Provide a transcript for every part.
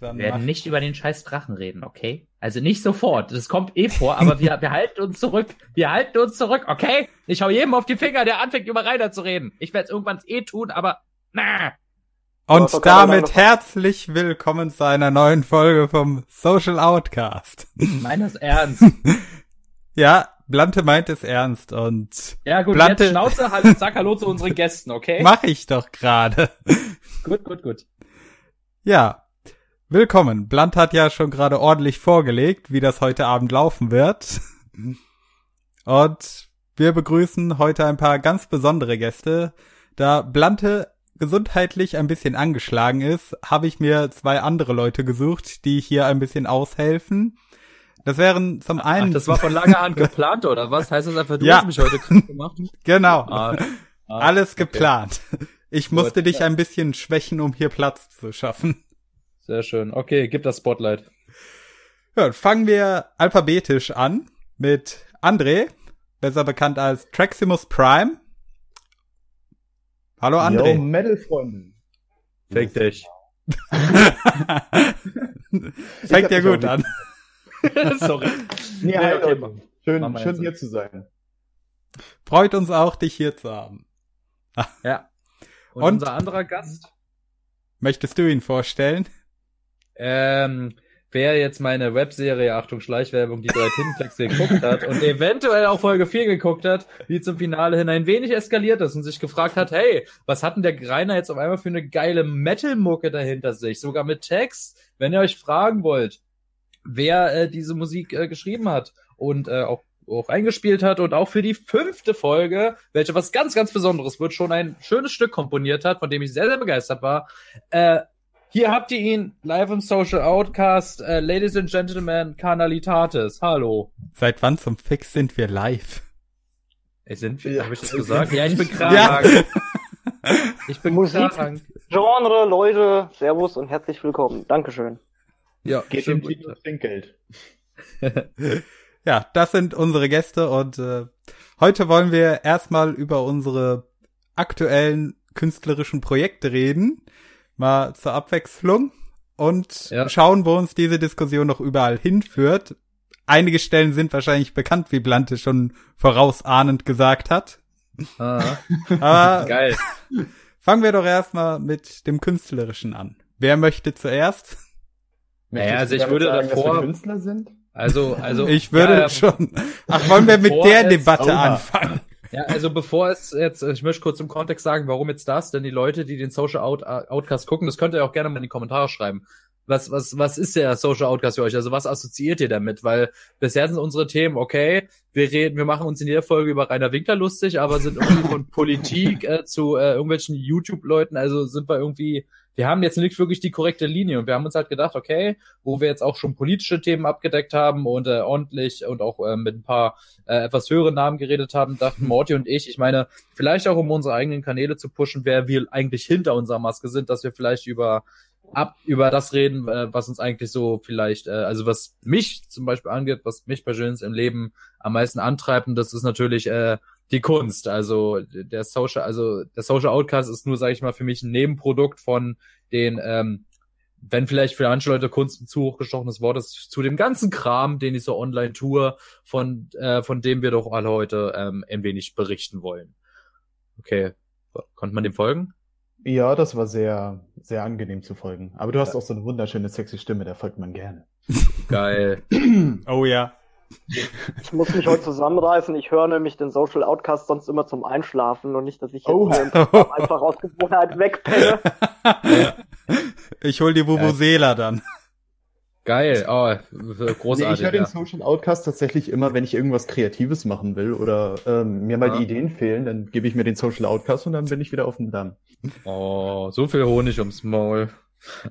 Dann wir werden nicht über den scheiß Drachen reden, okay? Also nicht sofort. Das kommt eh vor, aber wir, wir halten uns zurück. Wir halten uns zurück, okay? Ich hau jedem auf die Finger, der anfängt über Rainer zu reden. Ich werde es irgendwann eh tun, aber na. Und damit herzlich willkommen zu einer neuen Folge vom Social Outcast. Meines Ernst. ja, Blante meint es ernst und. Ja gut, Blante jetzt Schnauze, halt, sag Hallo zu unseren Gästen, okay? Mach ich doch gerade. Gut, gut, gut. Ja, Willkommen. Blunt hat ja schon gerade ordentlich vorgelegt, wie das heute Abend laufen wird. Und wir begrüßen heute ein paar ganz besondere Gäste. Da Blante gesundheitlich ein bisschen angeschlagen ist, habe ich mir zwei andere Leute gesucht, die hier ein bisschen aushelfen. Das wären zum einen. Ach, das war von langer Hand geplant, oder was? Heißt das einfach, du ja. hast mich heute krank gemacht? Genau. Ah, ah, Alles okay. geplant. Ich musste Gut, dich ein bisschen schwächen, um hier Platz zu schaffen. Sehr schön. Okay, gib das Spotlight. Ja, fangen wir alphabetisch an mit André, besser bekannt als Traximus Prime. Hallo André. Yo, Metal-Freunde. Fake dich. Fängt ja gut an. Sorry. Nee, nee, halt, okay. Schön, schön hier zu sein. Freut uns auch, dich hier zu haben. ja. Und, Und unser anderer Gast? Möchtest du ihn vorstellen? Ähm, wer jetzt meine Webserie, Achtung, Schleichwerbung, die drei Tintenkleckse geguckt hat und eventuell auch Folge 4 geguckt hat, die zum Finale hin ein wenig eskaliert ist und sich gefragt hat, hey, was hat denn der Greiner jetzt auf einmal für eine geile Metal-Mucke dahinter sich? Sogar mit Text, wenn ihr euch fragen wollt, wer äh, diese Musik äh, geschrieben hat und äh, auch auch eingespielt hat und auch für die fünfte Folge, welche was ganz, ganz Besonderes wird, schon ein schönes Stück komponiert hat, von dem ich sehr, sehr begeistert war. Äh, hier habt ihr ihn live im Social Outcast. Uh, Ladies and Gentlemen, Carnalitatis. Hallo. Seit wann zum Fix sind wir live? Ey, sind wir? Ja. Hab ich das gesagt? Ja, ich bin krank. Ja. Ich bin Musik, krank. Genre, Leute, Servus und herzlich willkommen. Dankeschön. Ja, geht im Trinkgeld. ja, das sind unsere Gäste und äh, heute wollen wir erstmal über unsere aktuellen künstlerischen Projekte reden mal zur Abwechslung und ja. schauen, wo uns diese Diskussion noch überall hinführt. Einige Stellen sind wahrscheinlich bekannt, wie Blante schon vorausahnend gesagt hat. Ah. Aber Geil. fangen wir doch erstmal mit dem Künstlerischen an. Wer möchte zuerst? Naja, also ich würde sagen, davor. Dass wir Künstler sind? Also, also. Ich würde ja, schon. Ach, wollen wir mit der Debatte anfangen? Ja, also bevor es jetzt, ich möchte kurz im Kontext sagen, warum jetzt das, denn die Leute, die den Social Out Outcast gucken, das könnt ihr auch gerne mal in die Kommentare schreiben. Was, was, was ist der Social Outcast für euch? Also was assoziiert ihr damit? Weil bisher sind unsere Themen, okay, wir reden, wir machen uns in jeder Folge über Rainer Winkler lustig, aber sind irgendwie von Politik äh, zu äh, irgendwelchen YouTube-Leuten, also sind wir irgendwie wir haben jetzt nicht wirklich die korrekte Linie und wir haben uns halt gedacht, okay, wo wir jetzt auch schon politische Themen abgedeckt haben und äh, ordentlich und auch äh, mit ein paar äh, etwas höheren Namen geredet haben, dachten Morty und ich, ich meine, vielleicht auch um unsere eigenen Kanäle zu pushen, wer wir eigentlich hinter unserer Maske sind, dass wir vielleicht über ab über das reden, äh, was uns eigentlich so vielleicht, äh, also was mich zum Beispiel angeht, was mich persönlich im Leben am meisten antreibt, und das ist natürlich äh, die Kunst. Also der Social, also der Social Outcast ist nur, sage ich mal, für mich ein Nebenprodukt von den, ähm, wenn vielleicht für manche Leute Kunst ein zu hochgestochenes Wort ist, zu dem ganzen Kram, den ich so online tue, von, äh, von dem wir doch alle heute ähm, ein wenig berichten wollen. Okay, konnte man dem folgen? Ja, das war sehr, sehr angenehm zu folgen. Aber du hast ja. auch so eine wunderschöne, sexy Stimme, da folgt man gerne. Geil. oh ja. Ich muss mich heute zusammenreißen. Ich höre nämlich den Social Outcast sonst immer zum Einschlafen und nicht, dass ich jetzt oh. einfach aus Gewohnheit wegpenne. Ich hol die Vuvuzela dann. Geil, oh, großartig. Nee, ich höre den Social Outcast tatsächlich immer, wenn ich irgendwas Kreatives machen will oder ähm, mir mal ja. die Ideen fehlen, dann gebe ich mir den Social Outcast und dann bin ich wieder auf dem Damm. Oh, so viel Honig ums Maul.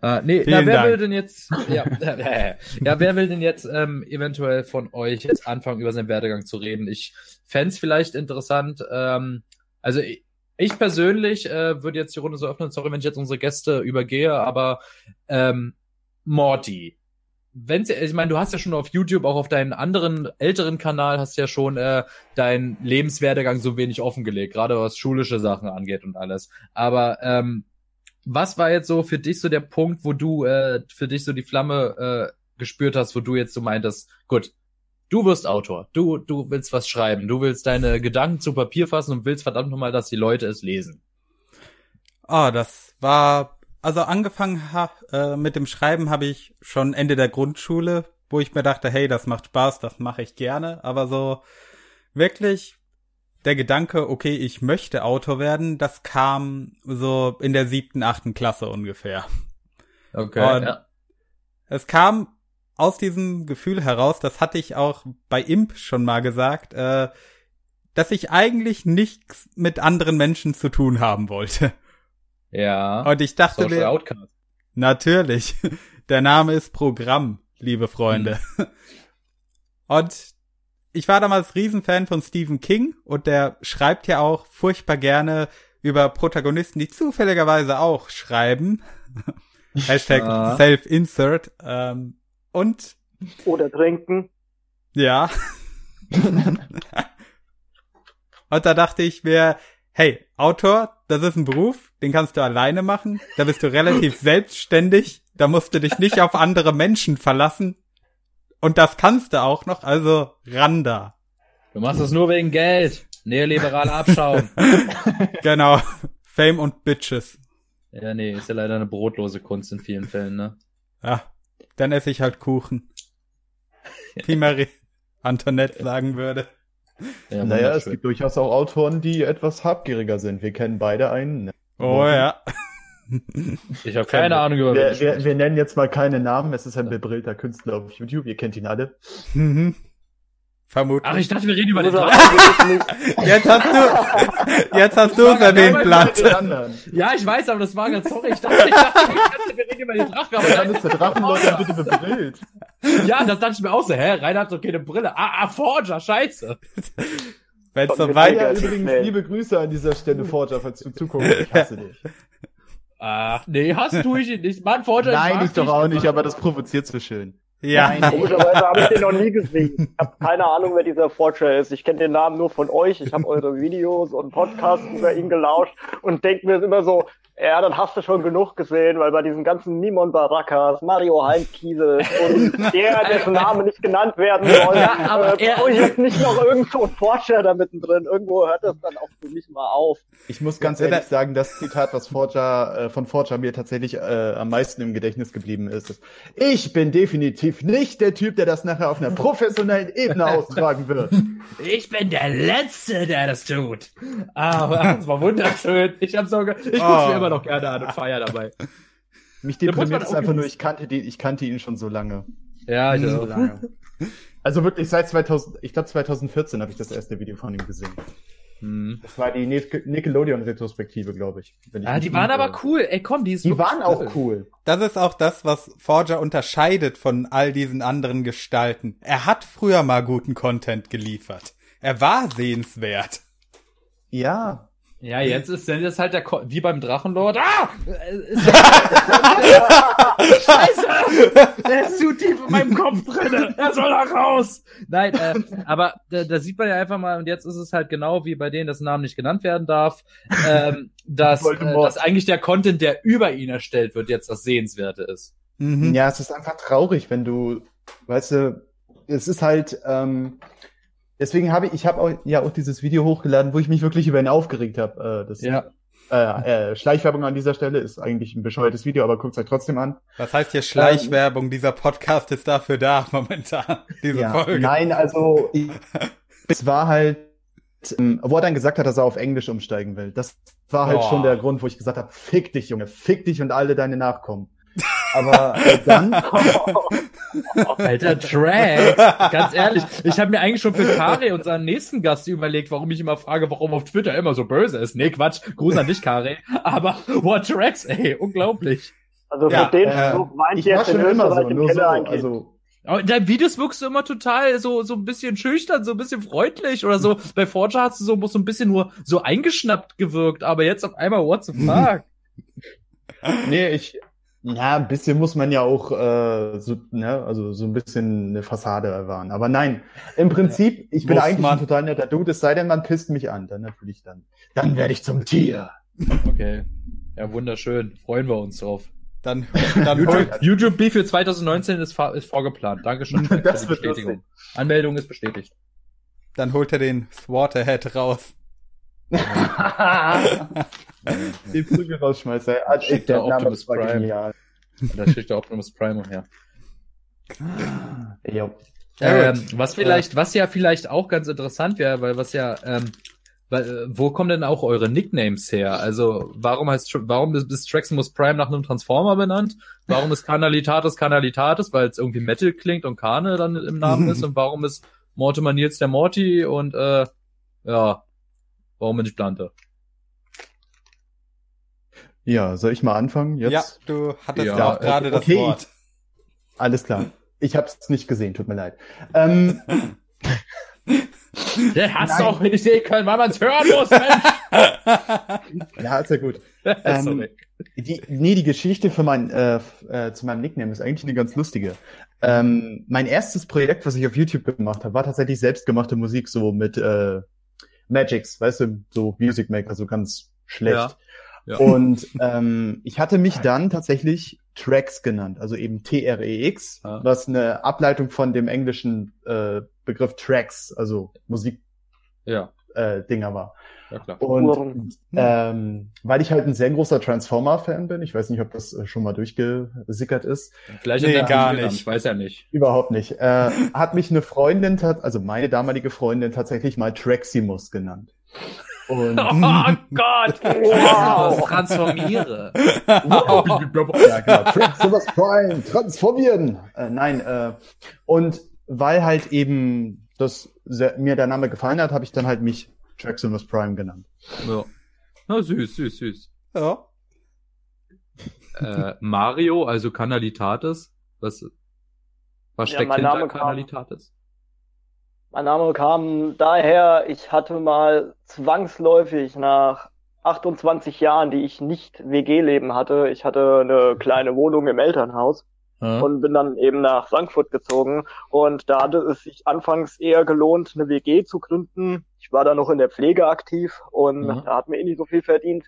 Uh, nee, na, wer Dank. will denn jetzt, ja, ja, wer will denn jetzt ähm, eventuell von euch jetzt anfangen, über seinen Werdegang zu reden? Ich fände vielleicht interessant, ähm, also ich, ich persönlich äh, würde jetzt die Runde so öffnen, sorry, wenn ich jetzt unsere Gäste übergehe, aber ähm, Morty. Wenn ich meine, du hast ja schon auf YouTube, auch auf deinen anderen älteren Kanal, hast ja schon äh, deinen Lebenswerdegang so wenig offengelegt, gerade was schulische Sachen angeht und alles. Aber ähm, was war jetzt so für dich so der Punkt, wo du äh, für dich so die Flamme äh, gespürt hast, wo du jetzt so meintest, gut, du wirst Autor, du, du willst was schreiben, du willst deine Gedanken zu Papier fassen und willst verdammt nochmal, dass die Leute es lesen. Ah, das war, also angefangen ha, äh, mit dem Schreiben habe ich schon Ende der Grundschule, wo ich mir dachte, hey, das macht Spaß, das mache ich gerne, aber so wirklich der Gedanke, okay, ich möchte Autor werden, das kam so in der siebten, achten Klasse ungefähr. Okay. Und ja. Es kam aus diesem Gefühl heraus, das hatte ich auch bei Imp schon mal gesagt, äh, dass ich eigentlich nichts mit anderen Menschen zu tun haben wollte. Ja. Und ich dachte Social mir, Outcast. natürlich, der Name ist Programm, liebe Freunde. Hm. Und ich war damals Riesenfan von Stephen King und der schreibt ja auch furchtbar gerne über Protagonisten, die zufälligerweise auch schreiben. Hashtag ja. Self-Insert. Ähm, und. Oder trinken. Ja. und da dachte ich mir, hey, Autor, das ist ein Beruf, den kannst du alleine machen. Da bist du relativ selbstständig. Da musst du dich nicht auf andere Menschen verlassen. Und das kannst du auch noch, also ran da. Du machst es nur wegen Geld. Neoliberale Abschauen. genau. Fame und Bitches. Ja, nee, ist ja leider eine brotlose Kunst in vielen Fällen, ne? Ja, dann esse ich halt Kuchen. Wie Marie Antoinette sagen würde. Ja, naja, es gibt durchaus auch Autoren, die etwas habgieriger sind. Wir kennen beide einen. Ne? Oh ja. Ich habe keine Ahnung über wir, wir, wir nennen jetzt mal keine Namen. Es ist ein bebrillter Künstler auf YouTube. Ihr kennt ihn alle. Mhm. Vermutlich. Ach, ich dachte, wir reden über den Drachen. jetzt hast du, jetzt hast du es erwähnt, Blatt. Ja, ich weiß, aber das war ganz sorry. Ich dachte, ich dachte, wir reden über den Drachen. Aber dann ist der Drachenleute bitte bebrillt. Ja, das dachte ich mir auch so. Hä, Rainer hat doch keine Brille. Ah, ah Forger, scheiße. Wenn so weiter. Ja, übrigens, liebe Grüße an dieser Stelle, Forger, falls du zuguckst. Ich hasse dich. Ach, nee, hast du ich nicht. Mann, Forger, Nein, ich doch auch nicht, aber das provoziert so schön. Ja. Nein, komischerweise habe ich den noch nie gesehen. Ich habe keine Ahnung, wer dieser Forger ist. Ich kenne den Namen nur von euch. Ich habe eure Videos und Podcasts über ihn gelauscht und denke mir immer so, ja, dann hast du schon genug gesehen, weil bei diesen ganzen Nimon Barakas, Mario Heimkiese und der, dessen Name nicht genannt werden soll, ja, aber äh, er ich jetzt nicht noch irgendwo ein Forger da mittendrin. Irgendwo hört das dann auch für mich mal auf. Ich muss ganz ehrlich sagen, das Zitat, was Forger, äh, von Forger mir tatsächlich äh, am meisten im Gedächtnis geblieben ist, ist, ich bin definitiv nicht der Typ, der das nachher auf einer professionellen Ebene austragen wird. Ich bin der Letzte, der das tut. Aber das war wunderschön. Ich habe sogar, ich oh. mir immer immer noch gerne und feier dabei. Mich deprimiert es einfach nur, ich kannte, die, ich kannte ihn schon so lange. Ja, ich so lange. Also wirklich seit 2000, ich glaube 2014 habe ich das erste Video von ihm gesehen. Hm. Das war die Nickelodeon-Retrospektive, glaube ich. ich ah, die waren aber cool. Ey, komm, die ist Die waren auch cool. Das ist auch das, was Forger unterscheidet von all diesen anderen Gestalten. Er hat früher mal guten Content geliefert. Er war sehenswert. Ja, ja, jetzt ist jetzt halt der Ko wie beim Drachenlord. Ah! Scheiße! Der ist zu tief in meinem Kopf drin. Er soll da raus. Nein, äh, aber da, da sieht man ja einfach mal, und jetzt ist es halt genau wie bei denen, das Namen nicht genannt werden darf, ähm, dass, äh, dass eigentlich der Content, der über ihn erstellt wird, jetzt das Sehenswerte ist. Mhm. Ja, es ist einfach traurig, wenn du, weißt du, es ist halt, ähm, Deswegen habe ich, ich habe auch, ja auch dieses Video hochgeladen, wo ich mich wirklich über ihn aufgeregt habe. Äh, das, ja. Äh, äh, Schleichwerbung an dieser Stelle ist eigentlich ein bescheuertes Video, aber guckt euch trotzdem an. Was heißt hier Schleichwerbung? Ähm, dieser Podcast ist dafür da momentan. Diese ja, Folge. Nein, also ich, es war halt, ähm, wo er dann gesagt hat, dass er auf Englisch umsteigen will. Das war halt oh. schon der Grund, wo ich gesagt habe, fick dich, Junge, fick dich und alle deine Nachkommen. Aber äh, dann. Alter Track. Ganz ehrlich, ich habe mir eigentlich schon für Kare, unseren nächsten Gast, überlegt, warum ich immer frage, warum auf Twitter immer so böse ist. Nee, Quatsch. Gruß an dich, Kare. Aber what Tracks, ey, unglaublich. Also für ja, den äh, Versuch meint ihr jetzt in Österreich so, im Keller so, also aber in deinen Videos wirkst du immer total so, so ein bisschen schüchtern, so ein bisschen freundlich oder so. Bei Forger hast du so, so ein bisschen nur so eingeschnappt gewirkt, aber jetzt auf einmal, what the fuck? nee, ich, ja, ein bisschen muss man ja auch äh, so, ne, also so ein bisschen eine Fassade erwahren. Aber nein, im Prinzip, ich bin eigentlich ein total netter Dude, es sei denn, man pisst mich an, dann natürlich dann. Dann werde ich zum Tier. Okay. Ja, wunderschön. Freuen wir uns drauf. Dann, dann YouTube, YouTube B für 2019 ist, ist vorgeplant. Dankeschön für Das die wird Bestätigung. Anmeldung ist bestätigt. Dann holt er den Thwarterhead raus. Den Prügel rausschmeißt. ey. Also, Schickt der Optimus Prime. genial. Da schickt der Optimus Prime her. Jo. Ja, Ähm, was vielleicht, was ja vielleicht auch ganz interessant wäre, weil was ja, ähm, weil, äh, wo kommen denn auch eure Nicknames her? Also warum heißt, warum ist, ist Traximus Prime nach einem Transformer benannt? Warum ist Canalitatis Canalitatis, weil es irgendwie Metal klingt und Kane dann im Namen ist? Und warum ist Mortimer Nils der Morty und äh, ja, warum bin ich Plante? Ja, soll ich mal anfangen? Jetzt? Ja, du hattest Ja, ja, auch gerade okay. das Wort. Alles klar. Ich habe es nicht gesehen, tut mir leid. Ähm, Der hast auch nicht sehen können, weil man es hören muss, Mensch! ja, ist ja gut. Ähm, Die, nee, die Geschichte für mein, äh, äh, zu meinem Nickname ist eigentlich eine ganz lustige. Ähm, mein erstes Projekt, was ich auf YouTube gemacht habe, war tatsächlich selbstgemachte Musik, so mit äh, Magics, weißt du, so Music Maker, so ganz schlecht. Ja, ja. Und ähm, ich hatte mich dann tatsächlich Tracks genannt, also eben T-R-E-X, Ja. was eine Ableitung von dem englischen äh, Begriff Tracks, also Musikdinger ja, äh, Dinger war. ja klar. Und ähm, weil ich halt ein sehr großer Transformer-Fan bin, ich weiß nicht, ob das schon mal durchgesickert ist, Vielleicht Nee, gar nicht. Ich weiß ja nicht. überhaupt nicht, äh, hat mich eine Freundin, also meine damalige Freundin tatsächlich mal Traximus genannt. Und Oh Gott! Wow. transformiere. ja, genau, Traximus Prime, transformieren! Äh, nein, äh, und weil halt eben das sehr, mir der Name gefallen hat, habe ich dann halt mich Traximus Prime genannt. Ja. Na, süß, süß, süß. Ja. Äh, Mario, also Canalitatis. Was, was Ja, steckt mein hinter Name kam- Canalitatis? Mein Name kam daher, ich hatte mal zwangsläufig nach 28 Jahren, die ich nicht WG-Leben hatte, ich hatte eine kleine Wohnung im Elternhaus Ja. und bin dann eben nach Frankfurt gezogen. Und da hatte es sich anfangs eher gelohnt, eine WG zu gründen. Ich war da noch in der Pflege aktiv und Mhm. da hat mir eh nicht so viel verdient.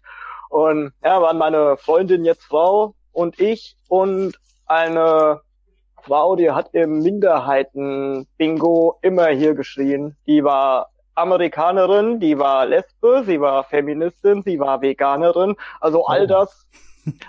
Und ja, waren meine Freundin, jetzt Frau und ich und eine Frau, die hat im Minderheiten-Bingo immer hier geschrien. Die war Amerikanerin, die war Lesbe, sie war Feministin, sie war Veganerin. Also all Oh. das,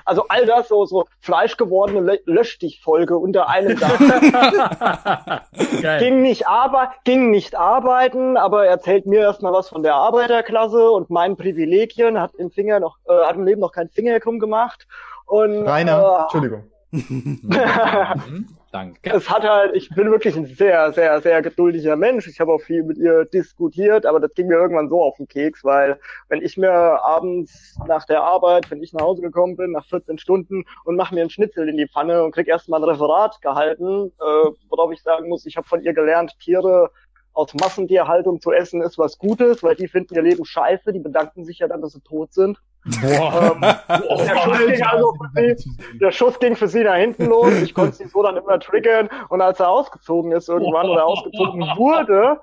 also all das so, so fleischgewordene Lö Löschdich-Folge unter einem Dach. Geil. ging nicht aber ging nicht arbeiten, aber erzählt mir erstmal was von der Arbeiterklasse und meinen Privilegien, hat im Finger noch, äh, hat im Leben noch keinen Finger krumm gemacht. Und Rainer, äh, Entschuldigung. Danke. es hat halt, ich bin wirklich ein sehr, sehr, sehr geduldiger Mensch. Ich habe auch viel mit ihr diskutiert, aber das ging mir irgendwann so auf den Keks, weil wenn ich mir abends nach der Arbeit, wenn ich nach Hause gekommen bin, nach 14 Stunden und mache mir einen Schnitzel in die Pfanne und krieg erstmal ein Referat gehalten, äh, worauf ich sagen muss, ich habe von ihr gelernt, Tiere aus Massentierhaltung zu essen ist was Gutes, weil die finden ihr Leben scheiße, die bedanken sich ja dann, dass sie tot sind. Boah. Ähm, der, Schuss ging also für sie, der Schuss ging für sie nach hinten los. Ich konnte sie so dann immer triggern. Und als er ausgezogen ist irgendwann oder ausgezogen wurde,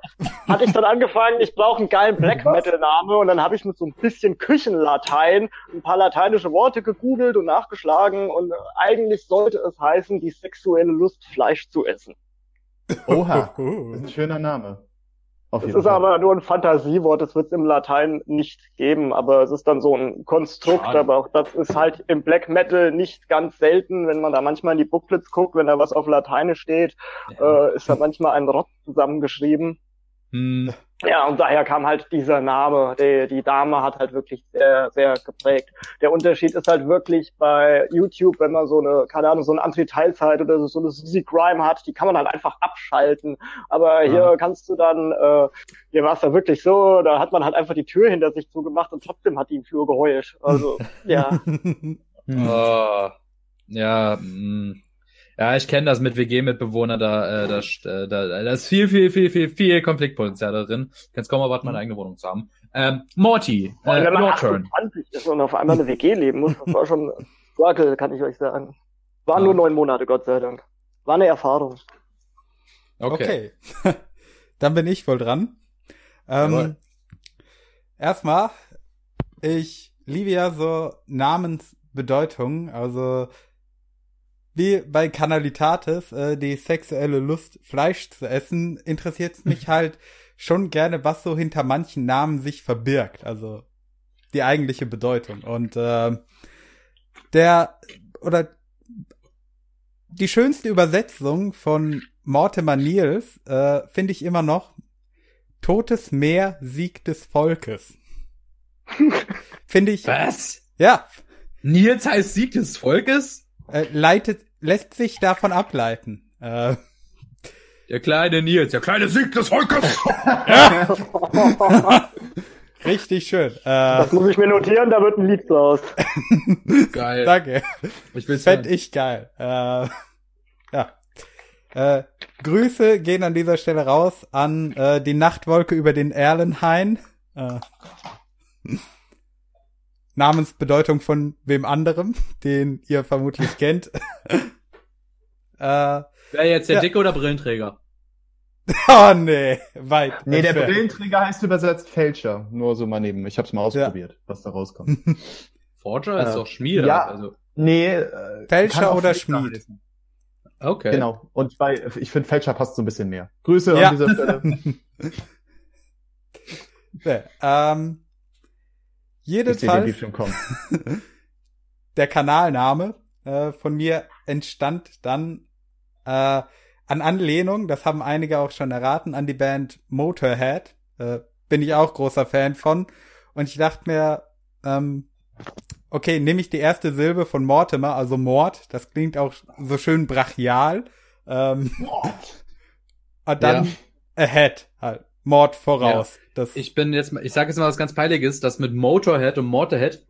hatte ich dann angefangen, ich brauche einen geilen Black Metal Name. Und dann habe ich mit so ein bisschen Küchenlatein ein paar lateinische Worte gegoogelt und nachgeschlagen. Und eigentlich sollte es heißen, die sexuelle Lust, Fleisch zu essen. Oha, das ist ein schöner Name. Auf Es ist Fall. aber nur ein Fantasiewort, das wird es im Latein nicht geben, aber es ist dann so ein Konstrukt, Schade. aber auch das ist halt im Black Metal nicht ganz selten, wenn man da manchmal in die Booklets guckt, wenn da was auf Lateinisch steht, äh, ist da manchmal ein Rott zusammengeschrieben. Hm. Ja, und daher kam halt dieser Name. Die, die Dame hat halt wirklich sehr, sehr geprägt. Der Unterschied ist halt wirklich bei YouTube, wenn man so eine, keine Ahnung, so eine Anti-Teilzeit oder so eine Susie Crime hat, die kann man halt einfach abschalten. Aber hier Ja. kannst du dann, äh, hier war es ja wirklich so, da hat man halt einfach die Tür hinter sich zugemacht und trotzdem hat die im Flur geheult. Also, ja. Oh, ja, mh. Ja, ich kenne das mit WG-Mitbewohner, da, äh, da, äh, da, da ist viel, viel, viel, viel, viel Konfliktpotenzial darin. Kannst kaum erwarten, meine eigene Wohnung zu haben. Ähm, Morty, äh, wenn man your turn. 28 ist und auf einmal eine WG leben muss, das war schon ein Struggle, kann ich euch sagen. Waren Ja. nur neun Monate, Gott sei Dank. War eine Erfahrung. Okay. Okay. Dann bin ich wohl dran. Ähm, erstmal, ich liebe ja so Namensbedeutungen, also wie bei Canalitatis, äh, die sexuelle Lust, Fleisch zu essen, interessiert mich halt schon gerne, was so hinter manchen Namen sich verbirgt. Also die eigentliche Bedeutung. Und äh, der oder die schönste Übersetzung von Mortimer Niels äh, finde ich immer noch Totes Meer, Sieg des Volkes. finde ich. Was? Ja. Nils heißt Sieg des Volkes? Äh, leitet, lässt sich davon ableiten. Äh, der kleine Nils, der kleine Sieg des Volkes. Richtig schön. Äh, das muss ich mir notieren, da wird ein Lied draus. geil. Danke. Ich will's Fänd ich geil. Äh, ja. Äh, Grüße gehen an dieser Stelle raus an äh, die Nachtwolke über den Erlenhain. Äh, Namensbedeutung von wem anderem, den ihr vermutlich kennt. äh, Wer jetzt der ja. Dicke oder Brillenträger? Oh nee, weit. Nee, der Brillenträger heißt übersetzt Fälscher. Nur so mal neben. Ich hab's mal ausprobiert, ja. was da rauskommt. Forger ist äh, doch Schmied. Ja, also. nee. Äh, Fälscher oder Schmied. Heißen. Okay. Genau. Und bei, ich finde Fälscher passt so ein bisschen mehr. Grüße ja. an dieser Stelle. nee, ähm, jedenfalls, der Kanalname äh, von mir entstand dann äh, an Anlehnung, das haben einige auch schon erraten, an die Band Motorhead. Äh, bin ich auch großer Fan von. Und ich dachte mir, ähm, okay, nehme ich die erste Silbe von Mortimer, also Mord, das klingt auch so schön brachial. Ähm, Mord. Und dann ja. ahead, halt. Mord voraus. Ja. Das ich bin jetzt, ich sage jetzt mal was ganz Peiliges, das mit Motorhead und Motorhead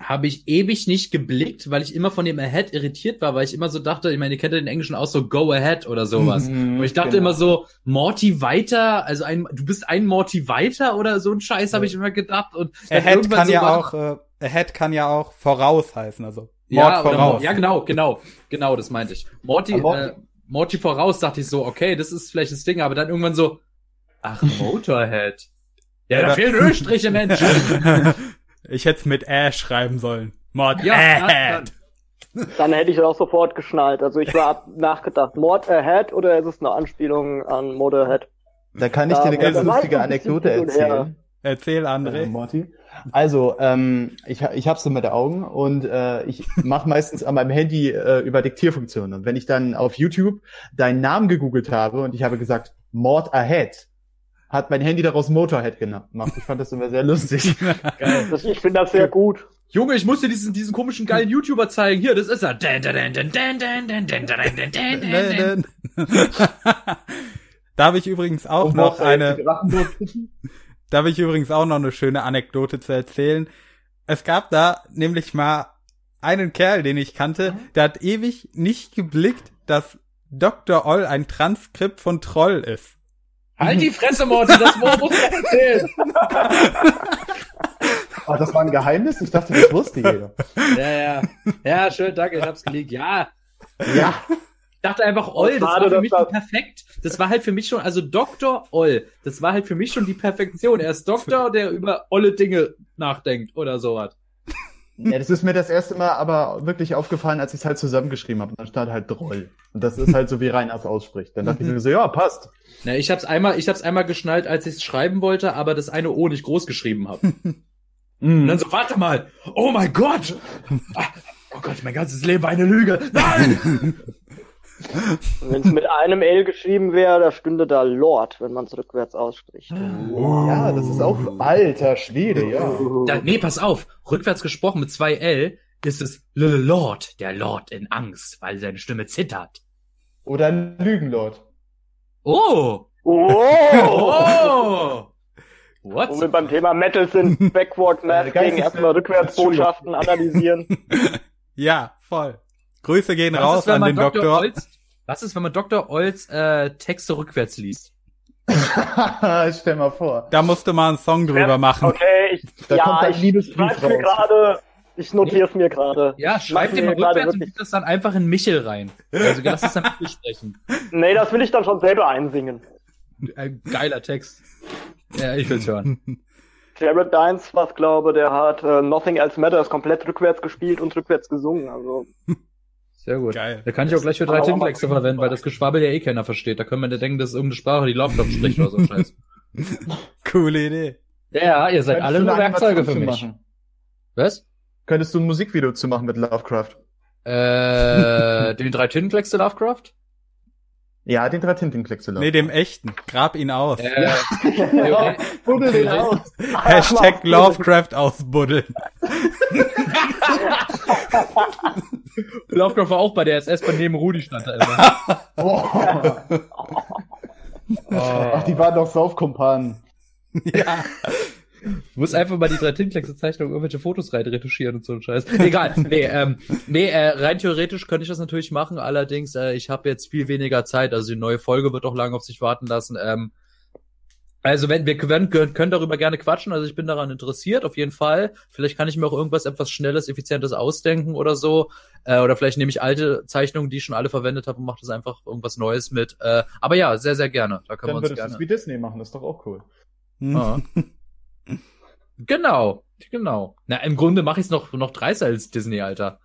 habe ich ewig nicht geblickt, weil ich immer von dem Ahead irritiert war, weil ich immer so dachte, ich meine, ihr kennt ja den Englischen auch so Go Ahead oder sowas. Mhm, und ich dachte genau. immer so, Morty weiter, also ein, du bist ein Morty weiter oder so ein Scheiß, habe ich immer gedacht. Und Ahead kann so ja auch, äh, Ahead kann ja auch voraus heißen, also Mord ja, voraus. ja, genau, genau, genau, das meinte ich. Morty, äh, Morty voraus dachte ich so, okay, das ist vielleicht das Ding, aber dann irgendwann so, ach, Motorhead. Ja, da fehlen Ölstriche, Mensch. Ich hätte es mit Ä schreiben sollen. Mord ja, Ahead. Dann hätte ich es auch sofort geschnallt. Also ich war nachgedacht, Mord Ahead oder ist es eine Anspielung an Motorhead? Da kann ich dir eine ganz lustige Anekdote erzählen. Erzähl, André. Äh, Morty. Also, ähm, ich, ich hab's so mit Augen und äh, ich mache meistens an meinem Handy äh, über Diktierfunktionen. Und wenn ich dann auf YouTube deinen Namen gegoogelt habe und ich habe gesagt, Mord Ahead, hat mein Handy daraus Motorhead gemacht. Ich fand das immer sehr lustig. Geil. Das, ich finde das sehr gut. Junge, ich muss dir diesen, diesen komischen geilen YouTuber zeigen. Hier, das ist er. Da habe ich übrigens auch Und noch eine. Da habe ich übrigens auch noch eine schöne Anekdote zu erzählen. Es gab da nämlich mal einen Kerl, den ich kannte, der hat ewig nicht geblickt, dass Dr. Oll ein Transkript von Troll ist. Halt die Fresse, Morty, das muss man erzählen. Oh, das war ein Geheimnis? Ich dachte, das wusste jeder. Ja, ja. Ja, schön, danke, ich hab's gelegt. Ja. Ja. Ich dachte einfach, Oll, das war für mich das perfekt. Das war halt für mich schon, also Dr. Oll, das war halt für mich schon die Perfektion. Er ist Doktor, der über olle Dinge nachdenkt oder sowas. Ja, das ist mir das erste Mal aber wirklich aufgefallen, als ich es halt zusammengeschrieben habe. Dann stand halt Droll. Und das ist halt so, wie Reiners ausspricht. Dann dachte ich mir so, ja, passt. Na, ich hab's einmal, ich hab's einmal geschnallt, als ich es schreiben wollte, aber das eine O nicht groß geschrieben habe. Mm. Und dann so, warte mal, oh mein Gott! Ah, oh Gott, mein ganzes Leben war eine Lüge. Nein! wenn es mit einem L geschrieben wäre, da stünde da Lord, wenn man es rückwärts ausspricht. Oh. Ja, das ist auch alter Schwede, ja. Da, nee, pass auf. Rückwärts gesprochen mit zwei L ist es L Lord, der Lord in Angst, weil seine Stimme zittert. Oder Lügenlord. Oh! Oh! oh! What? Wo wir beim Thema Metal sind, Backward Masking, erstmal Rückwärtsbotschaften analysieren. ja, voll. Grüße gehen was raus ist, an den Dr. Doktor. Olz, was ist, wenn man Dr. Olls äh, Texte rückwärts liest? Stell mal vor. Da musste mal einen Song drüber ja, machen. Okay, ich, da ja, ich schreib's mir gerade. Ich notiere es mir gerade. Ja, schreib dir mal rückwärts und gib das dann einfach in Michel rein. Also lass es dann besprechen. Nee, das will ich dann schon selber einsingen. Ein geiler Text. Ja, ich will's hören. Jared Dines was glaube, der hat uh, Nothing Else Matters komplett rückwärts gespielt und rückwärts gesungen. Also sehr gut. Geil. Da kann ich auch gleich für drei Tintenkleckse verwenden, weil das Geschwabbel ja eh keiner versteht. Da können wir ja denken, das ist irgendeine Sprache, die Lovecraft spricht oder so Scheiß. Coole Idee. Ja, ihr seid alle nur Werkzeuge für mich. Machen? Was? Könntest du ein Musikvideo zu machen mit Lovecraft? Äh, den drei Tintenkleckse Lovecraft? Ja, den drei Tintenkleckse Lovecraft. Nee, dem echten. Grab ihn aus. Äh, ja, buddel den aus. Hashtag Lovecraft ausbuddeln. Lovecraft war auch bei der SS, bei neben Rudi stand er immer. oh. Ach, die waren doch Saufkumpanen. Ja. Du musst einfach mal die drei Tintenkleckse-Zeichnungen irgendwelche Fotos rein retuschieren und so ein Scheiß. Egal. Nee, ähm, nee äh, rein theoretisch könnte ich das natürlich machen, allerdings, äh, ich habe jetzt viel weniger Zeit. Also die neue Folge wird auch lange auf sich warten lassen. Ähm, also wenn wir können, können darüber gerne quatschen, also ich bin daran interessiert, auf jeden Fall. Vielleicht kann ich mir auch irgendwas etwas Schnelles, Effizientes ausdenken oder so. Äh, oder vielleicht nehme ich alte Zeichnungen, die ich schon alle verwendet habe und mache das einfach irgendwas Neues mit. Äh, aber ja, sehr, sehr gerne. Da können Dann wir uns gerne. Das wie Disney machen, das ist doch auch cool. Ah. genau, genau. Na, im Grunde mache ich es noch, noch dreißer als Disney, Alter.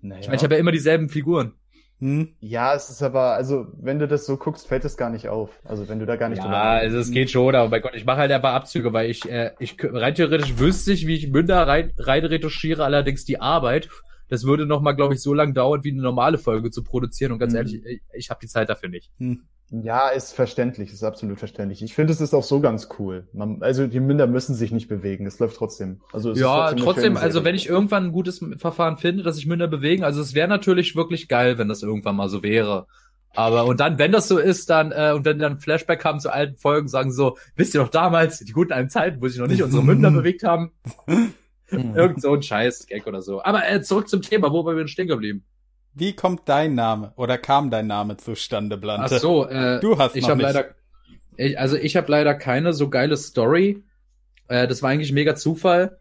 Naja. Ich meine, ich habe ja immer dieselben Figuren. Hm? Ja, es ist aber, also, wenn du das so guckst, fällt es gar nicht auf. Also, wenn du da gar nicht Ja, also, es geht schon, aber bei Gott, ich mache halt einfach Abzüge, weil ich, äh, ich, rein theoretisch wüsste ich, wie ich Münder rein, rein retuschiere, allerdings die Arbeit, das würde noch mal, glaube ich, so lange dauern, wie eine normale Folge zu produzieren und ganz hm. ehrlich, ich, ich habe die Zeit dafür nicht. Hm. Ja, ist verständlich, ist absolut verständlich. Ich finde, es ist auch so ganz cool. Man, also die Münder müssen sich nicht bewegen, es läuft trotzdem. Also es ja, trotzdem, trotzdem also wenn ich irgendwann ein gutes Verfahren finde, dass sich Münder bewegen, also es wäre natürlich wirklich geil, wenn das irgendwann mal so wäre. Aber und dann, wenn das so ist, dann äh, und wenn dann Flashback haben zu alten Folgen, sagen so, wisst ihr noch damals die guten alten Zeiten, wo sich noch nicht unsere Münder bewegt haben? Irgend so ein Scheiß Gag oder so. Aber äh, zurück zum Thema, wo wir denn stehen geblieben? Wie kommt dein Name oder kam dein Name zustande, Blante? Ach so, äh, du hast ich habe leider, ich, also ich habe leider keine so geile Story. Äh, das war eigentlich mega Zufall.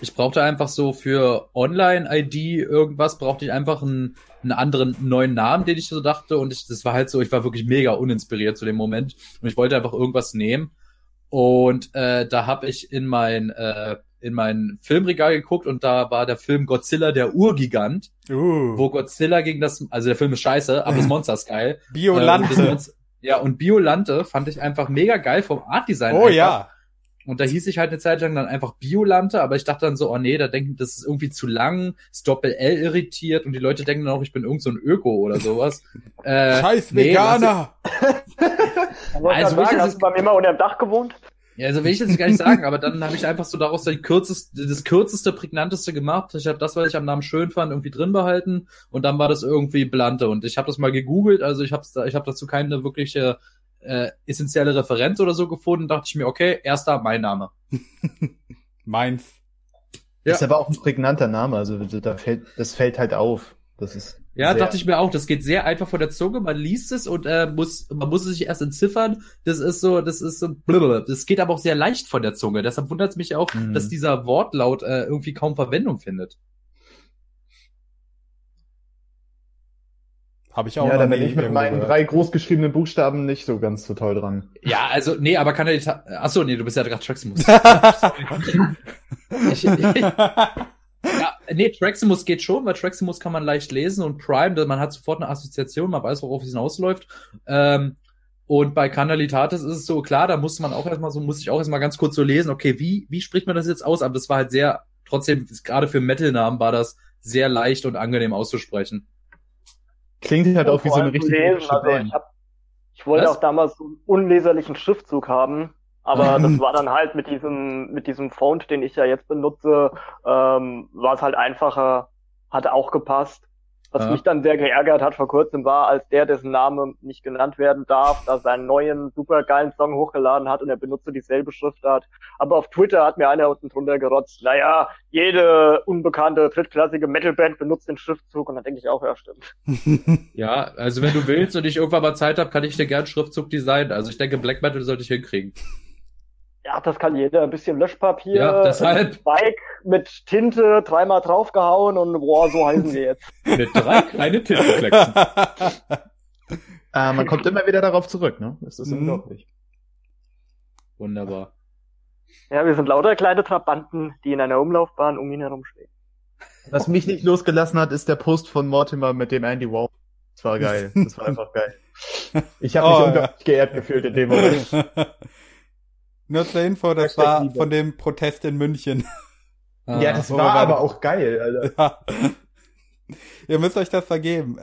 Ich brauchte einfach so für Online-ID irgendwas, brauchte ich einfach einen, einen anderen neuen Namen, den ich so dachte. Und ich, das war halt so, ich war wirklich mega uninspiriert zu dem Moment. Und ich wollte einfach irgendwas nehmen. Und äh, da habe ich in mein äh, in mein Filmregal geguckt und da war der Film Godzilla der Urgigant, uh. wo Godzilla gegen das, also der Film ist scheiße, aber das Monster ist geil. Biolante. Äh, ja, und Biolante fand ich einfach mega geil vom Artdesign. Oh einfach. ja. Und da hieß ich halt eine Zeit lang dann einfach Biolante, aber ich dachte dann so, oh nee, da denken, das ist irgendwie zu lang, ist Doppel-L irritiert und die Leute denken dann auch, ich bin irgend so ein Öko oder sowas. äh, Scheiß Veganer! Nee, also, sagen, hast du bei mir mal unter dem Dach gewohnt? Ja, also will ich jetzt gar nicht sagen, aber dann habe ich einfach so daraus die kürzeste, das kürzeste, prägnanteste gemacht. Ich habe das, was ich am Namen schön fand, irgendwie drin behalten und dann war das irgendwie Blante. Und ich habe das mal gegoogelt, also ich habe ich hab dazu keine wirkliche äh, essentielle Referenz oder so gefunden. Dachte ich mir, okay, erster mein Name. Meins. Ja. Ist aber auch ein prägnanter Name, also da fällt, das fällt halt auf. Das ist ja, sehr dachte ich mir auch. Das geht sehr einfach von der Zunge. Man liest es und äh, muss, man muss es sich erst entziffern. Das ist so, das ist so. Blablabla. Das geht aber auch sehr leicht von der Zunge. Deshalb wundert es mich auch, mhm. dass dieser Wortlaut äh, irgendwie kaum Verwendung findet. Habe ich auch. Ja, da bin ich mit meinen drei großgeschriebenen Buchstaben nicht so ganz so toll dran. Ja, also nee, aber kann er die. Achso, nee, du bist ja gerade Traximus. ich, ich, nee, Traximus geht schon, weil Traximus kann man leicht lesen und Prime, man hat sofort eine Assoziation, man weiß, worauf es hinausläuft. Ähm, und bei Canalitatis ist es so, klar, da muss man auch erstmal so, muss ich auch erstmal ganz kurz so lesen, okay, wie, wie spricht man das jetzt aus? Aber das war halt sehr, trotzdem, gerade für Metal-Namen war das sehr leicht und angenehm auszusprechen. Klingt halt auch wie so eine richtige lesen, also ich, hab, ich wollte Was? auch damals so einen unleserlichen Schriftzug haben aber das war dann halt mit diesem, mit diesem Font, den ich ja jetzt benutze, ähm, war es halt einfacher, hat auch gepasst. Was ja. mich dann sehr geärgert hat vor kurzem war, als der, dessen Name nicht genannt werden darf, da seinen neuen supergeilen Song hochgeladen hat und er benutzte dieselbe Schriftart. Aber auf Twitter hat mir einer unten drunter gerotzt, naja, jede unbekannte drittklassige Metalband benutzt den Schriftzug und dann denke ich auch, ja, stimmt. ja, also wenn du willst und ich irgendwann mal Zeit habe, kann ich dir gern Schriftzug designen. Also ich denke, Black Metal sollte ich hinkriegen. Ja, das kann jeder. Ein bisschen Löschpapier, ja, deshalb. Bike mit Tinte, dreimal draufgehauen und boah, so heißen wir jetzt. mit drei kleine Tintenflexen. äh, man kommt immer wieder darauf zurück, ne? Das ist mhm. unglaublich. Wunderbar. Ja, wir sind lauter kleine Trabanten, die in einer Umlaufbahn um ihn herum stehen. Was mich nicht losgelassen hat, ist der Post von Mortimer mit dem Andy Wow. Das war geil. Das war einfach geil. Ich habe mich Oh, unglaublich geehrt gefühlt in dem Moment. Nur zur Info, das Hashtag war Liebe. von dem Protest in München. Ah. ja, das war wir aber auch geil, Alter. Ja. Ihr müsst euch das vergeben.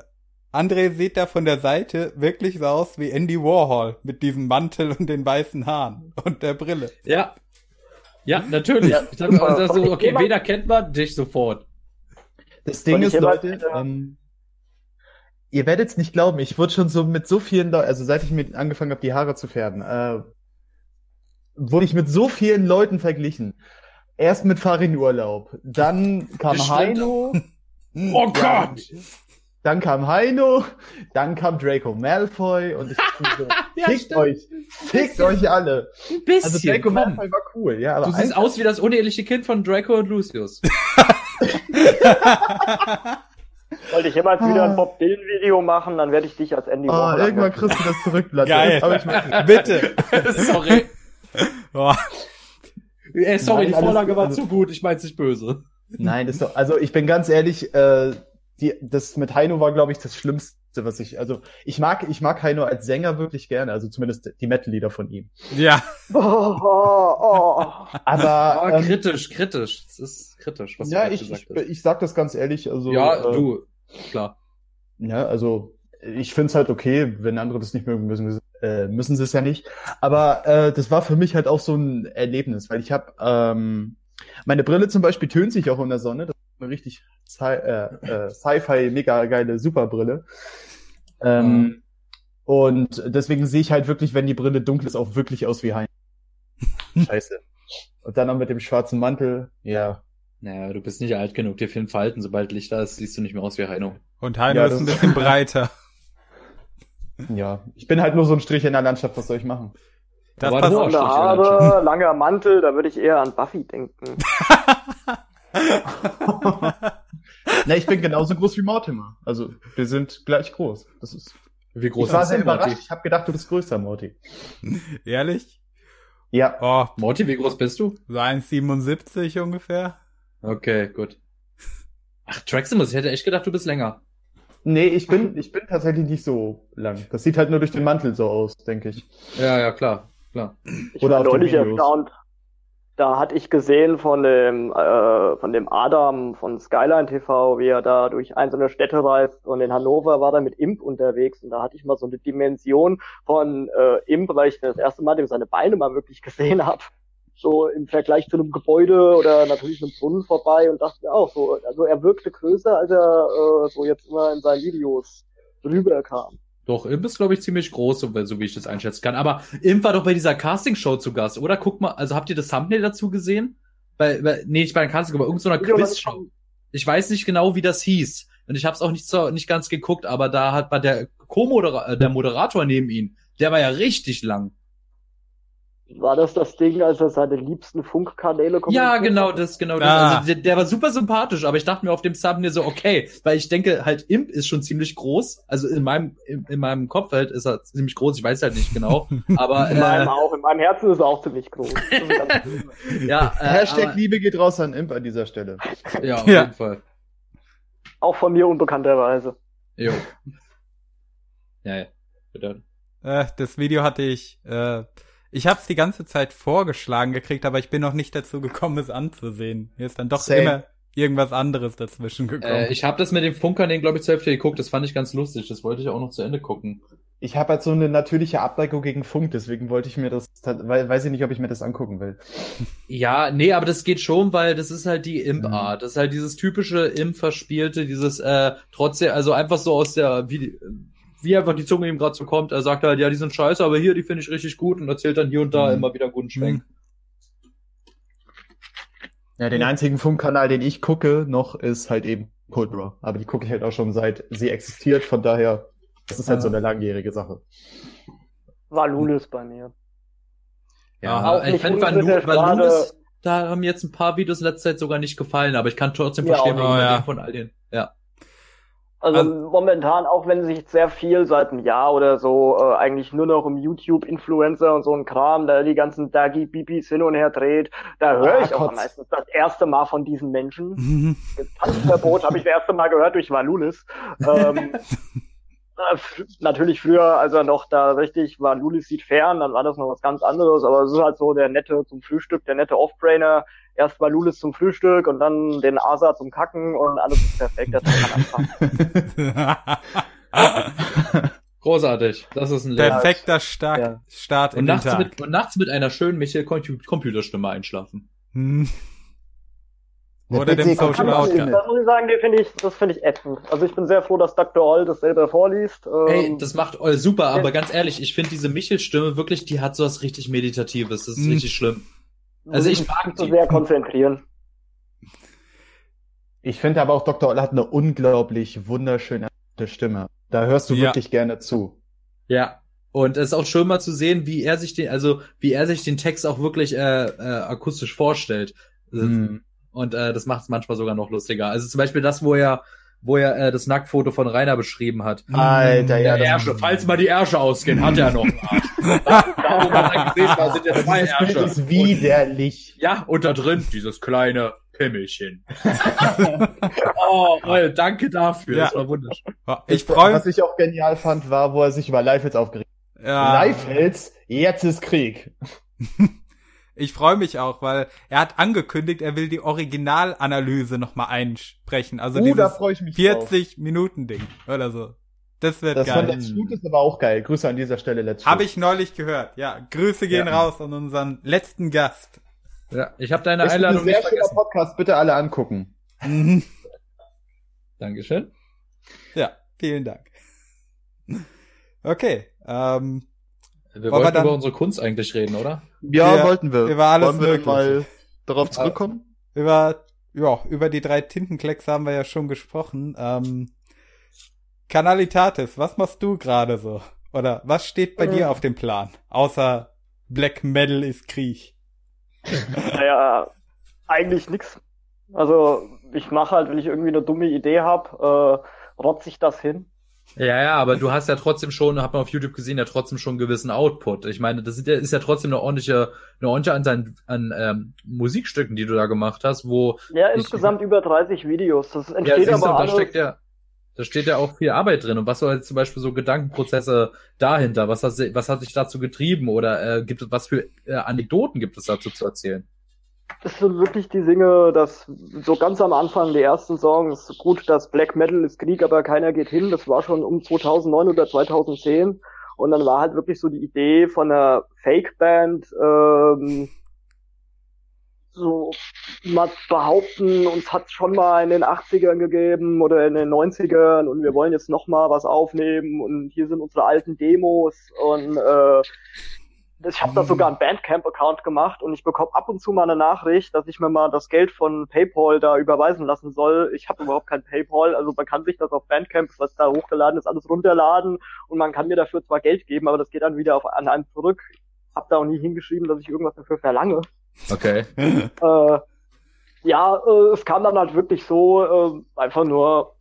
André sieht da von der Seite wirklich so aus wie Andy Warhol mit diesem Mantel und den weißen Haaren und der Brille. Ja. Ja, natürlich. Ja, ich dachte, also, so, okay, wen erkennt man? Dich sofort. Das Ding ist, Leute, ähm, ihr werdet es nicht glauben, ich wurde schon so mit so vielen Leuten, also seit ich mit angefangen habe, die Haare zu färben, äh, wurde ich mit so vielen Leuten verglichen. Erst mit Farin Urlaub, dann kam Das. Heino, Oh Ja. Gott! dann kam Heino, dann kam Draco Malfoy und ich so, Ja, fickt stimmt. euch, fickt euch alle. Ein bisschen, Also Draco komm. Malfoy war cool, ja, aber Du siehst aus wie das uneheliche Kind von Draco und Lucius. Sollte ich jemals wieder ein Bob Dylan Video machen, dann werde ich dich als Andy oh, irgendwann kriegst du das zurück, Blatt. Geil. Aber ich mach, Bitte. sorry. Boah. Ey, sorry, Nein, die Vorlage war also- zu gut, ich mein's nicht böse. Nein, das ist doch, also ich bin ganz ehrlich, äh, die, das mit Heino war, glaube ich, das Schlimmste, was ich, also ich mag, ich mag Heino als Sänger wirklich gerne, also zumindest die Metal-Lieder von ihm. Ja. Oh, oh, oh. Aber, Ah, ähm, kritisch, kritisch. Das ist kritisch, was ja, du ich, ich, gesagt hast. ich sag das ganz ehrlich, also, ja, äh, du, klar. ja, also ich find's halt okay, wenn andere das nicht mögen, müssen, äh, müssen sie es ja nicht. Aber äh, das war für mich halt auch so ein Erlebnis, weil ich habe ähm, meine Brille zum Beispiel tönt sich auch in der Sonne. Das ist eine richtig Sci äh, äh, Sci-Fi mega geile Superbrille. Ähm, Und deswegen sehe ich halt wirklich, wenn die Brille dunkel ist, auch wirklich aus wie Hein. Scheiße. Und dann noch mit dem schwarzen Mantel, ja. Naja, du bist nicht alt genug, dir fehlen Falten. Sobald Licht da ist, siehst du nicht mehr aus wie Heino. Und Heino Ja, ist ein bisschen breiter. Ja. Ich bin halt nur so ein Strich in der Landschaft, was soll ich machen? Das Aber passt. Oberstrich Haare, langer Mantel, da würde ich eher an Buffy denken. Na, ich bin genauso groß wie Mortimer. Also, wir sind gleich groß. Das ist. Wie groß ich war sehr denn Morty? überrascht. Ich habe gedacht, du bist größer, Morty. Ehrlich? Ja. Oh, Morty, wie groß bist du? so 1,77 ungefähr. Okay, gut. Ach, Traximus, ich hätte echt gedacht, du bist länger. Nee, ich bin, ich bin tatsächlich nicht so lang. Das sieht halt nur durch den Mantel so aus, denke ich. Ja, ja, klar, klar. Ich Oder war neulich erstaunt. Da hatte ich gesehen von dem, äh, von dem Adam von Skyline TV, wie er da durch einzelne Städte reist. Und in Hannover war er mit Imp unterwegs. Und da hatte ich mal so eine Dimension von äh, Imp, weil ich das erste Mal dem seine Beine mal wirklich gesehen habe. So im Vergleich zu einem Gebäude oder natürlich einem Brunnen vorbei und dachte mir auch so, also er wirkte größer, als er äh, so jetzt immer in seinen Videos rüberkam. Doch, Imp ist, glaube ich, ziemlich groß, so, so wie ich das einschätzen kann. Aber Imp war doch bei dieser Castingshow zu Gast, oder? Guck mal, also habt ihr das Thumbnail dazu gesehen? Bei, bei, nee, nicht bei der Castingshow, aber irgendeiner noch Quizshow. Ich weiß nicht genau, wie das hieß. Und ich habe es auch nicht, so, nicht ganz geguckt, aber da hat war der Co-Moderator, äh, der Moderator neben ihm, der war ja richtig lang. War das das Ding, als er seine liebsten Funkkanäle Ja, kommentiert genau, hat? das, genau das. Ah. Also der, der war super sympathisch, aber ich dachte mir auf dem Thumbnail so, okay, weil ich denke, halt Imp ist schon ziemlich groß. Also in meinem, in, in meinem Kopf halt ist er ziemlich groß, ich weiß halt nicht genau. Aber In meinem äh, auch, in meinem Herzen ist er auch ziemlich groß. Ja, äh, Hashtag aber, Liebe geht raus an Imp an dieser Stelle. ja, auf Ja. jeden Fall. auch von mir unbekannterweise. Jo. Ja, ja. Bitte. Äh, das Video hatte ich, äh, ich habe es die ganze Zeit vorgeschlagen gekriegt, aber ich bin noch nicht dazu gekommen, es anzusehen. Mir ist dann doch Same. immer irgendwas anderes dazwischen gekommen. Äh, ich habe das mit den Funkern, den glaube ich zur Hälfte geguckt. Das fand ich ganz lustig. Das wollte ich auch noch zu Ende gucken. Ich habe halt so eine natürliche Abneigung gegen Funk, deswegen wollte ich mir das, weiß ich nicht, ob ich mir das angucken will. Ja, nee, aber das geht schon, weil das ist halt die Imp-Art. Mhm. Das ist halt dieses typische Imp-Verspielte, dieses äh, trotzdem, also einfach so aus der, wie, wie einfach die Zunge ihm gerade so kommt. Er sagt halt, ja, die sind scheiße, aber hier, die finde ich richtig gut und erzählt dann hier und da Mhm. immer wieder einen guten Schwenk. Ja, den einzigen Funkkanal, den ich gucke, noch ist halt eben Cold Draw. Aber die gucke ich halt auch schon seit sie existiert, von daher, das ist halt so eine langjährige Sache. War Lulis bei mir. Ja, Auch ich nicht fand Valulis, da haben mir jetzt ein paar Videos in letzter Zeit sogar nicht gefallen, aber ich kann trotzdem Ja, verstehen, auch warum Ja. von all den, ja. Also, also, momentan, auch wenn sich sehr viel seit einem Jahr oder so äh, eigentlich nur noch um YouTube-Influencer und so ein Kram, da die ganzen Dagi Bibis hin und her dreht, da höre ich auch meistens das erste Mal von diesen Menschen. Tanzverbot habe ich das erste Mal gehört durch Valulis. Ähm, äh, natürlich früher, als er noch da richtig war, Lulis sieht fern, dann war das noch was ganz anderes, aber es ist halt so der nette zum Frühstück, der nette Off-Brainer, erst mal Lulis zum Frühstück und dann den Asa zum Kacken und alles ist perfekt. Das kann anfangen. Großartig. Das ist ein Perfekter Start, ja. Start und in nachts den Tag. Mit, und nachts mit einer schönen Michel Computerstimme einschlafen. Oder dem Social Outcome. Das muss ich sagen, den finde ich, das finde ich ätzend. Also ich bin sehr froh, dass Dr. Oll das selber vorliest. Ey, ähm, das macht Oll super, aber ganz ehrlich, ich finde diese Michel-Stimme wirklich, die hat so was richtig Meditatives. Das ist hm. richtig schlimm. Also ich mag die. sehr konzentrieren. Ich finde aber auch Dr. Oll hat eine unglaublich wunderschöne Stimme. Da hörst du ja. wirklich gerne zu. Ja. Und es ist auch schön mal zu sehen, wie er sich den, also wie er sich den Text auch wirklich äh, äh, akustisch vorstellt. Mhm. Und äh, das macht es manchmal sogar noch lustiger. Also zum Beispiel das, wo er wo er äh, das Nacktfoto von Rainer beschrieben hat. Alter, ja. Der Ärsche, falls mal die Ärsche ausgehen, hat er noch einen Arsch. da, wo man dann gesehen war, sind ja zwei Dieses Ärsche. Bild ist widerlich. Ja, und da drin dieses kleine Pimmelchen. oh, oh, danke dafür. Ja. Das war wunderschön. Ich freue Was ich auch genial fand, war, wo er sich über Leifels aufgeregt hat. Ja. Leifels, jetzt ist Krieg. Ich freue mich auch, weil er hat angekündigt, er will die Originalanalyse nochmal einsprechen. Also uh, dieses 40 Minuten Ding oder so. Das wird das geil. Das von Let's ist aber auch geil. Grüße an dieser Stelle, Let's Habe ich neulich gehört. Ja, Grüße gehen ja. raus an unseren letzten Gast. Ja, ich habe deine ist Einladung ein sehr schöner Podcast, bitte alle angucken. Mhm. Dankeschön. Ja, vielen Dank. Okay, ähm, wir wollten wir dann, über unsere Kunst eigentlich reden, oder? Ja, wir, wollten wir. Über alles Wollen wir mal darauf zurückkommen? Über, ja, über die drei Tintenklecks haben wir ja schon gesprochen. Ähm, Kanalitatis, was machst du gerade so? Oder was steht bei äh. dir auf dem Plan? Außer Black Metal ist Krieg. Naja, eigentlich nix. Also ich mache halt, wenn ich irgendwie eine dumme Idee hab, äh, rotze ich das hin. Ja, ja, aber du hast ja trotzdem schon, hat man auf YouTube gesehen, ja trotzdem schon einen gewissen Output. Ich meine, das ist ja, ist ja trotzdem eine ordentliche, eine ordentliche Anzahl an, an ähm, Musikstücken, die du da gemacht hast, wo. Ja, insgesamt über 30 Videos. Das entsteht ja, aber da steckt ja, da steht ja auch viel Arbeit drin. Und was soll jetzt zum Beispiel so Gedankenprozesse dahinter? Was hat, was hat dich dazu getrieben? Oder äh, gibt es was für äh, Anekdoten gibt es dazu zu erzählen? Das sind wirklich die Dinge, dass so ganz am Anfang die ersten Songs, gut, das Black Metal ist Krieg, aber keiner geht hin, das war schon um 2009 oder 2010 und dann war halt wirklich so die Idee von einer Fake-Band, ähm, so mal behaupten, uns hat schon mal in den 80ern gegeben oder in den 90ern und wir wollen jetzt noch mal was aufnehmen und hier sind unsere alten Demos und äh, ich habe da sogar einen Bandcamp-Account gemacht und ich bekomme ab und zu mal eine Nachricht, dass ich mir mal das Geld von PayPal da überweisen lassen soll. Ich habe überhaupt kein PayPal, also man kann sich das auf Bandcamp, was da hochgeladen ist, alles runterladen und man kann mir dafür zwar Geld geben, aber das geht dann wieder auf, an einem zurück. Hab da auch nie hingeschrieben, dass ich irgendwas dafür verlange. Okay. äh, ja, äh, es kam dann halt wirklich so, äh, einfach nur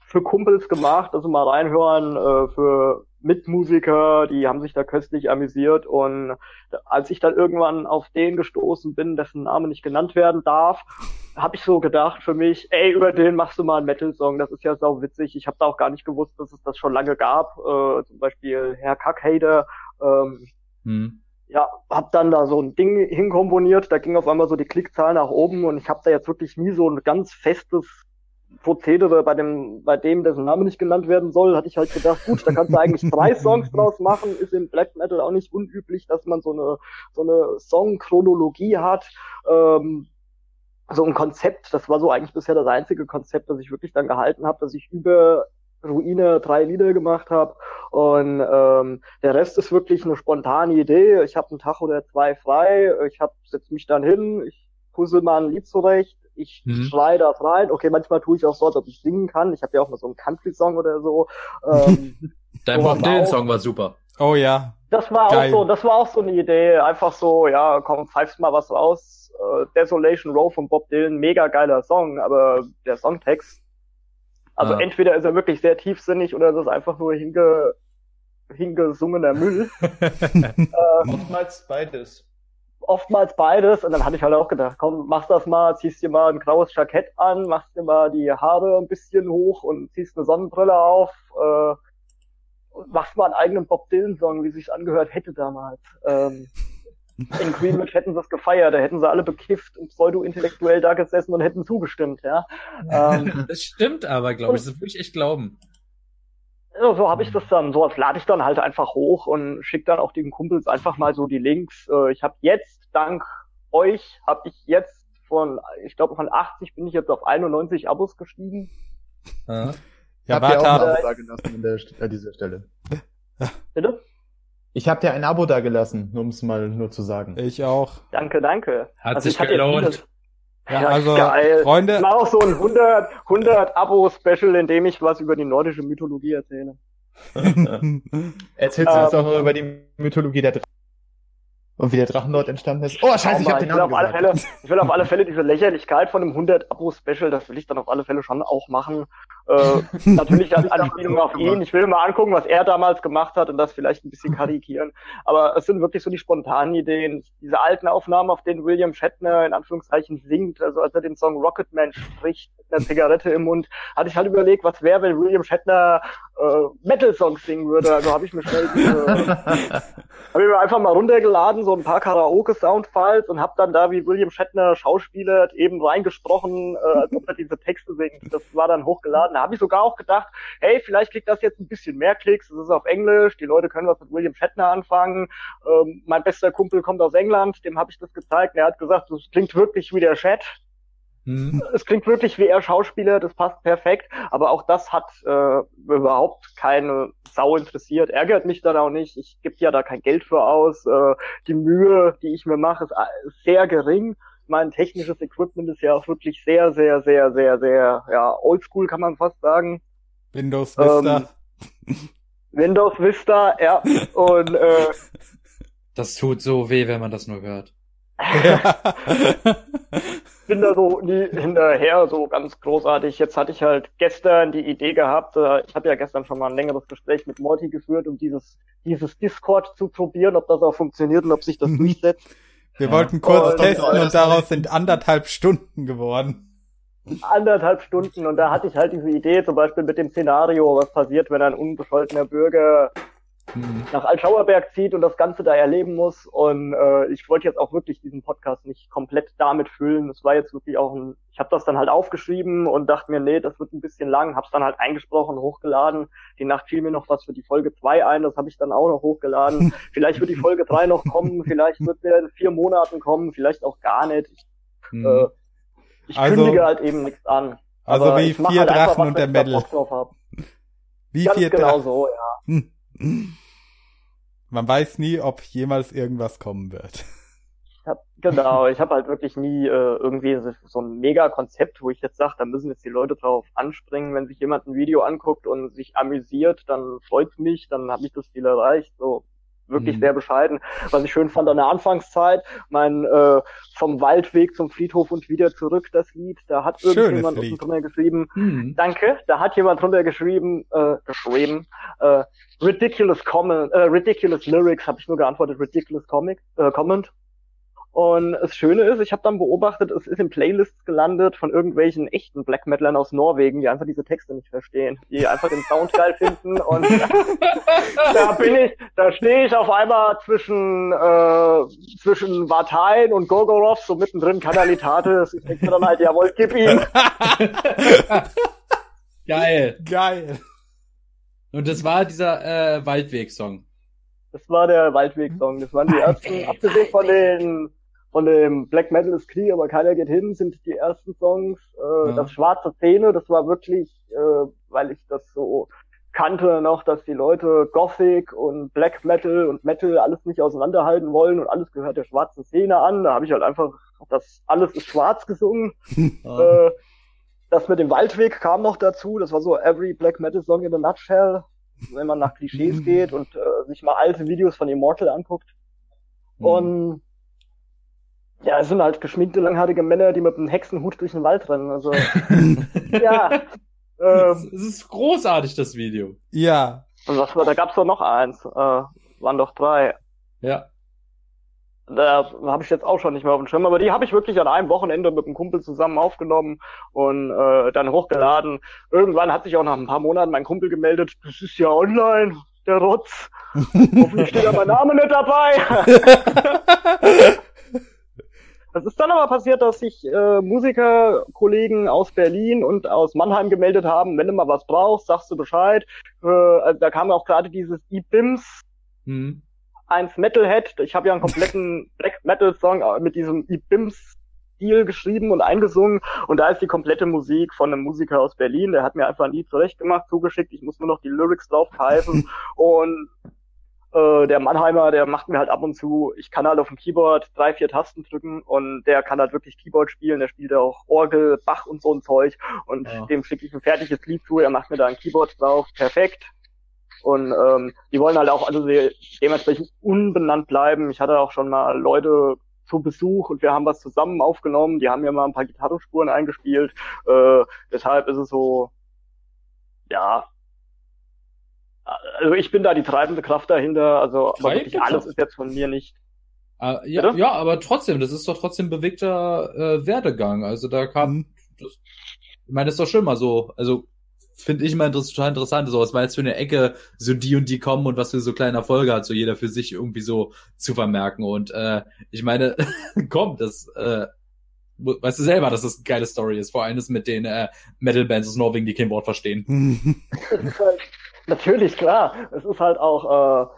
für Kumpels gemacht, also mal reinhören, äh, für Mitmusiker, die haben sich da köstlich amüsiert und als ich dann irgendwann auf den gestoßen bin, dessen Name nicht genannt werden darf, habe ich so gedacht für mich, ey, über den machst du mal einen Metal-Song, das ist ja sau witzig. Ich habe da auch gar nicht gewusst, dass es das schon lange gab. Äh, zum Beispiel Herr Kackhader. Ähm, hm. Ja, hab dann da so ein Ding hinkomponiert, da ging auf einmal so die Klickzahl nach oben und ich habe da jetzt wirklich nie so ein ganz festes Prozedere bei dem, bei dem, dessen Name nicht genannt werden soll, hatte ich halt gedacht, gut, da kannst du eigentlich drei Songs draus machen, ist im Black Metal auch nicht unüblich, dass man so eine, so eine Songchronologie hat, ähm, so ein Konzept, das war so eigentlich bisher das einzige Konzept, das ich wirklich dann gehalten habe, dass ich über Ruine drei Lieder gemacht habe. Und ähm, der Rest ist wirklich eine spontane Idee. Ich habe einen Tag oder zwei frei, ich hab, setz mich dann hin, ich puzzle mal ein Lied zurecht, ich mhm. schrei das rein. Okay, manchmal tue ich auch so, als ob ich singen kann. Ich habe ja auch mal so einen Country-Song oder so. Ähm, Dein Bob Dylan-Song war super. Oh ja. Das war Geil. auch so, das war auch so eine Idee. Einfach so, ja, komm, pfeifst mal was raus. Uh, Desolation Row von Bob Dylan, mega geiler Song, aber der Songtext Also ah. entweder ist er wirklich sehr tiefsinnig oder ist es einfach nur hinge, hingesungener Müll. äh, oftmals beides. Oftmals beides. Und dann hatte ich halt auch gedacht, komm, mach das mal, ziehst dir mal ein graues Jackett an, machst dir mal die Haare ein bisschen hoch und ziehst eine Sonnenbrille auf. Äh, machst mal einen eigenen Bob Dylan-Song, wie sich angehört hätte damals. Ähm, in Greenwich hätten sie es gefeiert, da hätten sie alle bekifft und pseudo-intellektuell da gesessen und hätten zugestimmt, ja. Ähm, das stimmt aber, glaube ich, das würde ich echt glauben. Ja, so habe ich das dann, so lade ich dann halt einfach hoch und schicke dann auch den Kumpels einfach mal so die Links. Äh, ich habe jetzt, dank euch, habe ich jetzt von, ich glaube von 80 bin ich jetzt auf 91 Abos gestiegen. Ja, ja warte, auch ein Abo da gelassen an der, an dieser Stelle. Bitte? Ich habe dir ein Abo da gelassen, um es mal nur zu sagen. Ich auch. Danke, danke. Hat also sich gelohnt. Ja, also, geil. Freunde. Ich mache auch so ein 100, 100 Abo-Special, in dem ich was über die nordische Mythologie erzähle. Erzählst du uns ähm, auch noch über die Mythologie der und wie der Drachenlord entstanden ist. Oh, scheiße, ich hab den Namen ich will, Fälle, ich will auf alle Fälle diese Lächerlichkeit von einem 100-Abo-Special, das will ich dann auf alle Fälle schon auch machen. Äh, natürlich als Anspielung auf ihn. Ich will mal angucken, was er damals gemacht hat und das vielleicht ein bisschen karikieren. Aber es sind wirklich so die spontanen Ideen. Diese alten Aufnahmen, auf denen William Shatner in Anführungszeichen singt, also als er den Song Rocketman spricht mit einer Zigarette im Mund, hatte ich halt überlegt, was wäre, wenn William Shatner äh, Metal-Songs singen würde. Also habe ich mir schnell diese, habe ich mir einfach mal runtergeladen, so ein paar Karaoke-Soundfiles und habe dann da wie William Shatner Schauspieler eben reingesprochen, äh, als ob er diese Texte singt. Das war dann hochgeladen. Da habe ich sogar auch gedacht, hey, vielleicht kriegt das jetzt ein bisschen mehr Klicks. Es ist auf Englisch, die Leute können was mit William Shatner anfangen. Ähm, mein bester Kumpel kommt aus England, dem habe ich das gezeigt. Er hat gesagt, das klingt wirklich wie der Chat. Mhm. Es klingt wirklich wie er Schauspieler, das passt perfekt, aber auch das hat äh, überhaupt keine Sau interessiert, ärgert mich dann auch nicht. Ich gebe ja da kein Geld für aus. Äh, die Mühe, die ich mir mache, ist äh, sehr gering. Mein technisches Equipment ist ja auch wirklich sehr, sehr, sehr, sehr, sehr, ja, oldschool kann man fast sagen. Windows Vista. Ähm, Windows Vista, ja. Und äh, das tut so weh, wenn man das nur hört. bin da so nie hinterher, so ganz großartig. Jetzt hatte ich halt gestern die Idee gehabt, äh, ich habe ja gestern schon mal ein längeres Gespräch mit Morty geführt, um dieses, dieses Discord zu probieren, ob das auch funktioniert und ob sich das mhm. durchsetzt. Wir ja. wollten kurz und testen und daraus sind anderthalb Stunden geworden. Anderthalb Stunden und da hatte ich halt diese Idee, zum Beispiel mit dem Szenario, was passiert, wenn ein unbescholtener Bürger mhm. nach Altschauerberg zieht und das Ganze da erleben muss. Und äh, ich wollte jetzt auch wirklich diesen Podcast nicht komplett damit füllen. Das war jetzt wirklich auch ein, ich habe das dann halt aufgeschrieben und dachte mir, nee, das wird ein bisschen lang, hab's dann halt eingesprochen, hochgeladen. Die Nacht fiel mir noch was für die Folge zwei ein, das habe ich dann auch noch hochgeladen. vielleicht wird die Folge drei noch kommen, vielleicht wird der in vier Monaten kommen, vielleicht auch gar nicht. Ich, mhm. äh, ich also, kündige halt eben nichts an. Also wie vier halt Drachen einfach, und der Medal. Wie Ganz vier genau Drachen. so, ja. Hm. Man weiß nie, ob jemals irgendwas kommen wird. Ich hab, genau, ich habe halt wirklich nie äh, irgendwie so ein Mega-Konzept, wo ich jetzt sage, da müssen jetzt die Leute drauf anspringen. Wenn sich jemand ein Video anguckt und sich amüsiert, dann freut's mich, dann habe ich das Ziel erreicht. So wirklich mhm. sehr bescheiden. Was ich schön fand an der Anfangszeit, mein äh, vom Waldweg zum Friedhof und wieder zurück das Lied, da hat irgendjemand unten drunter geschrieben, mhm. danke, da hat jemand drunter geschrieben, äh, geschrieben, äh, ridiculous comment, äh, ridiculous lyrics, habe ich nur geantwortet, ridiculous comic, äh, comment. Und das Schöne ist, ich habe dann beobachtet, es ist in Playlists gelandet von irgendwelchen echten Black Metalern aus Norwegen, die einfach diese Texte nicht verstehen, die einfach den Sound geil finden und da bin ich, da stehe ich auf einmal zwischen äh, zwischen Vatein und Gorgorov, so mittendrin Kanalitatis. Ich denke mir dann halt, jawohl, gib ihn. Geil. Geil. Und das war dieser äh, Waldweg-Song. Das war der Waldweg-Song. Das waren die ersten, abgesehen von den von dem Black Metal ist Krieg, aber keiner geht hin, sind die ersten Songs. Äh, ja. Das Schwarze Szene, das war wirklich, äh, weil ich das so kannte noch, dass die Leute Gothic und Black Metal und Metal alles nicht auseinanderhalten wollen und alles gehört der schwarzen Szene an. Da habe ich halt einfach das alles ist schwarz gesungen. Äh, das mit dem Waldweg kam noch dazu. Das war so Every Black Metal Song in a Nutshell, wenn man nach Klischees mhm. geht und äh, sich mal alte Videos von Immortal anguckt. Mhm. Und ja, es sind halt geschminkte, langhaarige Männer, die mit einem Hexenhut durch den Wald rennen. Also ja, Ähm, es ist großartig, das Video. Ja. Und was war, da gab's doch noch eins. Äh, waren doch drei. Ja. Da habe ich jetzt auch schon nicht mehr auf dem Schirm, aber die habe ich wirklich an einem Wochenende mit einem Kumpel zusammen aufgenommen und äh, dann hochgeladen. Irgendwann hat sich auch nach ein paar Monaten mein Kumpel gemeldet, das ist ja online, der Rotz. Hoffentlich steht ja mein Name nicht dabei. Es ist dann aber passiert, dass sich äh, Musikerkollegen aus Berlin und aus Mannheim gemeldet haben, wenn du mal was brauchst, sagst du Bescheid. Äh, also da kam auch gerade dieses E-Bims mhm. eins Metalhead. Ich habe ja einen kompletten Black Metal Song äh, mit diesem E-Bims Stil geschrieben und eingesungen und da ist die komplette Musik von einem Musiker aus Berlin, der hat mir einfach ein Lied zurecht gemacht, zugeschickt, ich muss nur noch die Lyrics drauf und äh, der Mannheimer, der macht mir halt ab und zu, ich kann halt auf dem Keyboard drei, vier Tasten drücken und der kann halt wirklich Keyboard spielen, der spielt auch Orgel, Bach und so ein Zeug und ja. dem schicke ich ein fertiges Lied zu, er macht mir da ein Keyboard drauf, perfekt. Und ähm, die wollen halt auch also dementsprechend unbenannt bleiben. Ich hatte auch schon mal Leute zu Besuch und wir haben was zusammen aufgenommen. Die haben mir mal ein paar Gitarrenspuren eingespielt. Äh, deshalb ist es so, ja, also ich bin da die treibende Kraft dahinter, also aber wirklich alles ist jetzt von mir nicht. Uh, ja, ja, aber trotzdem, das ist doch trotzdem bewegter äh, Werdegang. Also da kam, mhm. das, ich meine, das ist doch schon mal so. Also finde ich immer total interessant, so was war jetzt für eine Ecke, so die und die kommen und was für so kleine Erfolge hat, so jeder für sich irgendwie so zu vermerken. Und äh, ich meine, komm, das äh, weißt du selber, dass das eine geile Story ist. Vor allem ist mit den äh, Metal-Bands aus Norwegen, die kein Wort verstehen. Natürlich, klar. Es ist halt auch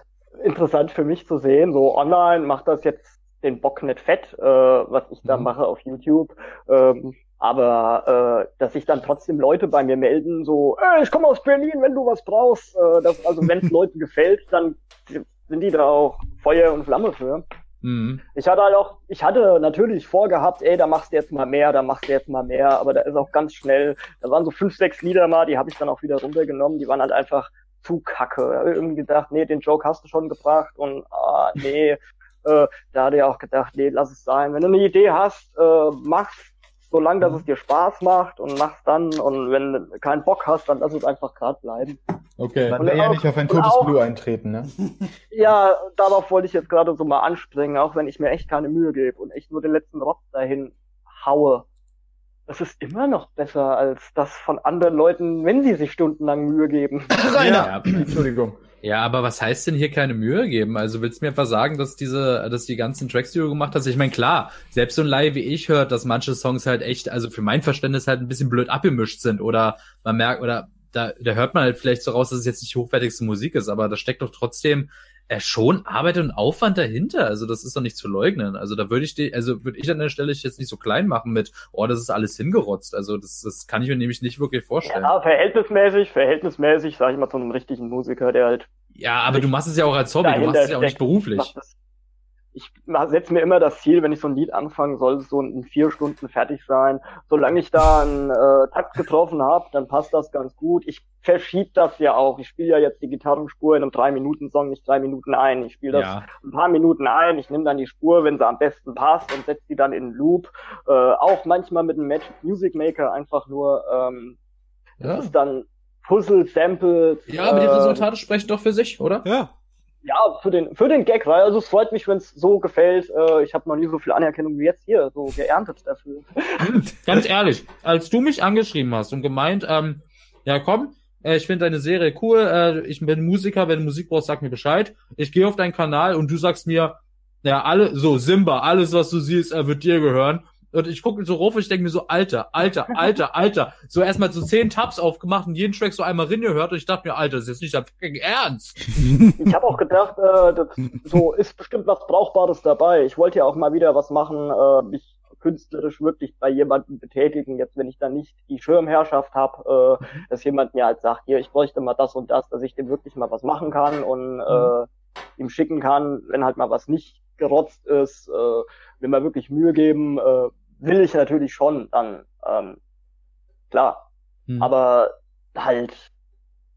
äh, interessant für mich zu sehen. So online macht das jetzt den Bock nicht fett, äh, was ich da mhm. mache auf YouTube. Ähm, aber äh, dass sich dann trotzdem Leute bei mir melden, so, äh, ich komme aus Berlin, wenn du was brauchst. Äh, das, also wenn es Leuten gefällt, dann sind die da auch Feuer und Flamme für. Mhm. Ich hatte halt auch, ich hatte natürlich vorgehabt, ey, da machst du jetzt mal mehr, da machst du jetzt mal mehr, aber da ist auch ganz schnell, da waren so fünf, sechs Lieder mal, die habe ich dann auch wieder runtergenommen, die waren halt einfach zu kacke. Irgendwie gedacht, nee, den Joke hast du schon gebracht und ah, nee, äh, da hatte ich auch gedacht, nee, lass es sein. Wenn du eine Idee hast, äh, mach's, solange dass es dir Spaß macht und mach's dann und wenn du keinen Bock hast, dann lass es einfach gerade bleiben. Okay. Will ja nicht auf ein totes auch, Blue eintreten, ne? Ja, darauf wollte ich jetzt gerade so mal anspringen, auch wenn ich mir echt keine Mühe gebe und echt nur den letzten Rotz dahin haue. Das ist immer noch besser als das von anderen Leuten, wenn sie sich stundenlang Mühe geben. Rainer! Ja, Entschuldigung. Ja, aber was heißt denn hier keine Mühe geben? Also willst du mir einfach sagen, dass diese, dass die ganzen Tracks, die du gemacht hast, ich meine, klar, selbst so ein Laie wie ich hört, dass manche Songs halt echt, also für mein Verständnis halt ein bisschen blöd abgemischt sind oder man merkt, oder da, da hört man halt vielleicht so raus, dass es jetzt nicht die hochwertigste Musik ist, aber da steckt doch trotzdem äh, schon Arbeit und Aufwand dahinter. Also das ist doch nicht zu leugnen. Also da würde ich die, also würde ich an der Stelle jetzt nicht so klein machen mit, oh, das ist alles hingerotzt. Also das, das kann ich mir nämlich nicht wirklich vorstellen. Ja, verhältnismäßig, verhältnismäßig, sage ich mal, zu einem richtigen Musiker, der halt. Ja, aber du machst es ja auch als Hobby, du machst es ja auch nicht beruflich ich setze mir immer das Ziel, wenn ich so ein Lied anfange, soll es so in vier Stunden fertig sein. Solange ich da einen äh, Takt getroffen habe, dann passt das ganz gut. Ich verschiebe das ja auch. Ich spiele ja jetzt die Gitarrenspur in einem drei-Minuten-Song nicht drei Minuten ein. Ich spiele das ja. ein paar Minuten ein. Ich nehme dann die Spur, wenn sie am besten passt und setze die dann in Loop. Äh, auch manchmal mit einem Magic Music Maker einfach nur. Ähm, ja. Das ist dann Puzzle, Samples. Ja, aber die Resultate äh, sprechen doch für sich, oder? Ja. Ja, für den, für den Gag, weil also es freut mich, wenn es so gefällt. Äh, ich habe noch nie so viel Anerkennung wie jetzt hier, so geerntet dafür. Ganz ehrlich, als du mich angeschrieben hast und gemeint, ähm, ja komm, äh, ich finde deine Serie cool, äh, ich bin Musiker, wenn du Musik brauchst, sag mir Bescheid. Ich gehe auf deinen Kanal und du sagst mir, ja, alle, so, Simba, alles, was du siehst, äh, wird dir gehören. Und ich gucke so rauf und ich denke mir so, Alter, Alter, Alter, Alter. So erstmal so zehn Tabs aufgemacht und jeden Track so einmal rin gehört und ich dachte mir, Alter, das ist jetzt nicht dein fucking Ernst. Ich habe auch gedacht, äh, das, so ist bestimmt was Brauchbares dabei. Ich wollte ja auch mal wieder was machen, äh, mich künstlerisch wirklich bei jemandem betätigen, jetzt wenn ich dann nicht die Schirmherrschaft habe, äh, dass jemand mir halt sagt, hier, ich bräuchte mal das und das, dass ich dem wirklich mal was machen kann und äh, ihm schicken kann, wenn halt mal was nicht gerotzt ist, äh, wenn wir wirklich Mühe geben, äh, will ich natürlich schon dann, ähm, klar. Hm. Aber halt,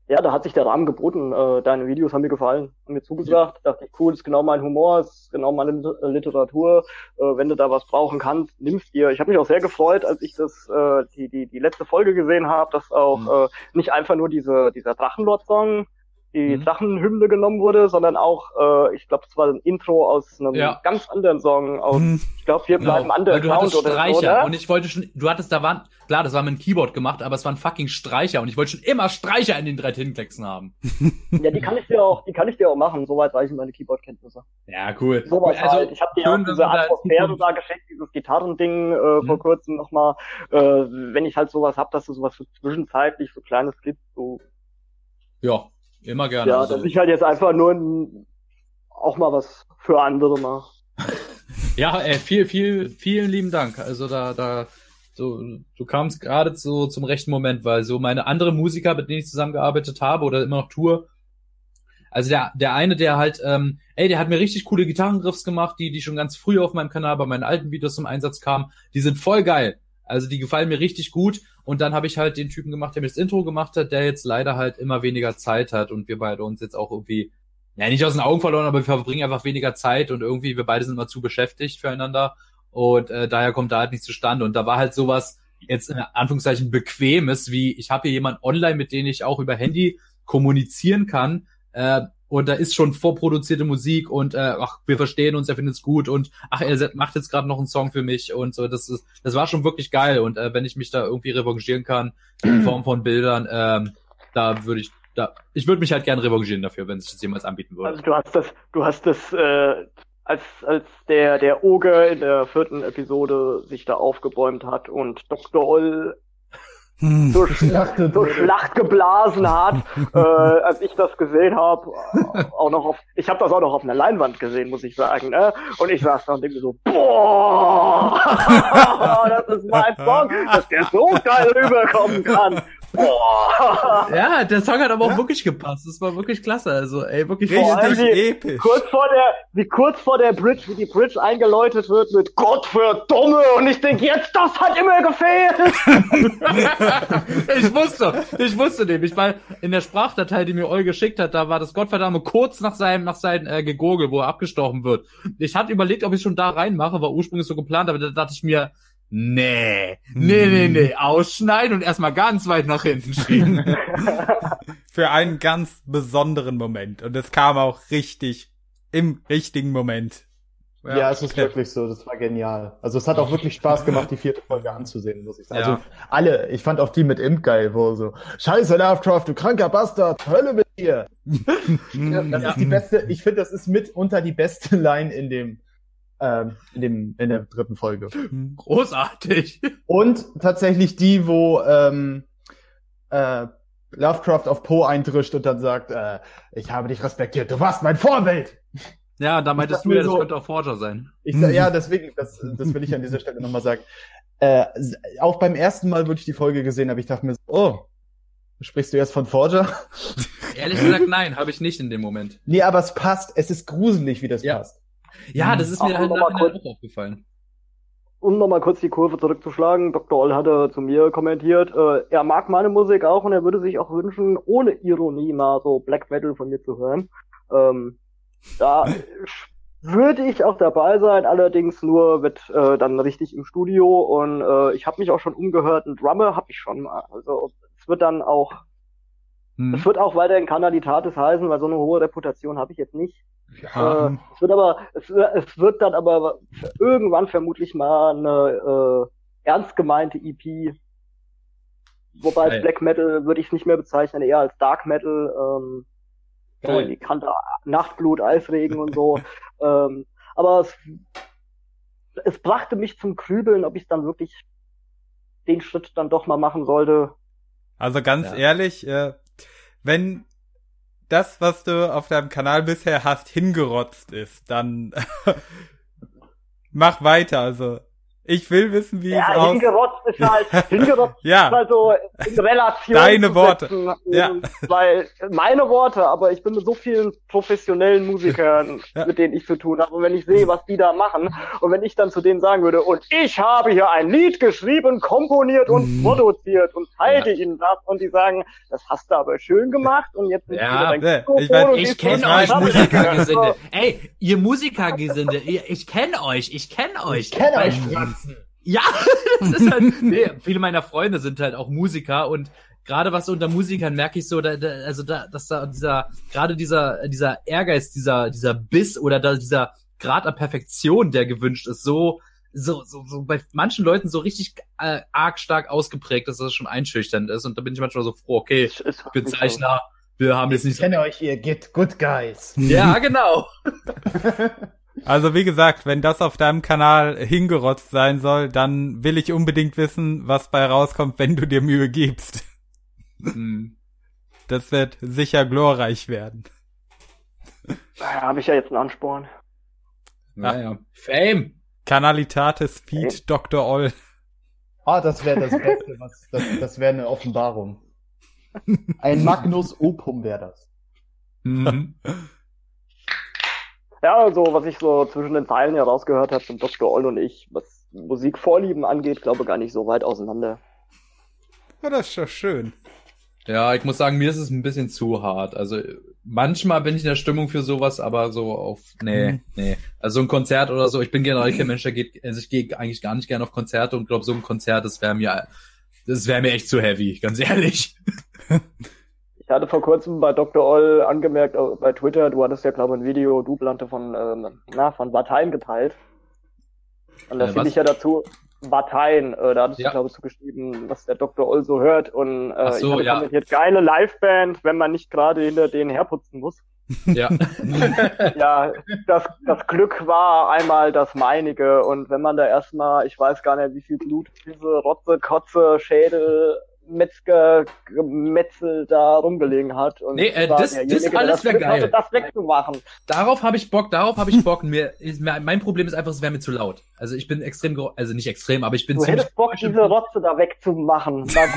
ja, da hat sich der Rahmen geboten. Äh, deine Videos haben mir gefallen, haben mir zugesagt. Ja. Dachte ich, cool, ist genau mein Humor, ist genau meine Literatur. Äh, wenn du da was brauchen kannst, nimmst dir. Ich habe mich auch sehr gefreut, als ich das äh, die die die letzte Folge gesehen habe, dass auch mhm. äh, nicht einfach nur diese dieser Drachenlord-Song die mhm. Drachenhymne genommen wurde, sondern auch, äh, ich glaube, es war ein Intro aus einem ja. ganz anderen Song. Aus, mhm. Ich glaube, wir genau. bleiben genau. under du hattest Streicher so, und ich wollte schon, du hattest da waren, klar, das war mit dem Keyboard gemacht, aber es waren fucking Streicher und ich wollte schon immer Streicher in den drei Tintenklecksen haben. ja, die kann ich dir auch, die kann ich dir auch machen. Soweit reichen meine Keyboard-Kenntnisse. Ja, cool. Soweit also, halt. Ich habe dir auch diese Atmosphäre da geschenkt, dieses Gitarrending äh, mhm. vor kurzem nochmal. Äh, wenn ich halt sowas hab, dass du sowas so zwischenzeitlich, so kleines Clip, so ja, Immer gerne. Ja, also, dass ich halt jetzt einfach nur ein, auch mal was für andere mache. ja, ey, viel, viel, vielen lieben Dank. Also da, da, so, du kamst gerade so zum rechten Moment, weil so meine andere Musiker, mit denen ich zusammengearbeitet habe oder immer noch tue, also der, der eine, der halt, ähm, ey, der hat mir richtig coole Gitarrengriffs gemacht, die, die schon ganz früh auf meinem Kanal bei meinen alten Videos zum Einsatz kamen. Die sind voll geil. Also die gefallen mir richtig gut. Und dann habe ich halt den Typen gemacht, der mir das Intro gemacht hat, der jetzt leider halt immer weniger Zeit hat und wir beide uns jetzt auch irgendwie, ja, nicht aus den Augen verloren, aber wir verbringen einfach weniger Zeit und irgendwie, wir beide sind immer zu beschäftigt füreinander. Und äh, daher kommt da halt nichts zustande. Und da war halt sowas jetzt in Anführungszeichen bequemes, wie ich habe hier jemand online, mit dem ich auch über Handy kommunizieren kann. Äh, und da ist schon vorproduzierte Musik und äh, ach, wir verstehen uns, er findet es gut und ach, er macht jetzt gerade noch einen Song für mich und so. Das ist, das war schon wirklich geil und äh, wenn ich mich da irgendwie revanchieren kann in Form von Bildern, ähm, da würde ich, da, ich würde mich halt gerne revanchieren dafür, wenn sich das jemals anbieten würde. Also du hast das, du hast das, äh, als als der der Oger in der vierten Episode sich da aufgebäumt hat und Dr. Oll. Zur, Schlacht, zur Schlacht geblasen hat, äh, als ich das gesehen habe, auch noch auf, ich habe das auch noch auf einer Leinwand gesehen, muss ich sagen, ne? Und ich saß da und denke so, boah, das ist mein Song, dass der so geil rüberkommen kann. Boah. Ja, der Song hat aber auch ja. wirklich gepasst. Das war wirklich klasse. Also, ey, wirklich richtig wie, episch. Kurz vor der, wie kurz vor der Bridge, wie die Bridge eingeläutet wird mit Gott für Dumme. Und ich denke, jetzt, das hat immer gefehlt. ich wusste, ich wusste nämlich, weil in der Sprachdatei, die mir Eul geschickt hat, da war das Gottverdammt kurz nach seinem, nach seinem äh, Gegurgel, wo er abgestochen wird. Ich hatte überlegt, ob ich schon da reinmache, war ursprünglich so geplant, aber da dachte ich mir, Nee, nee, nee, hm. nee, ausschneiden und erstmal ganz weit nach hinten schieben. Für einen ganz besonderen Moment. Und es kam auch richtig im richtigen Moment. Ja, ja es ist wirklich so, das war genial. Also es hat auch wirklich Spaß gemacht, die vierte Folge anzusehen, muss ich sagen. Ja. Also alle, ich fand auch die mit Imp geil, wo so, Scheiße, Lovecraft, du kranker Bastard, Hölle mit dir. das ja. ist die beste, ich finde, das ist mitunter die beste Line in dem, ähm, in, dem, in der dritten Folge. Großartig. Und tatsächlich die, wo ähm, äh, Lovecraft auf Poe eintrischt und dann sagt, äh, ich habe dich respektiert, du warst mein Vorbild. Ja, da meintest du ja, das so, könnte auch Forger sein. Ich, ja, deswegen, das, das will ich an dieser Stelle nochmal sagen. Äh, auch beim ersten Mal, wo ich die Folge gesehen habe, ich dachte mir so, oh, sprichst du jetzt von Forger? Ehrlich gesagt, nein, habe ich nicht in dem Moment. Nee, aber es passt, es ist gruselig, wie das ja. passt. Ja, das ist mir halt nachher auch aufgefallen. Um nochmal kurz die Kurve zurückzuschlagen, Dr. Oll hatte zu mir kommentiert, äh, er mag meine Musik auch und er würde sich auch wünschen, ohne Ironie mal so Black Metal von mir zu hören. Ähm, da würde ich auch dabei sein, allerdings nur mit äh, dann richtig im Studio und äh, ich habe mich auch schon umgehört, ein Drummer habe ich schon mal. Also es wird dann auch, hm. es wird auch weiterhin Kanalitatis heißen, weil so eine hohe Reputation habe ich jetzt nicht. Ja. Äh, es wird aber, es, es, wird dann aber irgendwann vermutlich mal eine äh, ernst gemeinte EP. Wobei als Black Metal würde ich es nicht mehr bezeichnen, eher als Dark Metal, ähm, so in die Kante Nachtblut, Eisregen und so. ähm, aber es, es brachte mich zum Krübeln, ob ich dann wirklich den Schritt dann doch mal machen sollte. Also ganz ja. ehrlich, äh, wenn das, was du auf deinem Kanal bisher hast, hingerotzt ist, dann mach weiter. Also Ich will wissen, wie ja, es aus... hingerotzt ist halt, hingerotzt ja. ist halt so in Relation Deine Worte. Ja. Weil meine Worte, aber ich bin mit so vielen professionellen Musikern, ja. mit denen ich zu tun habe. Und wenn ich sehe, was die da machen, und wenn ich dann zu denen sagen würde, und ich habe hier ein Lied geschrieben, komponiert und mm. produziert und zeige ja. ihnen das, und die sagen, das hast du aber schön gemacht, und jetzt ja, ne, ich, mein, ich kenne euch Musikergesinde. Ey, ihr Musikergesinde, ich kenne euch, ich kenne euch. Ich kenne euch. Ja, das ist halt, nee, viele meiner Freunde sind halt auch Musiker und gerade was unter Musikern merke ich so, da, da, also da, dass da dieser, gerade dieser, dieser Ehrgeiz, dieser, dieser Biss oder da, dieser Grad an Perfektion, der gewünscht ist, so, so, so, so bei manchen Leuten so richtig äh, arg stark ausgeprägt, dass das schon einschüchternd ist. Und da bin ich manchmal so froh, okay, ich bin Zeichner, wir haben jetzt nicht. Ich kenne euch, ihr Get Good Guys. Ja, genau. Also wie gesagt, wenn das auf deinem Kanal hingerotzt sein soll, dann will ich unbedingt wissen, was bei rauskommt, wenn du dir Mühe gibst. Hm. Das wird sicher glorreich werden. Naja, habe ich ja jetzt einen Ansporn. Naja. Fame. Kanalitatis Feed Fame. Dr. Oll. Ah, das wäre das Beste, was, das, das wäre eine Offenbarung. Ein Magnus Opum wäre das. Mhm. Ja, also was ich so zwischen den Zeilen herausgehört habe sind Dr. Oll und ich, was Musikvorlieben angeht, glaube gar nicht so weit auseinander. Ja, das ist doch schön. Ja, ich muss sagen, mir ist es ein bisschen zu hart. Also manchmal bin ich in der Stimmung für sowas, aber so auf nee, mhm. nee. Also ein Konzert oder so, ich bin generell kein Mensch, der geht, also ich gehe eigentlich gar nicht gerne auf Konzerte und glaube so ein Konzert, das wäre mir das wäre mir echt zu heavy, ganz ehrlich. Ich hatte vor kurzem bei Dr. Oll angemerkt, äh, bei Twitter, du hattest ja, glaube ich, ein Video, Dublante von, ähm, na, von Bateien geteilt. Und da äh, finde ich ja dazu, Bateien, äh, da hattest ja. du, glaube ich, so geschrieben, was der Dr. Oll so hört. Und äh, so, ich hatte ja. kommentiert, geile Liveband, wenn man nicht gerade hinter denen herputzen muss. Ja. ja, das, das Glück war einmal das meinige. Und wenn man da erstmal, ich weiß gar nicht, wie viel Blut, diese Rotze, Kotze, Schädel Metzger Metzel da rumgelegen hat. Und nee, äh, das, das alles wäre geil. Hatte, das wegzumachen. Darauf habe ich Bock, darauf habe ich Bock. mir, mein Problem ist einfach, es wäre mir zu laut. Also ich bin extrem, also nicht extrem, aber ich bin du ziemlich... hättest Bock, diese Rotze da wegzumachen. Nein,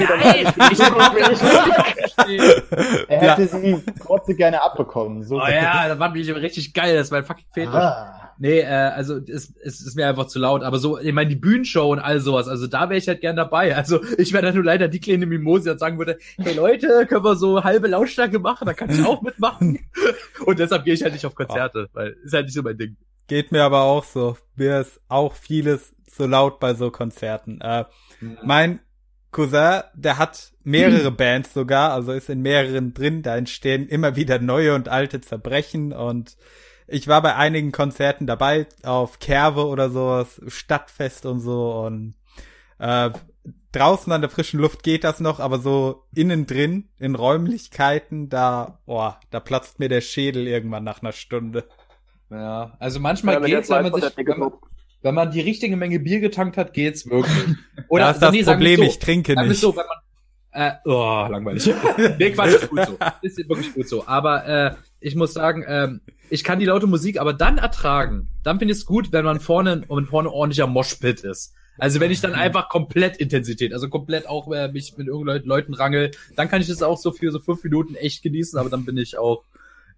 ich, er hätte sie Rotze gerne abbekommen. So oh ja, das war richtig geil. Das war ein fucking Fetisch. Ah. Nee, äh, also es, es ist mir einfach zu laut. Aber so, ich meine, die Bühnenshow und all sowas, also da wäre ich halt gern dabei. Also ich wäre da nur leider die kleine Mimose, die sagen würde, hey Leute, können wir so halbe Lautstärke machen, da kann ich auch mitmachen. und deshalb gehe ich halt nicht auf Konzerte, oh. weil ist halt nicht so mein Ding. Geht mir aber auch so. Mir ist auch vieles zu laut bei so Konzerten. Äh, mhm. Mein Cousin, der hat mehrere mhm. Bands sogar, also ist in mehreren drin, da entstehen immer wieder neue und alte Zerbrechen und ich war bei einigen Konzerten dabei, auf Kerve oder sowas, Stadtfest und so und äh, draußen an der frischen Luft geht das noch, aber so innen drin, in Räumlichkeiten, da, boah, da platzt mir der Schädel irgendwann nach einer Stunde. Ja, also manchmal ja, geht's, wenn man sich, wenn man, wenn man, die richtige Menge Bier getankt hat, geht's wirklich. Oder das ist das nee, Problem, so, ich trinke nicht. So, wenn man, äh, oh, langweilig. nee, Quatsch, ist gut so. Ist wirklich gut so. Aber äh, ich muss sagen, ähm, ich kann die laute Musik aber dann ertragen. Dann finde ich es gut, wenn man vorne und vorne ordentlicher Moshpit ist. Also wenn ich dann einfach komplett Intensität, also komplett auch äh, mich mit irgendwelchen Leuten rangel, dann kann ich das auch so für so fünf Minuten echt genießen, aber dann bin ich auch,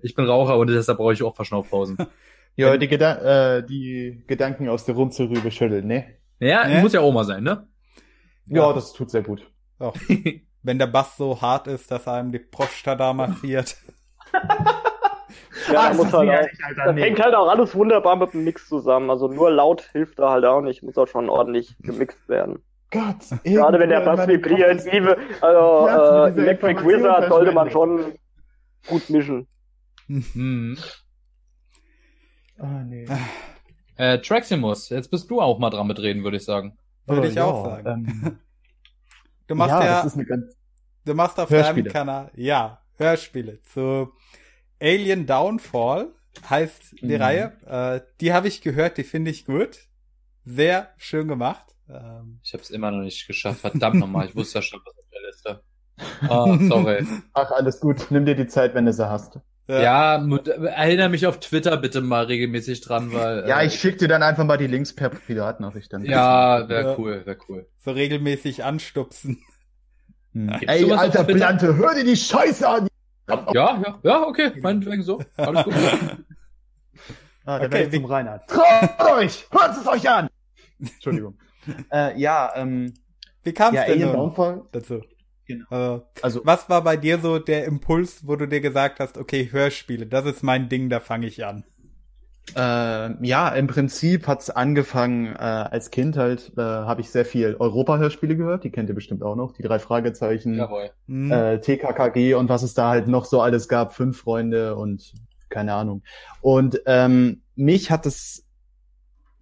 ich bin Raucher und deshalb brauche ich auch Verschnaufpausen. ja, die, Gedan äh, die Gedanken aus der Runzelrübe schütteln, ne? Ja, äh? muss ja Oma sein, ne? Ja, ja, das tut sehr gut. Auch. wenn der Bass so hart ist, dass einem die Prostata massiert. Ja, ah, muss halt auch, das nee. hängt halt auch alles wunderbar mit dem Mix zusammen. Also nur laut hilft da halt auch nicht. Muss auch schon ordentlich gemixt werden. Gott, Gerade wenn der Bass vibriert, also äh, Electric Wizard sollte man schon gut mischen. Mhm. Oh, nee. Äh, Traximus, jetzt bist du auch mal dran mitreden, würde ich sagen. Würde oh, ich ja, auch sagen. Ähm, du machst ja, ja du machst auf Hörspiele. deinem Kanal, ja, Hörspiele zu Alien Downfall heißt die mhm. Reihe. Äh, die habe ich gehört, die finde ich gut. Sehr schön gemacht. Ähm, ich habe es immer noch nicht geschafft. Verdammt nochmal, ich wusste ja schon, was auf der Liste. Oh, sorry. Ach, alles gut. Nimm dir die Zeit, wenn du sie hast. Ja, ja erinnere mich auf Twitter bitte mal regelmäßig dran, weil. Ja, äh, ich schicke dir dann einfach mal die Links per Privatnachricht dann. Ja, wäre cool, wäre cool. So regelmäßig anstupsen. Hm. Ey, alter Blante, hör dir die Scheiße an! Ja, ja, ja, okay, meinetwegen so. Alles gut. ah, der okay, zum Reinhard. Traut euch! Hört es euch an! Entschuldigung. äh, ja, ähm. Wie kam es ja, denn dazu? Genau. Äh, also, was war bei dir so der Impuls, wo du dir gesagt hast, okay, Hörspiele, das ist mein Ding, da fange ich an? Äh, ja, im Prinzip hat's angefangen äh, als Kind halt, äh, habe ich sehr viel Europa-Hörspiele gehört, die kennt ihr bestimmt auch noch, die drei Fragezeichen, Jawohl. Mhm. äh, TKKG und was es da halt noch so alles gab, fünf Freunde und keine Ahnung. Und ähm, mich hat es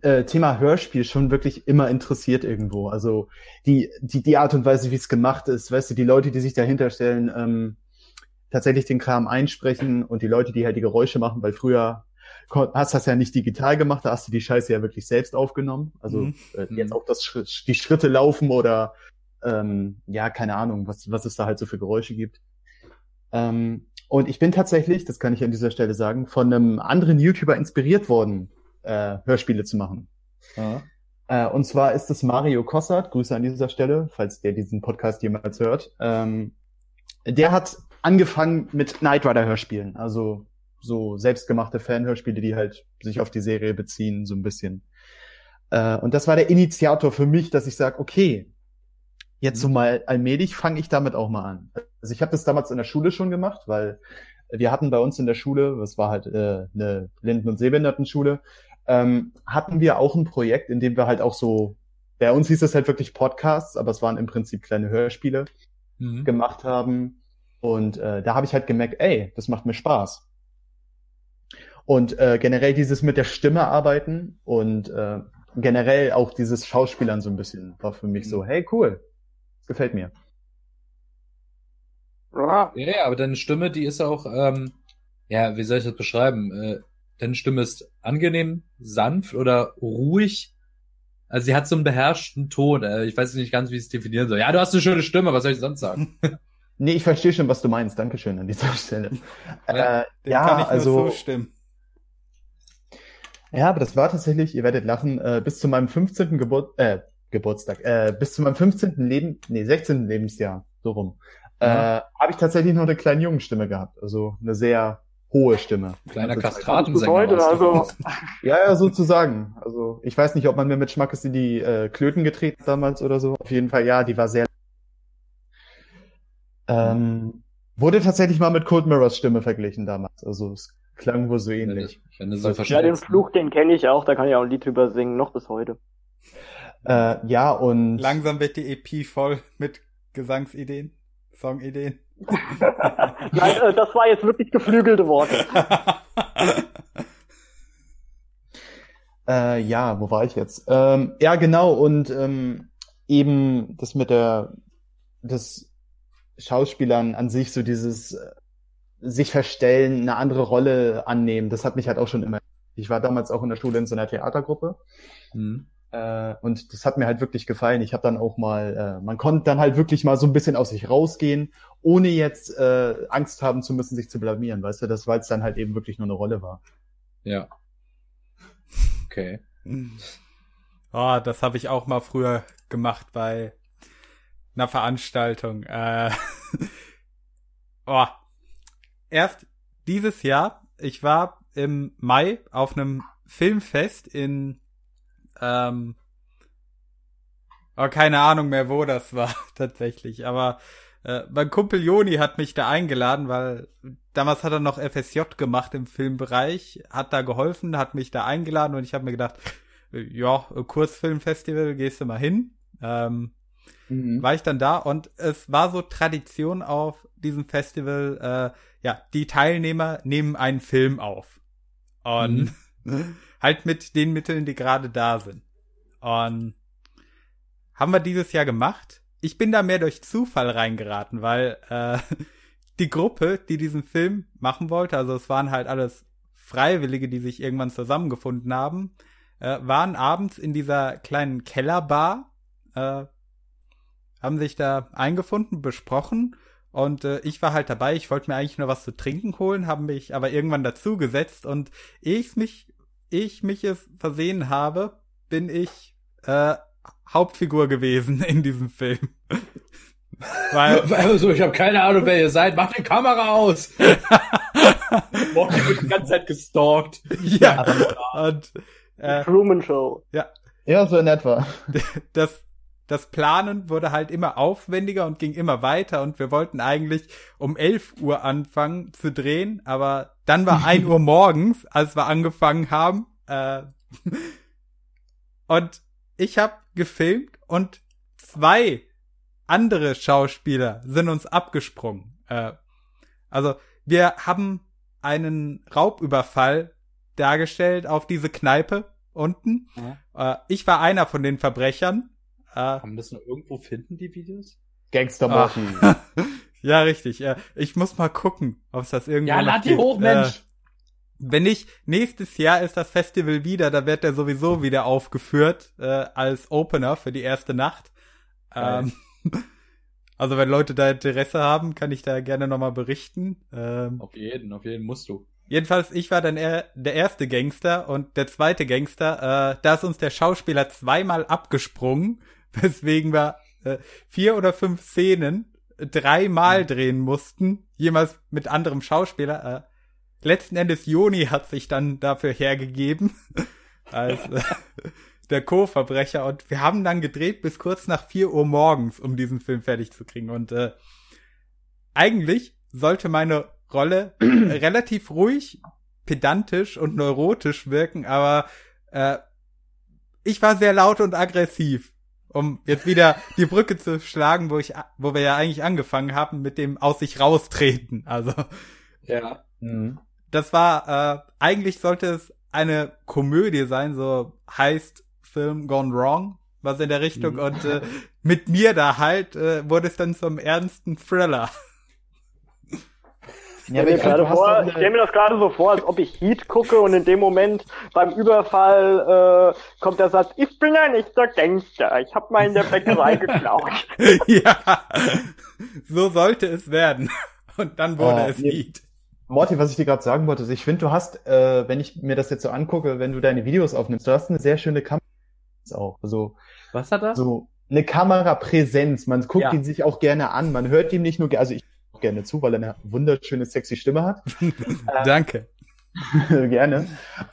äh, Thema Hörspiel schon wirklich immer interessiert irgendwo. Also die, die, die Art und Weise, wie es gemacht ist, weißt du, die Leute, die sich dahinter stellen, ähm, tatsächlich den Kram einsprechen und die Leute, die halt die Geräusche machen, weil früher hast das ja nicht digital gemacht, da hast du die Scheiße ja wirklich selbst aufgenommen. Also mhm. äh, jetzt mhm. auch das die Schritte laufen oder ähm, ja, keine Ahnung, was, was es da halt so für Geräusche gibt. Ähm, und ich bin tatsächlich, das kann ich an dieser Stelle sagen, von einem anderen YouTuber inspiriert worden, äh, Hörspiele zu machen. Ja. Äh, und zwar ist es Mario Kossert, Grüße an dieser Stelle, falls der diesen Podcast jemals hört. Ähm, der hat angefangen mit Knight Rider Hörspielen, also so selbstgemachte Fanhörspiele, die halt sich auf die Serie beziehen, so ein bisschen. Äh, und das war der Initiator für mich, dass ich sage, okay, jetzt so mhm. mal allmählich fange ich damit auch mal an. Also ich habe das damals in der Schule schon gemacht, weil wir hatten bei uns in der Schule, das war halt äh, eine Blinden- und Sehbehindertenschule, ähm, hatten wir auch ein Projekt, in dem wir halt auch so, bei uns hieß es halt wirklich Podcasts, aber es waren im Prinzip kleine Hörspiele mhm. gemacht haben. Und äh, da habe ich halt gemerkt, ey, das macht mir Spaß. Und äh, generell dieses mit der Stimme arbeiten und äh, generell auch dieses Schauspielern so ein bisschen war für mich mhm. so, hey, cool, gefällt mir. Ja, ja, aber deine Stimme, die ist auch, ähm, ja, wie soll ich das beschreiben? Äh, deine Stimme ist angenehm, sanft oder ruhig. Also sie hat so einen beherrschten Ton. Äh, ich weiß nicht ganz, wie ich es definieren soll. Ja, du hast eine schöne Stimme, was soll ich sonst sagen? nee, ich verstehe schon, was du meinst. Dankeschön an dieser Stelle. Ja, äh, ja kann ich also, so stimmen. Ja, aber das war tatsächlich, ihr werdet lachen, äh, bis zu meinem 15. Geburt, äh, Geburtstag, äh, bis zu meinem 15. Leben, nee, 16. Lebensjahr, so rum, äh, habe ich tatsächlich noch eine kleine Jungenstimme gehabt. Also eine sehr hohe Stimme. Kleiner also, Kastratensänger. Also, ja, ja, sozusagen. Also ich weiß nicht, ob man mir mit Schmackes in die äh, Klöten getreten damals oder so. Auf jeden Fall, ja, die war sehr. Ähm, wurde tatsächlich mal mit Cold Mirrors Stimme verglichen damals. Also es klang wohl so ähnlich. Wenn so ja, den Fluch, den kenne ich auch, da kann ich auch ein Lied drüber singen, noch bis heute. Äh, ja, und. Langsam wird die EP voll mit Gesangsideen, Songideen. Nein, äh, das war jetzt wirklich geflügelte Worte. äh, ja, wo war ich jetzt? Ähm, ja, genau, und ähm, eben das mit der, das Schauspielern an sich, so dieses äh, sich verstellen, eine andere Rolle annehmen, das hat mich halt auch schon immer. Ich war damals auch in der Schule in so einer Theatergruppe. Mhm. Äh, und das hat mir halt wirklich gefallen. Ich habe dann auch mal, äh, man konnte dann halt wirklich mal so ein bisschen aus sich rausgehen, ohne jetzt äh, Angst haben zu müssen, sich zu blamieren, weißt du, das, weil es dann halt eben wirklich nur eine Rolle war. Ja. Okay. Oh, das habe ich auch mal früher gemacht bei einer Veranstaltung. Äh, oh. Erst dieses Jahr, ich war im Mai auf einem Filmfest in ähm, oh, keine Ahnung mehr, wo das war tatsächlich. Aber äh, mein Kumpel Joni hat mich da eingeladen, weil damals hat er noch FSJ gemacht im Filmbereich, hat da geholfen, hat mich da eingeladen und ich habe mir gedacht, äh, ja, Kurzfilmfestival, gehst du mal hin. Ähm, mhm. War ich dann da und es war so Tradition auf diesem Festival, äh, ja, die Teilnehmer nehmen einen Film auf. Und mhm. halt mit den Mitteln, die gerade da sind. Und haben wir dieses Jahr gemacht. Ich bin da mehr durch Zufall reingeraten, weil äh, die Gruppe, die diesen Film machen wollte, also es waren halt alles Freiwillige, die sich irgendwann zusammengefunden haben, äh, waren abends in dieser kleinen Kellerbar, äh, haben sich da eingefunden, besprochen Und äh, ich war halt dabei, ich wollte mir eigentlich nur was zu trinken holen, habe mich aber irgendwann dazu gesetzt und ich mich, ich mich es versehen habe, bin ich äh, Hauptfigur gewesen in diesem Film. Weil, also, ich habe keine Ahnung, wer ihr seid. Macht die Kamera aus. Morty wird die ganze Zeit gestalkt. Ja. Und, äh, Truman Show. Ja. Ja, so in etwa. Das, das Planen wurde halt immer aufwendiger und ging immer weiter und wir wollten eigentlich um 11 Uhr anfangen zu drehen, aber dann war 1 Uhr morgens, als wir angefangen haben. Äh, und ich habe gefilmt und zwei andere Schauspieler sind uns abgesprungen. Äh, also wir haben einen Raubüberfall dargestellt auf diese Kneipe unten. Mhm. Äh, ich war einer von den Verbrechern. Äh, Kann man das noch irgendwo finden, die Videos? Gangster Morty. ja, richtig. Äh, ich muss mal gucken, ob es das irgendwo Ja, lad die hoch, Mensch! Äh, wenn nicht, nächstes Jahr ist das Festival wieder, da wird der sowieso wieder aufgeführt äh, als Opener für die erste Nacht. Ähm, also wenn Leute da Interesse haben, kann ich da gerne nochmal berichten. Ähm, auf jeden, auf jeden musst du. Jedenfalls, ich war dann eher der erste Gangster und der zweite Gangster, äh, da ist uns der Schauspieler zweimal abgesprungen, weswegen wir äh, vier oder fünf Szenen dreimal drehen mussten, jemals mit anderem Schauspieler. Äh, letzten Endes Joni hat sich dann dafür hergegeben, als äh, der Co-Verbrecher und wir haben dann gedreht bis kurz nach vier Uhr morgens, um diesen Film fertig zu kriegen und äh, eigentlich sollte meine Rolle relativ ruhig, pedantisch und neurotisch wirken, aber äh, ich war sehr laut und aggressiv, um jetzt wieder die Brücke zu schlagen, wo ich, wo wir ja eigentlich angefangen haben mit dem aus sich raustreten. Also ja. Mhm. Das war äh, eigentlich sollte es eine Komödie sein, so heißt Film Gone Wrong, was in der Richtung mhm. und äh, mit mir da halt äh, wurde es dann zum ernsten Thriller. Ja, ich stelle mir das gerade so vor, als ob ich Heat gucke und in dem Moment beim Überfall äh, kommt der Satz, ich bin ein echter Gangster, ich habe mal in der Bäckerei geklaut. ja, so sollte es werden. Und dann wurde oh, es Heat. Morty, was ich dir gerade sagen wollte, ich finde, du hast, äh, wenn ich mir das jetzt so angucke, wenn du deine Videos aufnimmst, du hast eine sehr schöne Kamera auch. Also, was hat er? So eine Kamerapräsenz. Man guckt ja. ihn sich auch gerne an. Man hört ihm nicht nur, also ich gerne zu, weil er eine wunderschöne, sexy Stimme hat. Danke. gerne.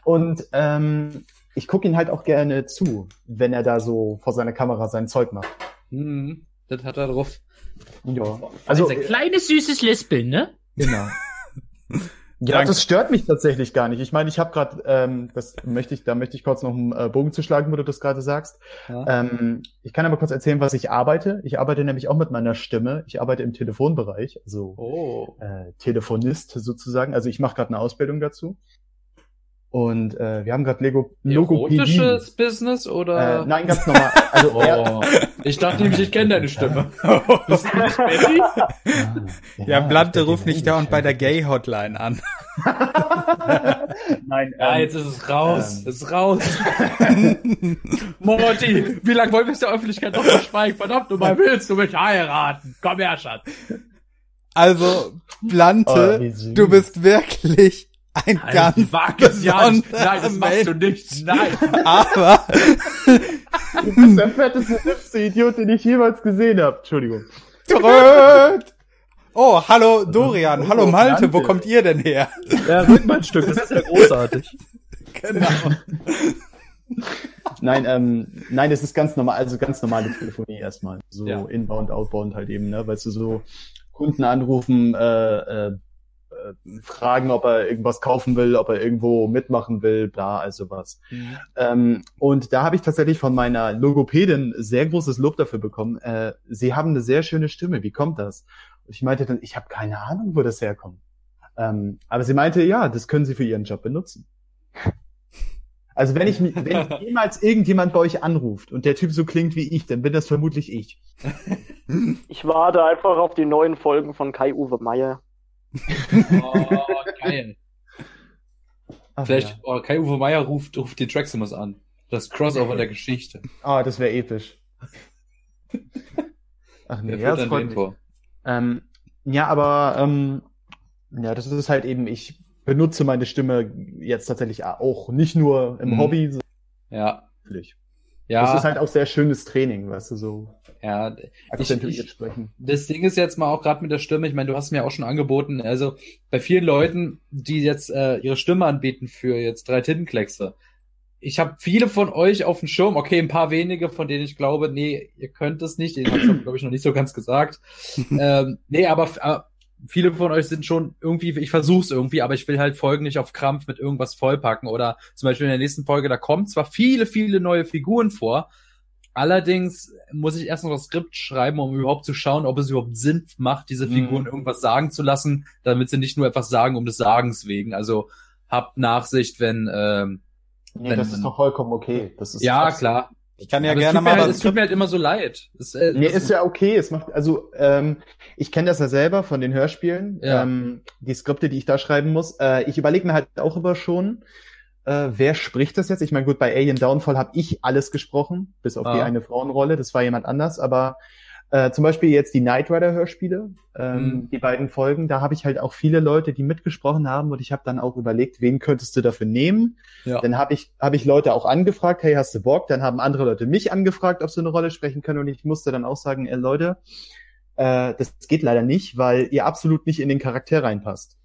Und ähm, ich gucke ihn halt auch gerne zu, wenn er da so vor seiner Kamera sein Zeug macht. Mhm, das hat er drauf. Ja. Also, also ein kleines süßes Lispeln, ne? Genau. Ja, Danke. das stört mich tatsächlich gar nicht. Ich meine, ich habe gerade, ähm, das möchte ich, da möchte ich kurz noch einen äh, Bogen zu schlagen, wo du das gerade sagst. Ja. Ähm, ich kann aber kurz erzählen, was ich arbeite. Ich arbeite nämlich auch mit meiner Stimme. Ich arbeite im Telefonbereich, also oh. äh, Telefonist sozusagen. Also ich mache gerade eine Ausbildung dazu. Und äh, wir haben gerade Lego Logopädie. Erotisches Business oder? Äh, nein, ganz normal. Also, oh. Ich dachte nämlich, ich kenne deine Stimme. Bist du nicht Betty? Ja, ja Blante ruft nicht da und bei der Gay Hotline an. nein. Ja, ähm, jetzt ist es raus. Ähm. ist raus. Morty, wie lange wollen wir es der Öffentlichkeit noch verschweigen? Verdammt, du mal willst du mich heiraten? Komm her, Schatz. Also, Blante, oh, du bist wirklich ein Nein, ganz besonderer ja nicht. Nein, das machst du nicht. Nein. Aber du bist der fetteste hipste Idiot, den ich jemals gesehen habe. Entschuldigung. Tröd. Oh, hallo Dorian, hallo Malte, wo kommt ihr denn her? Ja, Rückmannstück, das ist ja großartig. genau. nein, ähm, nein, es ist ganz normal, also ganz normale Telefonie erstmal. So ja. inbound, outbound halt eben, ne? Weißt du, so Kunden anrufen, äh, äh, fragen, ob er irgendwas kaufen will, ob er irgendwo mitmachen will, bla, also was. Mhm. Ähm, und da habe ich tatsächlich von meiner Logopädin sehr großes Lob dafür bekommen. Äh, sie haben eine sehr schöne Stimme. Wie kommt das? Und ich meinte dann, ich habe keine Ahnung, wo das herkommt. Ähm, aber sie meinte, ja, das können Sie für Ihren Job benutzen. Also wenn ich wenn jemals irgendjemand bei euch anruft und der Typ so klingt wie ich, dann bin das vermutlich ich. Ich warte einfach auf die neuen Folgen von Kai-Uwe Meyer. Oh, geil. Ach, Vielleicht, ja. oh, Kai-Uwe Meier ruft, ruft die Traximus an. Das Crossover der Geschichte. Ah, oh, das wäre episch. Ach nee, ja, das freut mich. Vor. Ähm, Ja, aber ähm, ja, das ist halt eben, ich benutze meine Stimme jetzt tatsächlich auch nicht nur im Mhm. Hobby, Ja. wirklich. Ja. Das ist halt auch sehr schönes Training, weißt du, so ja. akzentuiert ich- sprechen. Das Ding ist jetzt mal auch gerade mit der Stimme, ich meine, du hast mir auch schon angeboten, also bei vielen Leuten, die jetzt äh, ihre Stimme anbieten für jetzt drei Tintenkleckse. Ich habe viele von euch auf dem Schirm, okay, ein paar wenige, von denen ich glaube, nee, ihr könnt es nicht, den habe ich glaube ich noch nicht so ganz gesagt. ähm, nee, aber äh, viele von euch sind schon irgendwie, ich versuch's irgendwie, aber ich will halt Folgen nicht auf Krampf mit irgendwas vollpacken oder zum Beispiel in der nächsten Folge, da kommen zwar viele, viele neue Figuren vor, allerdings muss ich erst noch das Skript schreiben, um überhaupt zu schauen, ob es überhaupt Sinn macht, diese Mhm. Figuren irgendwas sagen zu lassen, damit sie nicht nur etwas sagen um des Sagens wegen. Also habt Nachsicht, wenn ähm, Nee, wenn das ist doch vollkommen okay. Das ist ja klar. Ich kann ja Aber gerne mal halt, es tut mir halt immer so leid. Es, äh, Nee, ist ja okay. Es macht, also ähm, ich kenne das ja selber von den Hörspielen, Ja. ähm, die Skripte, die ich da schreiben muss. Äh, ich überlege mir halt auch immer schon, äh, wer spricht das jetzt? Ich meine, gut, bei Alien Downfall habe ich alles gesprochen, bis auf die Ah. eine Frauenrolle. Das war jemand anders, aber äh, zum Beispiel jetzt die Knight Rider Hörspiele, ähm, Mhm. die beiden Folgen, da habe ich halt auch viele Leute, die mitgesprochen haben und ich habe dann auch überlegt, wen könntest du dafür nehmen? ja. Dann habe ich, hab ich Leute auch angefragt, hey, hast du Bock? Dann haben andere Leute mich angefragt, ob sie eine Rolle sprechen können. Und ich musste dann auch sagen, ey Leute, äh, das geht leider nicht, weil ihr absolut nicht in den Charakter reinpasst.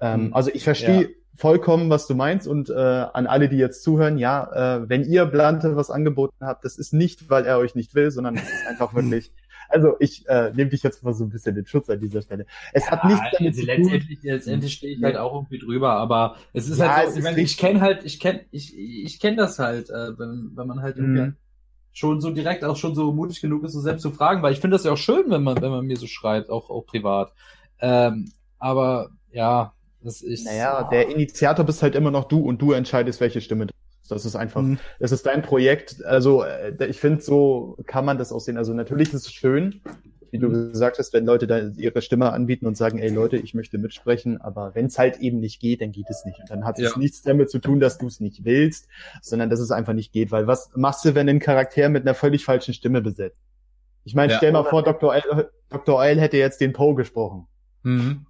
Ähm, Hm. Also ich verstehe vollkommen, was du meinst. Und äh, an alle, die jetzt zuhören, ja, äh, wenn ihr Blante was angeboten habt, das ist nicht, weil er euch nicht will, sondern es ist einfach wirklich. Also ich äh, nehme dich jetzt mal so ein bisschen in Schutz an dieser Stelle. Es hat nichts damit also zu tun. letztendlich, letztendlich stehe ich halt auch irgendwie drüber, aber es ist Ja, halt so, ich, meine, ich kenne halt, ich kenne, ich, ich kenne das halt, äh, wenn, wenn man halt irgendwie Mhm. schon so direkt auch schon so mutig genug ist, so selbst zu fragen, weil ich finde das ja auch schön, wenn man, wenn man mir so schreibt, auch, auch privat. Ähm, aber ja, das ist. Naja, der Initiator bist halt immer noch du und du entscheidest, welche Stimme. Das ist einfach, Mhm. das ist dein Projekt. Also äh, ich finde, so kann man das aussehen. Also natürlich ist es schön, wie du gesagt hast, wenn Leute da ihre Stimme anbieten und sagen, ey Leute, ich möchte mitsprechen, aber wenn es halt eben nicht geht, dann geht es nicht. Und dann hat es Ja. nichts damit zu tun, dass du es nicht willst, sondern dass es einfach nicht geht. Weil was machst du, wenn ein Charakter mit einer völlig falschen Stimme besetzt? Ich meine, Ja. stell mal vor, Dr. Oil, Dr. Oil hätte jetzt den Poe gesprochen. Mhm.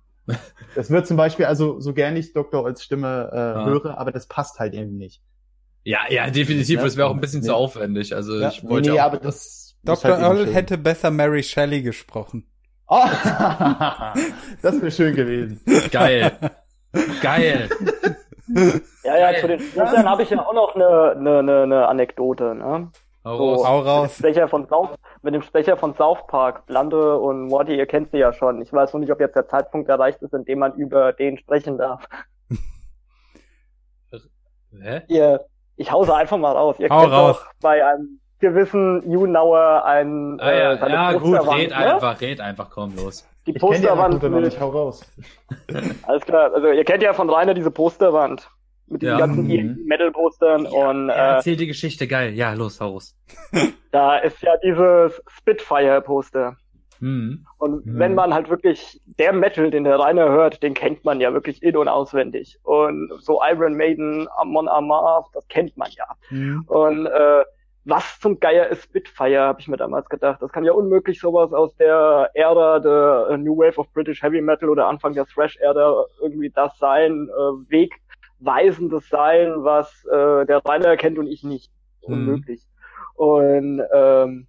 Das wird zum Beispiel, also so gern ich Dr. Oils Stimme äh, Ah. höre, aber das passt halt eben nicht. Ja, ja, definitiv. Ja. Das wäre auch ein bisschen Nee. zu aufwendig. Also Ja, ich wollte nee, auch, aber das ist Dr. halt Earl hätte besser Mary Shelley gesprochen. Oh, das wäre schön gewesen. geil. geil. Ja, ja, Geil. zu den Sprechern habe ich ja auch noch eine, eine, eine, eine Anekdote. Ne? Hau So, raus. Hau Mit dem, raus. Sprecher von South, mit dem Sprecher von South Park, Blande und Morty, ihr kennt sie ja schon. Ich weiß nur nicht, ob jetzt der Zeitpunkt erreicht ist, in dem man über den sprechen darf. Hä? Ihr, ich hause einfach mal raus. Ihr Hau kennt raus. doch bei einem gewissen Junauer ein Ah, ja, äh, ja gut, red ne? einfach, red einfach, komm los. Die Ich die Posterwand noch mit, nicht, hau raus. alles klar, also ihr kennt ja von Rainer diese Posterwand mit diesen Ja. ganzen Mhm. Metal-Postern und Ja, äh, erzähl die Geschichte, geil. Ja, los, hau raus. da ist ja dieses Spitfire-Poster. Mhm. Und Mhm. wenn man halt wirklich, der Metal, den der Rainer hört, den kennt man ja wirklich in- und auswendig. Und so Iron Maiden, Amon Amarth, das kennt man ja. Mhm. Und äh, was zum Geier ist Spitfire, habe ich mir damals gedacht. Das kann ja unmöglich sowas aus der Ära der äh, New Wave of British Heavy Metal oder Anfang der Thrash-Ära irgendwie das sein, äh, wegweisendes sein, was äh, der Rainer kennt und ich nicht. Mhm. Unmöglich. Und ähm,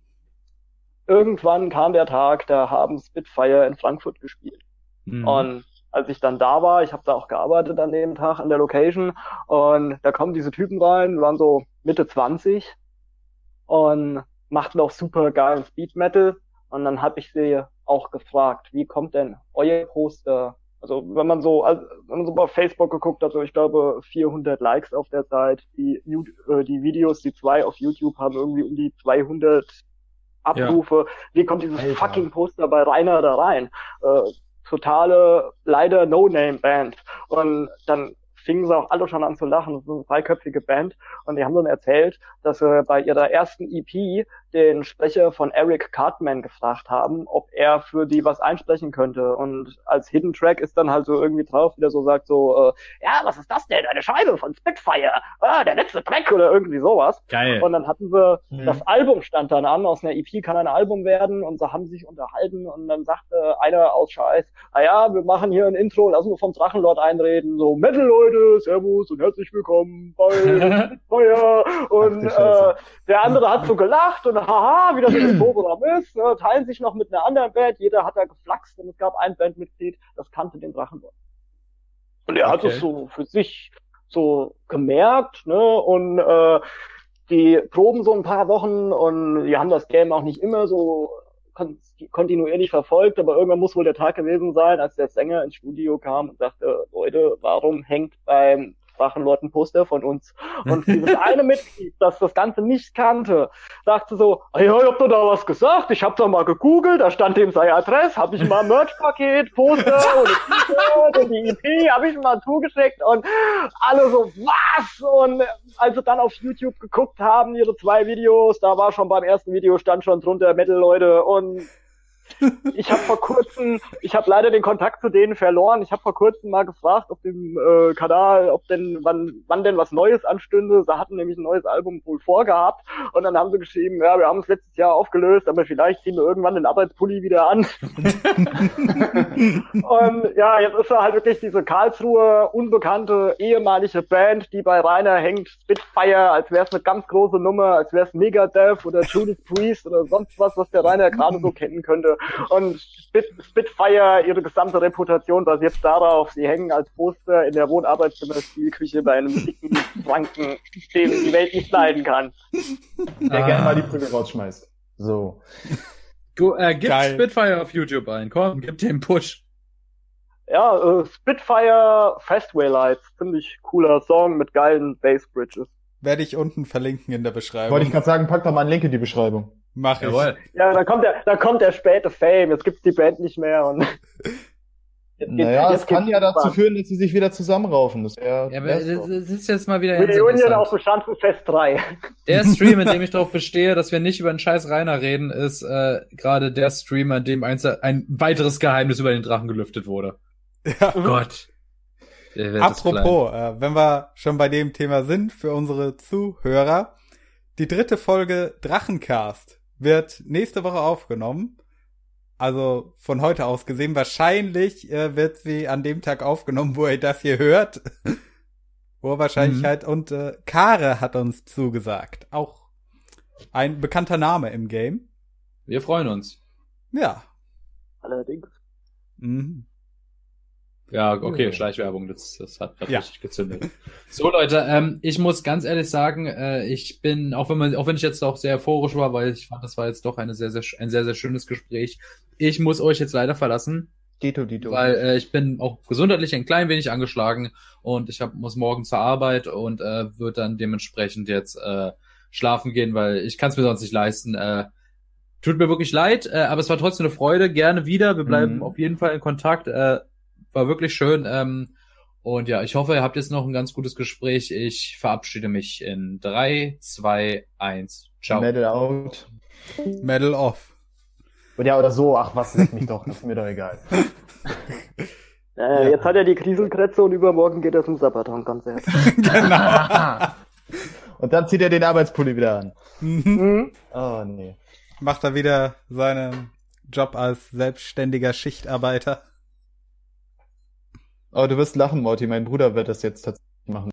irgendwann kam der Tag, da haben Spitfire in Frankfurt gespielt. Mhm. Und als ich dann da war, ich habe da auch gearbeitet an dem Tag an der Location und da kommen diese Typen rein, waren so Mitte 20 und machten auch super geilen Speed Metal und dann habe ich sie auch gefragt, wie kommt denn euer Poster? Also wenn man so, also, wenn man so bei Facebook geguckt hat, so ich glaube 400 Likes auf der Seite, die, äh, die Videos, die zwei auf YouTube haben irgendwie um die 200 Abrufe. Wie kommt dieses Alter. fucking Poster bei Rainer da rein? Äh, totale, leider No-Name-Band. Und dann fingen sie auch alle schon an zu lachen. Das ist eine dreiköpfige Band. Und die haben dann erzählt, dass sie bei ihrer ersten EP den Sprecher von Eric Cartman gefragt haben, ob er für die was einsprechen könnte. Und als Hidden Track ist dann halt so irgendwie drauf, wieder so sagt so, äh, ja, was ist das denn? Eine Scheibe von Spitfire, ah, der letzte Track oder irgendwie sowas. Geil. Und dann hatten wir, mhm. das Album stand dann an, aus einer EP kann ein Album werden und so haben sich unterhalten und dann sagte einer aus Scheiß, ah ja, wir machen hier ein Intro, lassen wir vom Drachenlord einreden, so Metal Leute, Servus und herzlich willkommen bei Spitfire. Und äh, der andere hat so gelacht und haha, wie das in Programm ist, ne, teilen sich noch mit einer anderen Band, jeder hat da geflaxt und es gab ein Bandmitglied, das kannte den Drachenlord. Und er okay. hat es so für sich so gemerkt, ne, und äh, die proben so ein paar Wochen und die haben das Game auch nicht immer so kon kontinuierlich verfolgt, aber irgendwann muss wohl der Tag gewesen sein, als der Sänger ins Studio kam und sagte, Leute, warum hängt beim Ein Poster von uns. Und dieses eine Mitglied, das das Ganze nicht kannte, sagte so, hey, ich hab doch da was gesagt, ich hab da mal gegoogelt, da stand dem sei Adress, hab ich mal Merch-Paket, Poster und, und die EP hab ich mal zugeschickt und alle so, was? Und als sie dann auf YouTube geguckt haben, ihre zwei Videos, da war schon beim ersten Video stand schon drunter Metal-Leute und ich habe vor kurzem, ich habe leider den Kontakt zu denen verloren. Ich habe vor kurzem mal gefragt auf dem äh, Kanal, ob denn wann, wann denn was Neues anstünde. Sie hatten nämlich ein neues Album wohl vorgehabt und dann haben sie geschrieben, ja, wir haben es letztes Jahr aufgelöst, aber vielleicht ziehen wir irgendwann den Arbeitspulli wieder an. und ja, jetzt ist er halt wirklich diese Karlsruhe unbekannte ehemalige Band, die bei Rainer hängt, Spitfire, als wäre es eine ganz große Nummer, als wäre es Megadeth oder Judas Priest oder sonst was, was der Rainer gerade so kennen könnte. Und Spit Spitfire, ihre gesamte Reputation basiert darauf, sie hängen als Poster in der Wohnarbeitszimmer-Spielküche bei einem dicken Franken, den die Welt nicht leiden kann. Der ah. gerne mal die Brille rausschmeißt. So. Go, äh, gib Geil. Spitfire auf YouTube ein, komm, gib den Push. Ja, äh, Spitfire Fastway Lights, ziemlich cooler Song mit geilen Bass Bridges. Werde ich unten verlinken in der Beschreibung. Wollte ich gerade sagen, pack doch mal einen Link in die Beschreibung. Mach ich. Ja, da kommt der, da kommt der späte Fame. Jetzt gibt's die Band nicht mehr und. Jetzt naja, es kann ja dazu führen, dass sie sich wieder zusammenraufen. Das ja, aber das ist jetzt mal wieder Reunion auf Beschanzenfest 3. Der Stream, in dem ich darauf bestehe, dass wir nicht über den scheiß Rainer reden, ist äh, gerade der Stream, an dem ein, ein weiteres Geheimnis über den Drachen gelüftet wurde. Ja. Oh Gott. Apropos, äh, wenn wir schon bei dem Thema sind, für unsere Zuhörer, die dritte Folge Drachencast wird nächste Woche aufgenommen. Also von heute aus gesehen. Wahrscheinlich äh, wird sie an dem Tag aufgenommen, wo ihr das hier hört. Hohe Wahrscheinlichkeit. Mhm. Und äh, Kare hat uns zugesagt. Auch ein bekannter Name im Game. Wir freuen uns. Ja. Allerdings. Mhm. Ja, okay, Schleichwerbung, das, das hat, hat ja. richtig gezündet. So, Leute, ähm, ich muss ganz ehrlich sagen, äh, ich bin, auch wenn man, auch wenn ich jetzt auch sehr euphorisch war, weil ich fand, das war jetzt doch eine sehr, sehr, ein sehr, sehr schönes Gespräch. Ich muss euch jetzt leider verlassen. Dito, Dito. Weil äh, ich bin auch gesundheitlich ein klein wenig angeschlagen und ich hab, muss morgen zur Arbeit und äh, wird dann dementsprechend jetzt äh, schlafen gehen, weil ich kann es mir sonst nicht leisten. Äh, tut mir wirklich leid, äh, aber es war trotzdem eine Freude. Gerne wieder. Wir bleiben mhm. auf jeden Fall in Kontakt. Äh, war wirklich schön. Ähm, und ja, ich hoffe, ihr habt jetzt noch ein ganz gutes Gespräch. Ich verabschiede mich in drei, zwei, eins. Ciao. Medal out. Medal off. Und ja, oder so. Ach, was, leck mich doch. Das ist mir doch egal. Äh, jetzt hat er die Kriselkrätze und übermorgen geht er zum Sabbaton-Konzert. genau. und dann zieht er den Arbeitspulli wieder an. Mhm. Oh, nee. Macht er wieder seinen Job als selbstständiger Schichtarbeiter. Aber du wirst lachen, Morty. Mein Bruder wird das jetzt tatsächlich machen.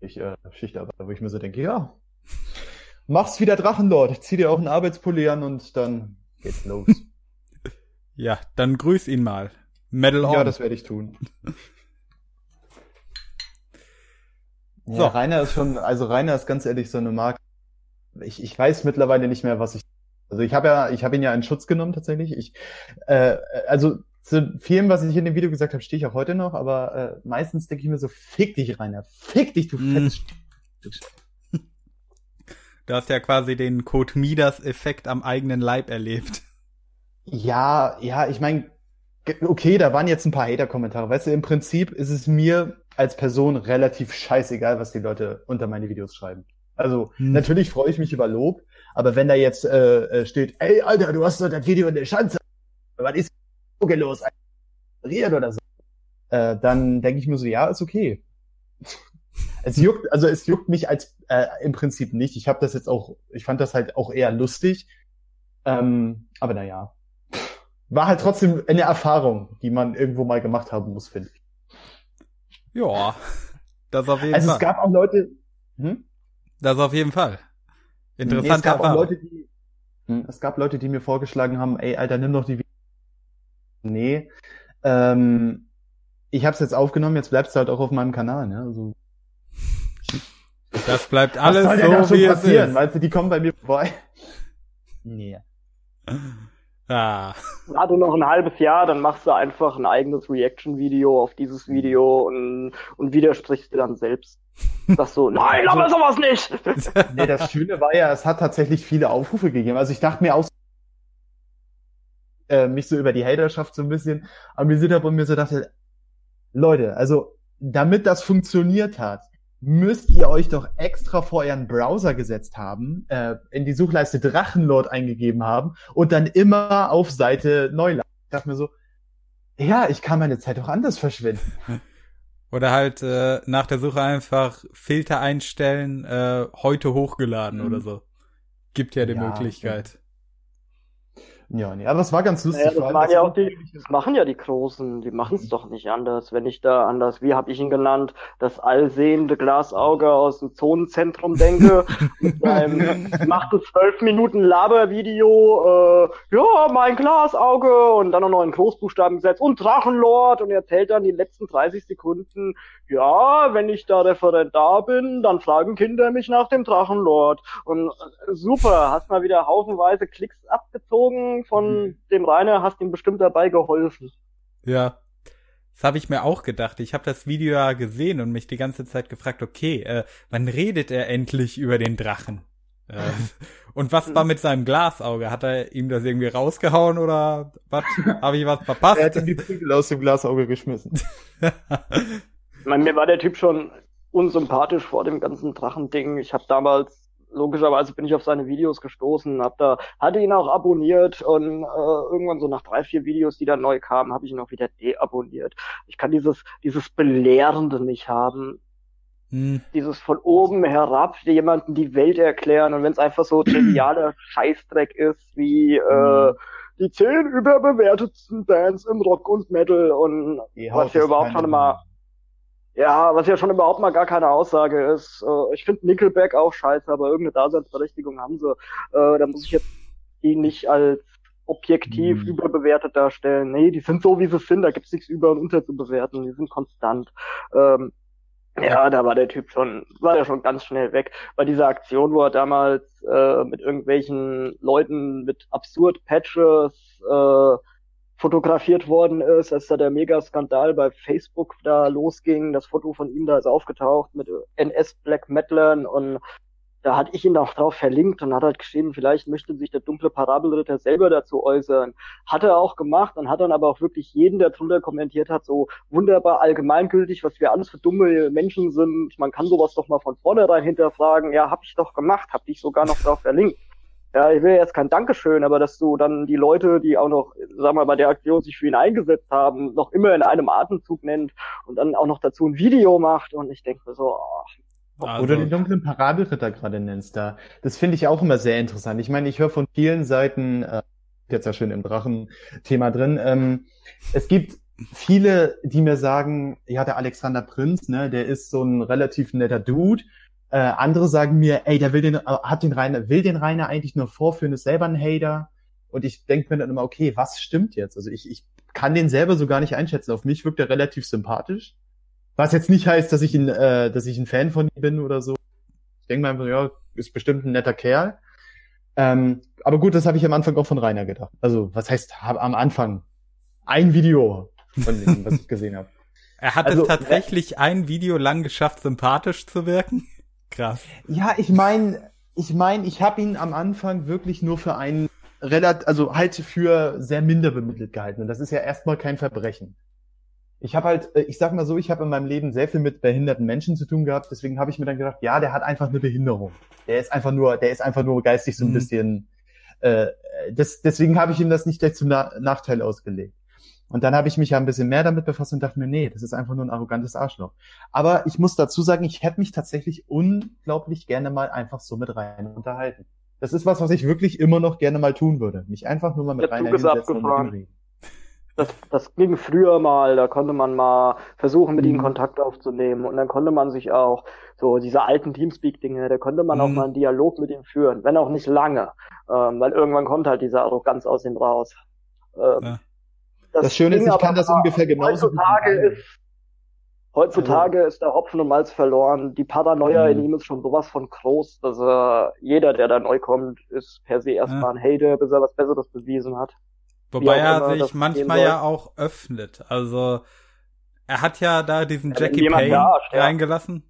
Ich äh, Schichtarbeit, wo ich mir so denke, ja, mach's wieder Drachenlord. Zieh dir auch einen Arbeitspulli an und dann geht's los. ja, dann grüß ihn mal. Medal on. Ja, das werde ich tun. ja, so. Rainer ist schon, also Rainer ist ganz ehrlich so eine Marke. Ich, ich weiß mittlerweile nicht mehr, was ich. Also ich habe ja, ich habe ihn ja in Schutz genommen tatsächlich. Ich, äh, also zu vielem, was ich in dem Video gesagt habe, stehe ich auch heute noch, aber äh, meistens denke ich mir so, fick dich, Rainer, fick dich, du mm. fettes Du hast ja quasi den Code Midas-Effekt am eigenen Leib erlebt. Ja, ja, ich meine, okay, da waren jetzt ein paar Hater-Kommentare. Weißt du, im Prinzip ist es mir als Person relativ scheißegal, was die Leute unter meine Videos schreiben. Also, hm. natürlich freue ich mich über Lob, Aber wenn da jetzt äh, äh steht, ey, Alter, du hast doch das Video in der Schanze, was ist los? Oder so. Äh, dann denke ich mir so, ja, ist okay. es juckt, also es juckt mich als äh, im Prinzip nicht. Ich habe das jetzt auch, ich fand das halt auch eher lustig. Ähm, aber naja. War halt trotzdem eine Erfahrung, die man irgendwo mal gemacht haben muss, finde ich. Ja, das auf jeden also Fall. Also es gab auch Leute. Hm? Das auf jeden Fall. Interessante nee, es gab Erfahrung. Auch Leute, die, hm, es gab Leute, die mir vorgeschlagen haben, ey, Alter, nimm doch die. Nee. Ähm, ich habe es jetzt aufgenommen, jetzt bleibst du halt auch auf meinem Kanal, ne? Also, das bleibt alles Was soll so, wie passieren? es ist. Weißt du, die kommen bei mir vorbei. Nee. Ah. Warte noch ein halbes Jahr, dann machst du einfach ein eigenes Reaction-Video auf dieses Video und, und widersprichst dir dann selbst. Sagst so, nein, lass also, sowas nicht! nee, das Schöne war ja, es hat tatsächlich viele Aufrufe gegeben. Also ich dachte mir auch, äh, mich so über die Haterschaft so ein bisschen amüsiert habe und mir so dachte, Leute, also damit das funktioniert hat, müsst ihr euch doch extra vor euren Browser gesetzt haben, äh, in die Suchleiste Drachenlord eingegeben haben und dann immer auf Seite neu laden. Ich dachte mir so, ja, ich kann meine Zeit auch anders verschwenden. Oder halt äh, nach der Suche einfach Filter einstellen, äh, heute hochgeladen mhm. oder so. Gibt ja die ja, Möglichkeit. Ja, nee, aber es war ganz lustig. Naja, das, waren ja auch die, das machen ja die Großen, die machen es doch nicht anders. Wenn ich da an das, wie habe ich ihn genannt, das allsehende Glasauge aus dem Zonenzentrum denke, mit seinem macht es zwölf Minuten Labervideo, äh, ja, mein Glasauge und dann noch in Großbuchstaben gesetzt und Drachenlord und erzählt dann die letzten 30 Sekunden, ja, wenn ich da Referent da bin, dann fragen Kinder mich nach dem Drachenlord. Und äh, super, hast mal wieder haufenweise Klicks abgezogen von mhm. dem Rainer hast ihm bestimmt dabei geholfen. Ja. Das habe ich mir auch gedacht. Ich habe das Video ja gesehen und mich die ganze Zeit gefragt, okay, äh, wann redet er endlich über den Drachen? Äh, und was war mit seinem Glasauge? Hat er ihm das irgendwie rausgehauen oder was? Habe ich was verpasst? er hat ihm die Prügel aus dem Glasauge geschmissen. ich meine, mir war der Typ schon unsympathisch vor dem ganzen Drachending. Ich habe damals logischerweise bin ich auf seine Videos gestoßen, hab da, hatte ihn auch abonniert und äh, irgendwann so nach drei, vier Videos, die dann neu kamen, habe ich ihn auch wieder deabonniert. Ich kann dieses, dieses Belehrende nicht haben. Hm. Dieses von oben herab jemanden die Welt erklären und wenn es einfach so trivialer Scheißdreck ist, wie äh, hm. die zehn überbewertetsten Bands im Rock und Metal und die was ja überhaupt schon immer ja, was ja schon überhaupt mal gar keine Aussage ist. Äh, ich finde Nickelback auch scheiße, aber irgendeine Daseinsberechtigung haben sie. Äh, da muss ich jetzt die nicht als objektiv mhm. überbewertet darstellen. Nee, die sind so, wie sie sind, da gibt's nichts über und unter zu bewerten. Die sind konstant. Ähm, ja, da war der Typ schon, war der schon ganz schnell weg. Bei dieser Aktion, wo er damals äh, mit irgendwelchen Leuten mit absurd Patches äh, fotografiert worden ist, als da der Mega-Skandal bei Facebook da losging. Das Foto von ihm da ist aufgetaucht mit NS Black Metalern und da hatte ich ihn auch drauf verlinkt und hat halt geschrieben, vielleicht möchte sich der dunkle Parabelritter selber dazu äußern. Hat er auch gemacht und hat dann aber auch wirklich jeden, der drunter kommentiert hat, so wunderbar allgemeingültig, was wir alles für dumme Menschen sind. Man kann sowas doch mal von vornherein hinterfragen. Ja, hab ich doch gemacht, hab dich sogar noch drauf verlinkt. Ja, ich will jetzt kein Dankeschön, aber dass du dann die Leute, die auch noch, sagen wir mal, bei der Aktion sich für ihn eingesetzt haben, noch immer in einem Atemzug nennt und dann auch noch dazu ein Video macht und ich denke mir so, oh, also. Oder den dunklen Parabelritter gerade nennst da. Das finde ich auch immer sehr interessant. Ich meine, ich höre von vielen Seiten, äh, jetzt ja schön im Drachen-Thema drin, ähm, es gibt viele, die mir sagen, ja, der Alexander Prinz, ne, der ist so ein relativ netter Dude, äh, andere sagen mir, ey, der will den, äh, hat den Rainer, will den Rainer eigentlich nur vorführen, ist selber ein Hater. Und ich denke mir dann immer, okay, was stimmt jetzt? Also ich, ich kann den selber so gar nicht einschätzen. Auf mich wirkt er relativ sympathisch. Was jetzt nicht heißt, dass ich ein, äh, dass ich ein Fan von ihm bin oder so. Ich denke mir einfach, ja, ist bestimmt ein netter Kerl. Ähm, aber gut, das habe ich am Anfang auch von Rainer gedacht. Also, was heißt hab, am Anfang? Ein Video von dem, was ich gesehen habe. Er hat also, es tatsächlich äh, ein Video lang geschafft, sympathisch zu wirken. Krass. Ja, ich meine, ich meine, ich habe ihn am Anfang wirklich nur für einen relativ, also halt für sehr minder bemittelt gehalten. Und das ist ja erstmal kein Verbrechen. ich habe halt, äh, ich sag mal so, ich habe in meinem Leben sehr viel mit behinderten Menschen zu tun gehabt, deswegen habe ich mir dann gedacht, ja, der hat einfach eine Behinderung. Der ist einfach nur, der ist einfach nur geistig so ein mhm. bisschen. Äh, das, deswegen habe ich ihm das nicht gleich zum Na Nachteil ausgelegt. Und dann habe ich mich ja ein bisschen mehr damit befasst und dachte mir, nee, das ist einfach nur ein arrogantes Arschloch. Aber ich muss dazu sagen, ich hätte mich tatsächlich unglaublich gerne mal einfach so mit rein unterhalten. Das ist was, was ich wirklich immer noch gerne mal tun würde. Mich einfach nur mal mit rein mit ihm reden. Das, das ging früher mal, da konnte man mal versuchen, mit mhm. ihm Kontakt aufzunehmen. Und dann konnte man sich auch, so diese alten Teamspeak-Dinge, da konnte man mhm. auch mal einen Dialog mit ihm führen, wenn auch nicht lange. Ähm, weil irgendwann kommt halt diese Arroganz aus ihm raus. Ähm, ja. Das, das, Schöne ist, ich kann das ungefähr genauso heutzutage ist, heutzutage also. ist der Hopfen und Malz verloren. Die Paranoia mhm. in ihm ist schon sowas von groß, dass er, jeder, der da neu kommt, ist per se erstmal ja. ein Hater, bis er was Besseres bewiesen hat. Wobei er sich manchmal ja auch öffnet. Also er hat ja da diesen ja, Jackie Payne reingelassen.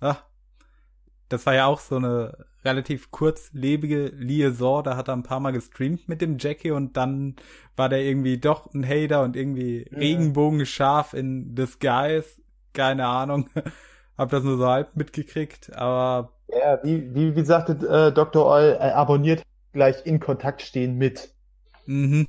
Ach, das war ja auch so eine relativ kurzlebige Liaison. Da hat er ein paar Mal gestreamt mit dem Jackie und dann war der irgendwie doch ein Hater und irgendwie ja. Regenbogenscharf in Disguise. Keine Ahnung. Hab das nur so halb mitgekriegt, aber. Ja, wie, wie, wie sagte äh, Dr. Oll, äh, abonniert gleich in Kontakt stehen mit. Mhm.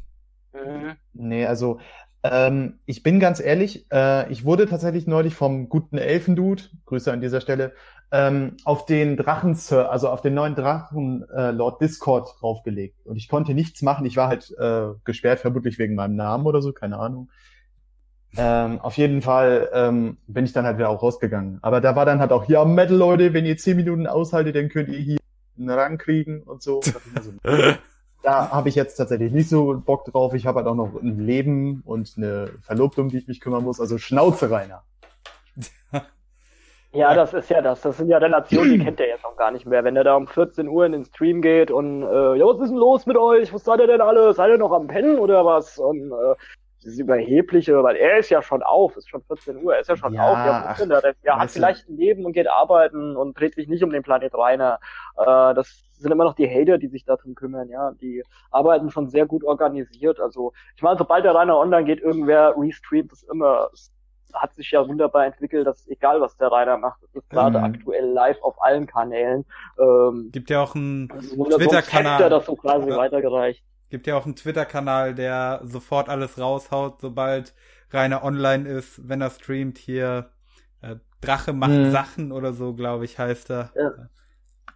Mhm. Nee, also ähm, ich bin ganz ehrlich, äh, ich wurde tatsächlich neulich vom guten Elfendude, Grüße an dieser Stelle, ähm, auf den Drachen, also auf den neuen Drachen äh, Lord Discord draufgelegt. Und ich konnte nichts machen. Ich war halt äh, gesperrt, vermutlich wegen meinem Namen oder so, keine Ahnung. Ähm, auf jeden Fall ähm, bin ich dann halt wieder auch rausgegangen. Aber da war dann halt auch, ja, Metal, Leute, wenn ihr zehn Minuten aushaltet, dann könnt ihr hier einen Rang kriegen und so. da habe ich jetzt tatsächlich nicht so Bock drauf. Ich habe halt auch noch ein Leben und eine Verlobte, um die ich mich kümmern muss. Also Schnauze, Rainer. Ja, das ist ja das. Das sind ja Relationen, die kennt er jetzt auch gar nicht mehr. Wenn er da um 14 Uhr in den Stream geht und, äh, ja, was ist denn los mit euch? Was seid ihr denn alle? Seid ihr noch am Pennen oder was? Und, äh, dieses Überhebliche, weil er ist ja schon auf, ist schon 14 Uhr, er ist ja schon ja, auf, ja, ach, der, er hat vielleicht ein Leben und geht arbeiten und dreht sich nicht um den Planet Rainer. Äh, das sind immer noch die Hater, die sich darum kümmern, ja. Die arbeiten schon sehr gut organisiert. Also, ich meine, sobald der Rainer online geht, irgendwer restreamt es immer. Hat sich ja wunderbar entwickelt, dass egal was der Rainer macht, es ist gerade mhm. aktuell live auf allen Kanälen. Ähm, Gibt ja auch einen Twitter-Kanal. das so quasi ja. weitergereicht. Gibt ja auch einen Twitter-Kanal, der sofort alles raushaut, sobald Rainer online ist, wenn er streamt hier. Äh, Drache macht hm. Sachen oder so, glaube ich, heißt er. Ja.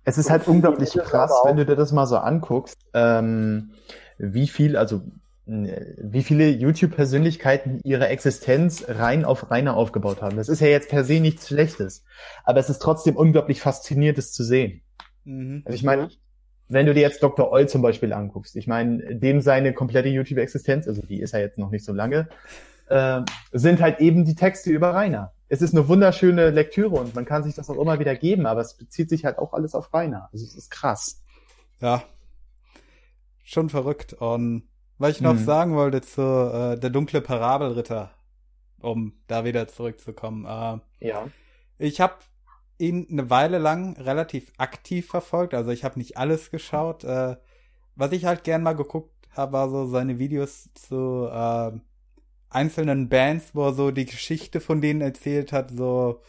Es ist halt unglaublich krass, wenn du dir das mal so anguckst, ähm, wie viel, also wie viele YouTube-Persönlichkeiten ihre Existenz rein auf Rainer aufgebaut haben. Das ist ja jetzt per se nichts Schlechtes, aber es ist trotzdem unglaublich faszinierend, das zu sehen. Mhm. Also ich meine, wenn du dir jetzt Dr. Oll zum Beispiel anguckst, ich meine, dem seine komplette YouTube-Existenz, also die ist ja jetzt noch nicht so lange, äh, sind halt eben die Texte über Rainer. Es ist eine wunderschöne Lektüre und man kann sich das auch immer wieder geben, aber es bezieht sich halt auch alles auf Rainer. Also es ist krass. Ja. Schon verrückt. Und was ich noch hm. sagen wollte zu äh, der dunkle Parabelritter, um da wieder zurückzukommen. Äh, ja. Ich habe ihn eine Weile lang relativ aktiv verfolgt. Also ich habe nicht alles geschaut. Äh, was ich halt gern mal geguckt habe, war so seine Videos zu äh, einzelnen Bands, wo er so die Geschichte von denen erzählt hat, so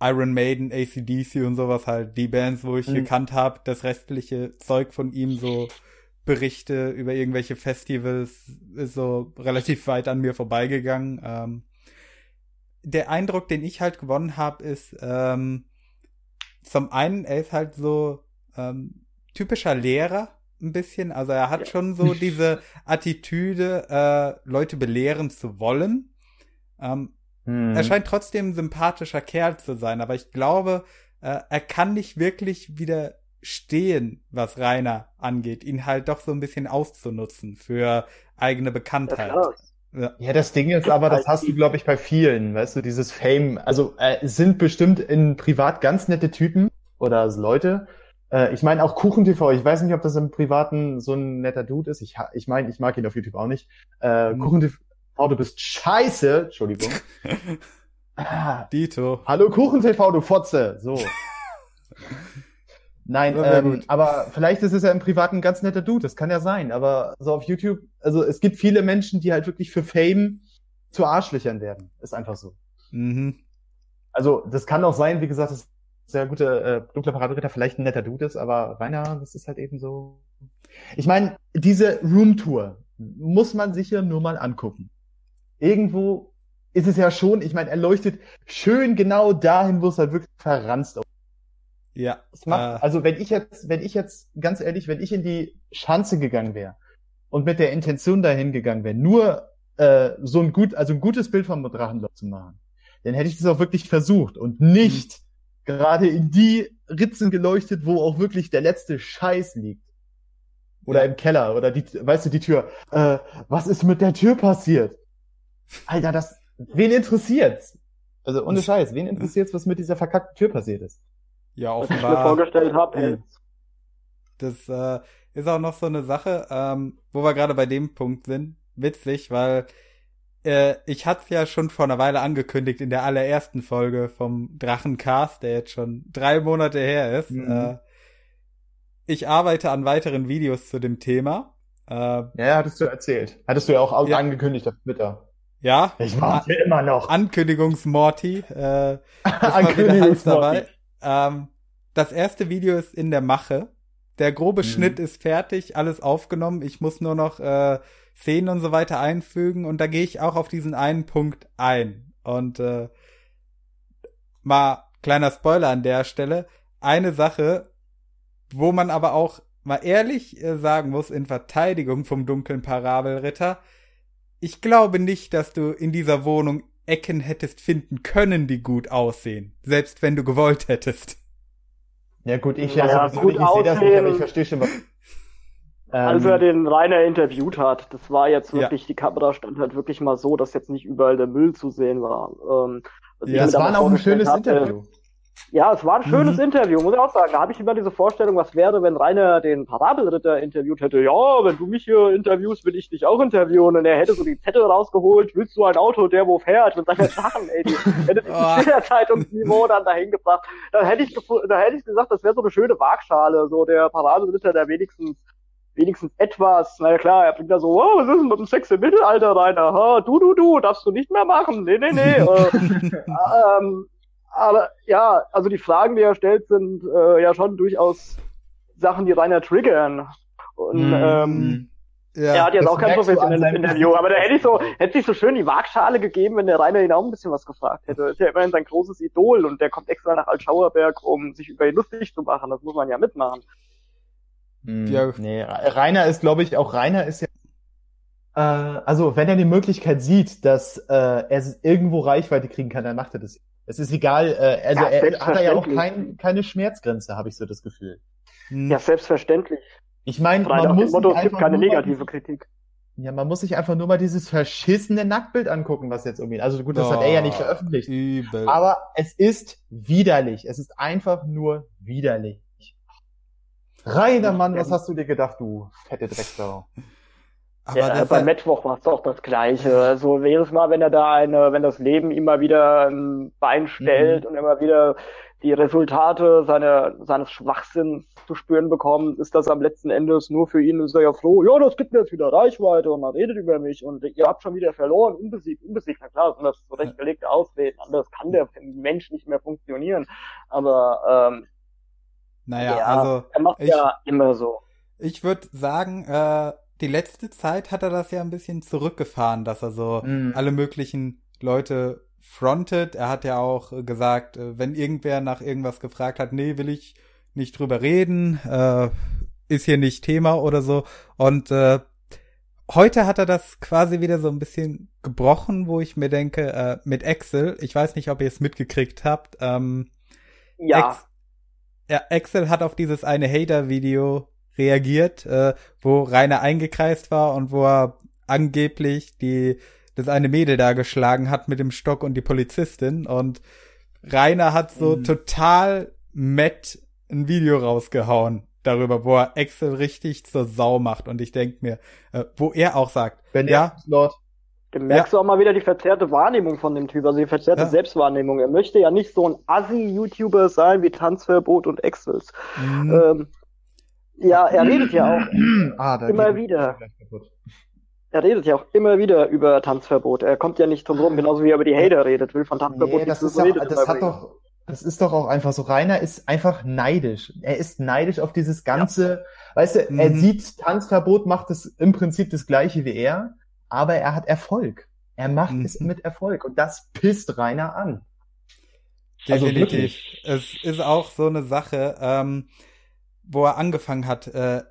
Iron Maiden, ACDC und sowas halt, die Bands, wo ich mhm. gekannt habe, das restliche Zeug von ihm, so Berichte über irgendwelche Festivals, ist so relativ weit an mir vorbeigegangen. Ähm, der Eindruck, den ich halt gewonnen habe, ist, ähm, zum einen, er ist halt so ähm, typischer Lehrer ein bisschen. Also er hat ja. schon so diese Attitüde, äh, Leute belehren zu wollen. Ähm, hm. Er scheint trotzdem ein sympathischer Kerl zu sein, aber ich glaube, äh, er kann nicht wirklich widerstehen, was Rainer angeht, ihn halt doch so ein bisschen auszunutzen für eigene Bekanntheit. Ja, ja. das Ding ist aber, das hast du, glaube ich, bei vielen, weißt du, dieses Fame. Also äh, sind bestimmt in privat ganz nette Typen oder Leute. Äh, ich meine auch KuchenTV, ich weiß nicht, ob das im Privaten so ein netter Dude ist. Ich, ich meine, ich mag ihn auf YouTube auch nicht. Äh, mhm. KuchenTV, du bist scheiße. Entschuldigung. ah, Dito. Hallo KuchenTV, du Fotze. So. Nein, ähm, aber vielleicht ist es ja im Privaten ein ganz netter Dude, das kann ja sein. Aber so auf YouTube, also es gibt viele Menschen, die halt wirklich für Fame zu Arschlöchern werden. Ist einfach so. Mhm. Also, das kann auch sein, wie gesagt, dass der gute äh, dunkle Paraderitter vielleicht ein netter Dude ist, aber Rainer, das ist halt eben so. Ich meine, diese Roomtour muss man sich ja nur mal angucken. Irgendwo ist es ja schon, ich meine, er leuchtet schön genau dahin, wo es halt wirklich verranzt aussieht. Ja. Macht, äh, also wenn ich jetzt, wenn ich jetzt, ganz ehrlich, wenn ich in die Schanze gegangen wäre und mit der Intention dahin gegangen wäre, nur äh, so ein gut, also ein gutes Bild vom Drachenloch zu machen, dann hätte ich das auch wirklich versucht und nicht mhm. gerade in die Ritzen geleuchtet, wo auch wirklich der letzte Scheiß liegt. Oder ja. im Keller, oder die, weißt du, die Tür. Äh, was ist mit der Tür passiert? Alter, das, wen interessiert's? Also ohne Scheiß, wen interessiert's, was mit dieser verkackten Tür passiert ist? Ja, offenbar. Was ich mir vorgestellt habe. Das äh, ist auch noch so eine Sache, ähm, wo wir gerade bei dem Punkt sind. Witzig, weil äh, ich hatte es ja schon vor einer Weile angekündigt in der allerersten Folge vom Drachencast, der jetzt schon drei Monate her ist. Mhm. Äh, ich arbeite an weiteren Videos zu dem Thema. Äh, ja, hattest du erzählt. Hattest du ja auch ja. angekündigt auf Twitter. Ja. Ich warte immer noch. Ankündigungsmorty. Äh, Ankündigungsmorty. Ähm, das erste Video ist in der Mache. Der grobe mhm. Schnitt ist fertig, alles aufgenommen. Ich muss nur noch äh, Szenen und so weiter einfügen und da gehe ich auch auf diesen einen Punkt ein. Und äh, mal kleiner Spoiler an der Stelle. Eine Sache, wo man aber auch mal ehrlich äh, sagen muss, in Verteidigung vom dunklen Parabelritter, ich glaube nicht, dass du in dieser Wohnung Ecken hättest finden können, die gut aussehen. Selbst wenn du gewollt hättest. Ja gut, ich ja, ja gut ich sehe das nicht, aber ich verstehe schon was. Als er ähm, den Rainer interviewt hat, das war jetzt wirklich, ja. die Kamera stand halt wirklich mal so, dass jetzt nicht überall der Müll zu sehen war. Ähm, ja, es war auch ein schönes hatte, Interview. Ja, es war ein schönes mhm. Interview, muss ich auch sagen. Da habe ich immer diese Vorstellung, was wäre, wenn Rainer den Parabelritter interviewt hätte. Ja, wenn du mich hier interviewst, will ich dich auch interviewen. Und er hätte so die Zettel rausgeholt, willst du ein Auto, der wo fährt, mit seinen Sachen, ey, die hätte dieses Zeitungsniveau dann dahin gebracht. Da hätte ich, da hätte ich gesagt, das wäre so eine schöne Waagschale, so der Parabelritter, der wenigstens wenigstens etwas, na ja klar, er bringt da so, oh, was ist denn mit dem Sex im Mittelalter rein? Aha, du, du, du, darfst du nicht mehr machen. Nee, nee, nee. äh, ähm, aber ja, also die Fragen, die er stellt, sind äh, ja schon durchaus Sachen, die Rainer triggern. Und mm. ähm, ja, er hat jetzt auch kein professionelles Interview, aber da hätte ich so, hätte sich so schön die Waagschale gegeben, wenn der Rainer ihn auch ein bisschen was gefragt hätte. Das ist ja immerhin sein großes Idol und der kommt extra nach Altschauerberg, um sich über ihn lustig zu machen. Das muss man ja mitmachen. Hm, ja. Nee, Rainer ist, glaube ich, auch Rainer ist ja äh, also wenn er die Möglichkeit sieht, dass äh, er irgendwo Reichweite kriegen kann, dann macht er das. Es ist egal, äh, also ja, er hat er ja auch kein, keine Schmerzgrenze, habe ich so das Gefühl. Hm. Ja, selbstverständlich. Ich meine, man muss Motto, es gibt keine negative Kritik. Ja, man muss sich einfach nur mal dieses verschissene Nacktbild angucken, was jetzt irgendwie. Also gut, das oh, hat er ja nicht veröffentlicht. Übel. Aber es ist widerlich. Es ist einfach nur widerlich. Reiner Mann, was hast du dir gedacht, du fette Drecksau? Aber ja, bei Mittwoch war es doch das Gleiche. Also jedes Mal, wenn er da eine, wenn das Leben immer wieder ein Bein stellt mhm. und immer wieder die Resultate seiner, seines Schwachsinns zu spüren bekommt, ist das am letzten Endes nur für ihn, ist er ja froh, ja, das gibt mir jetzt wieder Reichweite und man redet über mich und ihr habt schon wieder verloren, unbesiegt, unbesiegt, na klar, sind das zurechtgelegte Ausreden, anders kann der Mensch nicht mehr funktionieren, aber ähm, naja, ja, also er macht ich, ja immer so. Ich würde sagen, äh, die letzte Zeit hat er das ja ein bisschen zurückgefahren, dass er so mm. alle möglichen Leute frontet. Er hat ja auch gesagt, äh, wenn irgendwer nach irgendwas gefragt hat, nee, will ich nicht drüber reden, äh, ist hier nicht Thema oder so. Und äh, heute hat er das quasi wieder so ein bisschen gebrochen, wo ich mir denke, äh, mit Excel, ich weiß nicht, ob ihr es mitgekriegt habt, ähm, ja. Ex ja, Excel hat auf dieses eine Hater-Video reagiert, äh, wo Rainer eingekreist war und wo er angeblich die das eine Mädel da geschlagen hat mit dem Stock und die Polizistin und Rainer hat so mhm. total matt ein Video rausgehauen darüber, wo er Excel richtig zur Sau macht und ich denk mir, äh, wo er auch sagt, Wenn ja, Lord. Du merkst ja. auch mal wieder die verzerrte Wahrnehmung von dem Typ, also die verzerrte ja. Selbstwahrnehmung. Er möchte ja nicht so ein Assi-YouTuber sein wie Tanzverbot und Excels. Mhm. Ähm, ja, er redet ja auch ah, immer wieder. er redet ja auch immer wieder über Tanzverbot. Er kommt ja nicht drum rum, genauso wie er über die Hater redet, will von Tanzverbot nee, das ist auch, das hat doch, das ist doch auch einfach so. Rainer ist einfach neidisch. Er ist neidisch auf dieses ganze, ja. weißt du, mhm. er sieht Tanzverbot, macht es im Prinzip das gleiche wie er, aber er hat Erfolg. Er macht mhm. es mit Erfolg und das pisst Rainer an. Also Definitiv. Also es ist auch so eine Sache, ähm, wo er angefangen hat. Äh,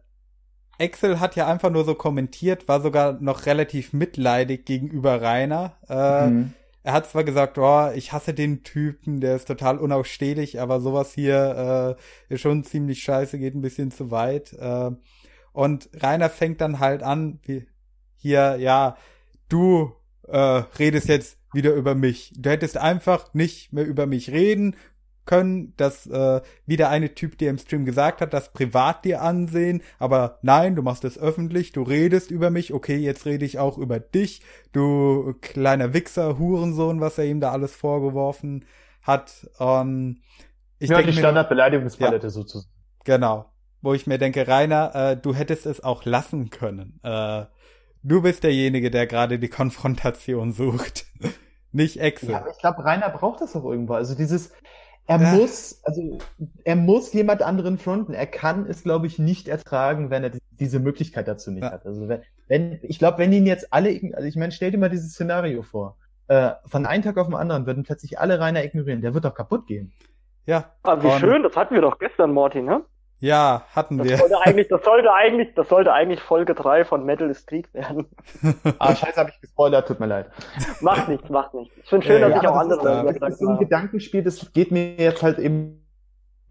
Excel hat ja einfach nur so kommentiert, war sogar noch relativ mitleidig gegenüber Rainer. Äh, mhm. Er hat zwar gesagt, oh, ich hasse den Typen, der ist total unausstehlich, aber sowas hier äh, ist schon ziemlich scheiße, geht ein bisschen zu weit. Äh, und Rainer fängt dann halt an, wie hier, ja, du äh, redest jetzt wieder über mich. Du hättest einfach nicht mehr über mich reden können, dass äh, wie der eine Typ dir im Stream gesagt hat, das privat dir ansehen, aber nein, du machst es öffentlich, du redest über mich, okay, jetzt rede ich auch über dich, du kleiner Wichser, Hurensohn, was er ihm da alles vorgeworfen hat. Und ich ja, denke die Standardbeleidigungspalette ja, sozusagen. Genau. Wo ich mir denke, Rainer, äh, du hättest es auch lassen können. Äh, du bist derjenige, der gerade die Konfrontation sucht. Nicht Excel. Ja, aber ich glaube, Rainer braucht das auch irgendwo. Also dieses, er ja. muss, also er muss jemand anderen fronten. Er kann es, glaube ich, nicht ertragen, wenn er diese Möglichkeit dazu nicht ja. hat. Also wenn, wenn ich glaube, wenn ihn jetzt alle, also ich meine, stell dir mal dieses Szenario vor. Äh, von einem Tag auf den anderen würden plötzlich alle Rainer ignorieren. Der wird doch kaputt gehen. Ja. Aber wie schön, das hatten wir doch gestern, Martin, ne? Ja, hatten das wir. Sollte eigentlich, das sollte eigentlich, das sollte eigentlich Folge 3 von Metal is Krieg werden. ah, scheiße, habe ich gespoilert, tut mir leid. Macht nichts, macht nichts. Ich finde schön, ja, dass ja, ich auch andere darüber Das ist so ein Gedankenspiel, das geht mir jetzt halt eben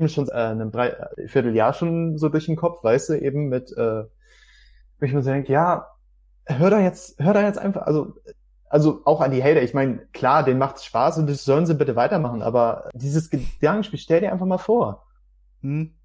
schon äh, einem Dreivierteljahr schon so durch den Kopf, weißt du, eben mit, äh, wo ich mir so denke, ja, hör da jetzt, hör da jetzt einfach, also also auch an die Hater, ich meine, klar, denen macht's Spaß und das sollen sie bitte weitermachen, aber dieses Gedankenspiel, stell dir einfach mal vor. Hm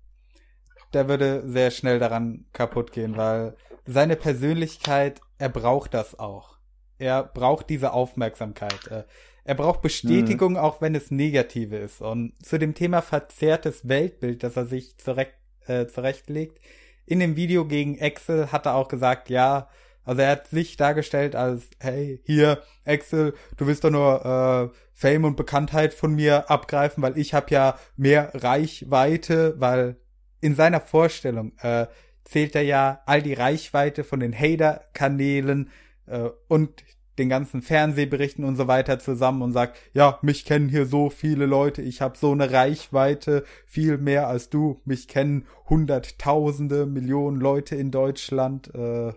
der würde sehr schnell daran kaputt gehen, weil seine Persönlichkeit, er braucht das auch. Er braucht diese Aufmerksamkeit. Äh, er braucht Bestätigung, mhm. auch wenn es negative ist. Und zu dem Thema verzerrtes Weltbild, das er sich zurecht, äh, zurechtlegt, in dem Video gegen Excel hat er auch gesagt, ja, also er hat sich dargestellt als, hey, hier, Excel, du willst doch nur äh, Fame und Bekanntheit von mir abgreifen, weil ich habe ja mehr Reichweite, weil in seiner Vorstellung äh, zählt er ja all die Reichweite von den Hater-Kanälen äh, und den ganzen Fernsehberichten und so weiter zusammen und sagt, ja, mich kennen hier so viele Leute, ich habe so eine Reichweite, viel mehr als du, mich kennen hunderttausende, Millionen Leute in Deutschland. Äh,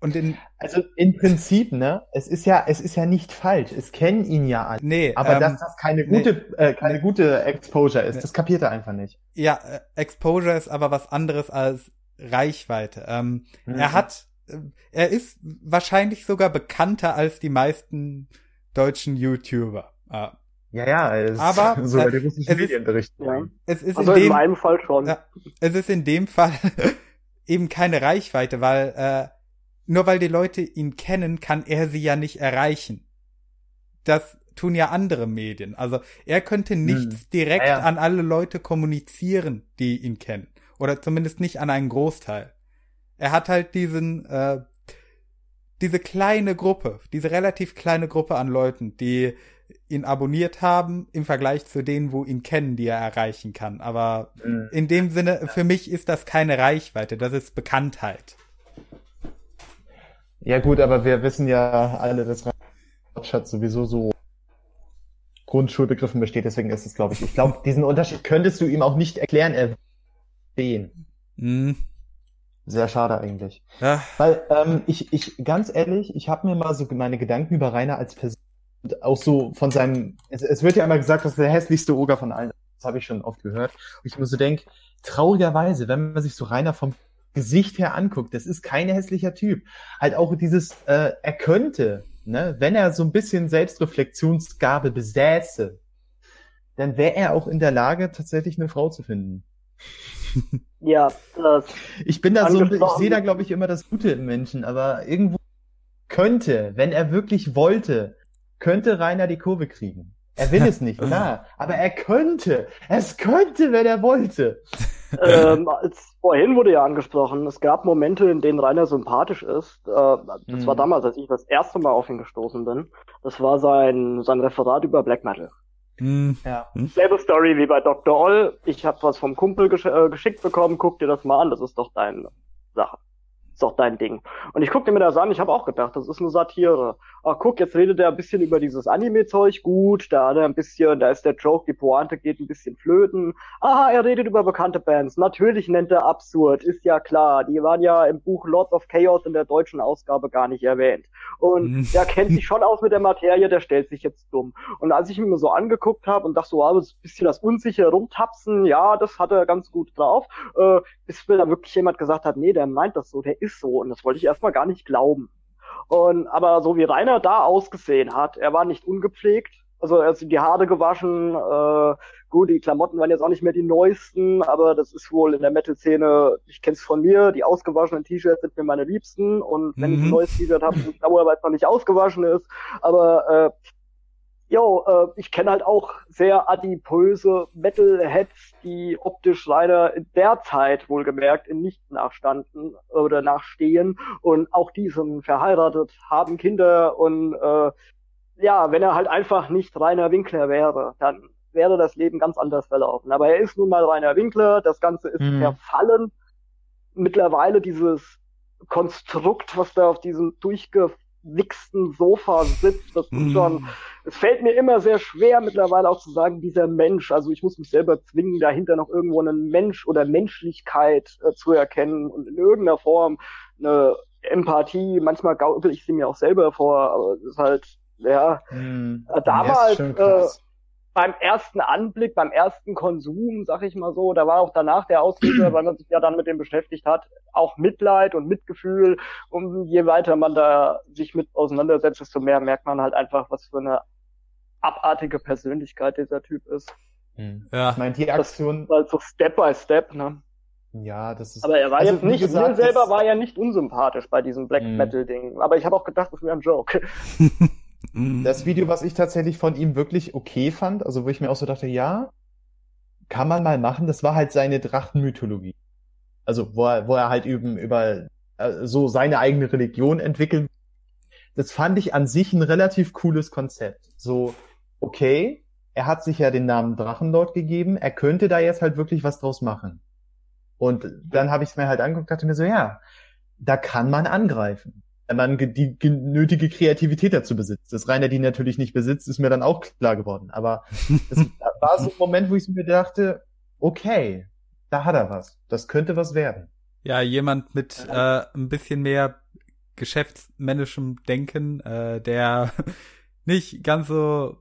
in also im Prinzip, ne, es ist ja, es ist ja nicht falsch. Es kennen ihn ja alle. Nee, aber ähm, dass das keine gute, nee, äh, keine nee, gute Exposure ist, nee. das kapiert er einfach nicht. Ja, äh, Exposure ist aber was anderes als Reichweite. Ähm, mhm. Er hat, äh, er ist wahrscheinlich sogar bekannter als die meisten deutschen YouTuber. Äh, ja, ja, es aber sogar die russischen Medien berichten. Ja. Es ist also in, dem, in meinem Fall schon. Ja, es ist in dem Fall eben keine Reichweite, weil äh, nur weil die Leute ihn kennen, kann er sie ja nicht erreichen. Das tun ja andere Medien. Also er könnte nichts hm. direkt ja, ja. an alle Leute kommunizieren, die ihn kennen. Oder zumindest nicht an einen Großteil. Er hat halt diesen, äh, diese kleine Gruppe, diese relativ kleine Gruppe an Leuten, die ihn abonniert haben im Vergleich zu denen, wo ihn kennen, die er erreichen kann. Aber mhm. in dem Sinne, für mich ist das keine Reichweite, das ist Bekanntheit. Ja gut, aber wir wissen ja alle, dass Ratschatz sowieso so Grundschulbegriffen besteht, deswegen ist es, glaube ich. Ich glaube, diesen Unterschied könntest du ihm auch nicht erklären, erwähnen. Mhm. Sehr schade eigentlich. Ja. Weil ähm, ich, ich, ganz ehrlich, ich habe mir mal so meine Gedanken über Rainer als Person, auch so von seinem, es, es wird ja immer gesagt, das ist der hässlichste Oger von allen. Das habe ich schon oft gehört. Und ich mir so denke, traurigerweise, wenn man sich so Rainer vom Gesicht her anguckt, das ist kein hässlicher Typ. Halt auch dieses, äh, er könnte, ne, wenn er so ein bisschen Selbstreflexionsgabe besäße, dann wäre er auch in der Lage, tatsächlich eine Frau zu finden. Ja, das. Ich bin da so, ich sehe da, glaube ich, immer das Gute im Menschen, aber irgendwo könnte, wenn er wirklich wollte, könnte Rainer die Kurve kriegen. Er will es nicht, klar, aber er könnte. Es könnte, wenn er wollte. Ähm, als vorhin wurde ja angesprochen, es gab Momente, in denen Rainer sympathisch ist. Äh, das mhm. war damals, als ich das erste Mal auf ihn gestoßen bin. Das war sein, sein Referat über Black Metal. Mhm. Ja. Hm? Selbe Story wie bei Dr. Oll. Ich habe was vom Kumpel gesch äh, geschickt bekommen, guck dir das mal an, das ist doch deine Sache ist doch dein Ding. Und ich guckte mir das an, ich habe auch gedacht, das ist eine Satire. Ach guck, jetzt redet er ein bisschen über dieses Anime-Zeug, gut, da hat er ein bisschen, da ist der Joke, die Pointe geht ein bisschen flöten. Aha, er redet über bekannte Bands. Natürlich nennt er absurd, ist ja klar. Die waren ja im Buch Lords of Chaos in der deutschen Ausgabe gar nicht erwähnt. Und mhm. der kennt sich schon aus mit der Materie, der stellt sich jetzt dumm. Und als ich mir so angeguckt habe und dachte so, ah, das ist ein bisschen das unsichere Rumtapsen, ja, das hat er ganz gut drauf, äh, bis mir da wirklich jemand gesagt hat, nee, der meint das so, der ist so. Und das wollte ich erstmal gar nicht glauben. Und, aber so wie Rainer da ausgesehen hat, er war nicht ungepflegt. Also er hat die Haare gewaschen, äh, gut, die Klamotten waren jetzt auch nicht mehr die neuesten, aber das ist wohl in der Metal-Szene, ich kenn's von mir, die ausgewaschenen T-Shirts sind mir meine liebsten und wenn mhm. ich ein mhm. neues T-Shirt habe, ich dauere, weil es noch nicht ausgewaschen ist. Aber äh, Jo, äh, ich kenne halt auch sehr adipöse Metalheads, die optisch leider in der Zeit wohlgemerkt in nicht nachstanden oder nachstehen und auch die sind verheiratet, haben Kinder und äh, ja, wenn er halt einfach nicht Rainer Winkler wäre, dann wäre das Leben ganz anders verlaufen. Aber er ist nun mal Rainer Winkler, das Ganze ist mhm. verfallen. Mittlerweile dieses Konstrukt, was da auf diesem durchge wichsten Sofa sitzt. Das ist schon, mm. es fällt mir immer sehr schwer mittlerweile auch zu sagen, dieser Mensch. Also ich muss mich selber zwingen, dahinter noch irgendwo einen Mensch oder Menschlichkeit äh, zu erkennen und in irgendeiner Form eine Empathie. Manchmal gaukel ich sie mir auch selber vor, aber es ist halt, ja, mm. damals, äh, beim ersten Anblick, beim ersten Konsum, sag ich mal so, da war auch danach der Auslöser, weil man sich ja dann mit dem beschäftigt hat, auch Mitleid und Mitgefühl. Und je weiter man da sich mit auseinandersetzt, desto mehr merkt man halt einfach, was für eine abartige Persönlichkeit dieser Typ ist. Hm. Ja. Ich meine, die Aktion. Das halt so Step by Step, ne? Ja, das ist. Aber er war also, jetzt nicht, gesagt, mir selber war ja nicht unsympathisch bei diesem Black hm. Metal Ding. Aber ich habe auch gedacht, das wäre ein Joke. Mhm. Das Video, was ich tatsächlich von ihm wirklich okay fand, also wo ich mir auch so dachte, ja, kann man mal machen, das war halt seine Drachenmythologie. Also wo er, wo er halt eben über äh, so seine eigene Religion entwickelt. Das fand ich an sich ein relativ cooles Konzept. So, okay, er hat sich ja den Namen Drachenlord gegeben, er könnte da jetzt halt wirklich was draus machen. Und dann habe ich es mir halt angeguckt, dachte mir so, ja, da kann man angreifen wenn man die nötige Kreativität dazu besitzt. Das Rainer die natürlich nicht besitzt, ist mir dann auch klar geworden. Aber es war so ein Moment, wo ich mir dachte, okay, da hat er was. Das könnte was werden. Ja, jemand mit äh, ein bisschen mehr geschäftsmännischem Denken, äh, der nicht ganz so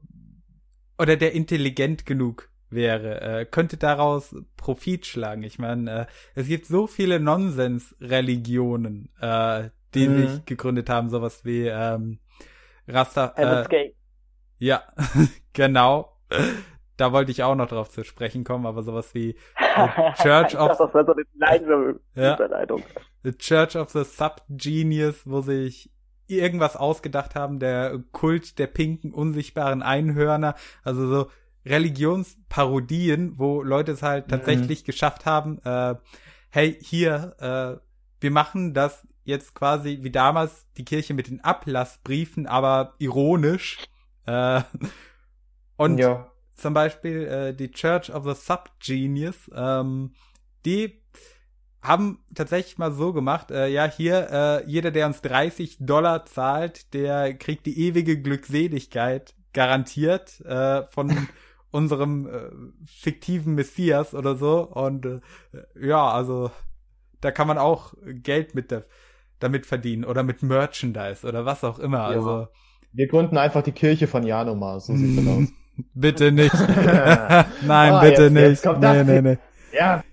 oder der intelligent genug wäre, äh, könnte daraus Profit schlagen. Ich meine, äh, es gibt so viele Nonsens-Religionen, äh, die mhm. sich gegründet haben, sowas wie ähm, Rasta. Äh, ja, genau. Da wollte ich auch noch drauf zu sprechen kommen, aber sowas wie Church of das war so eine ja, The Church of the Subgenius, wo sich irgendwas ausgedacht haben, der Kult der pinken unsichtbaren Einhörner, also so Religionsparodien, wo Leute es halt mhm. tatsächlich mhm. geschafft haben, äh, hey, hier, äh, wir machen das jetzt quasi wie damals die Kirche mit den Ablassbriefen, aber ironisch. Äh, und ja. zum Beispiel äh, die Church of the Subgenius, ähm, die haben tatsächlich mal so gemacht, äh, ja, hier, äh, jeder, der uns 30 Dollar zahlt, der kriegt die ewige Glückseligkeit garantiert äh, von unserem äh, fiktiven Messias oder so. Und äh, ja, also da kann man auch Geld mit der damit verdienen oder mit Merchandise oder was auch immer. Ja. Also wir gründen einfach die Kirche von Janomar, so sieht das aus. bitte nicht. Nein, oh, bitte jetzt, nicht. Jetzt nee, nee, nee. Ja.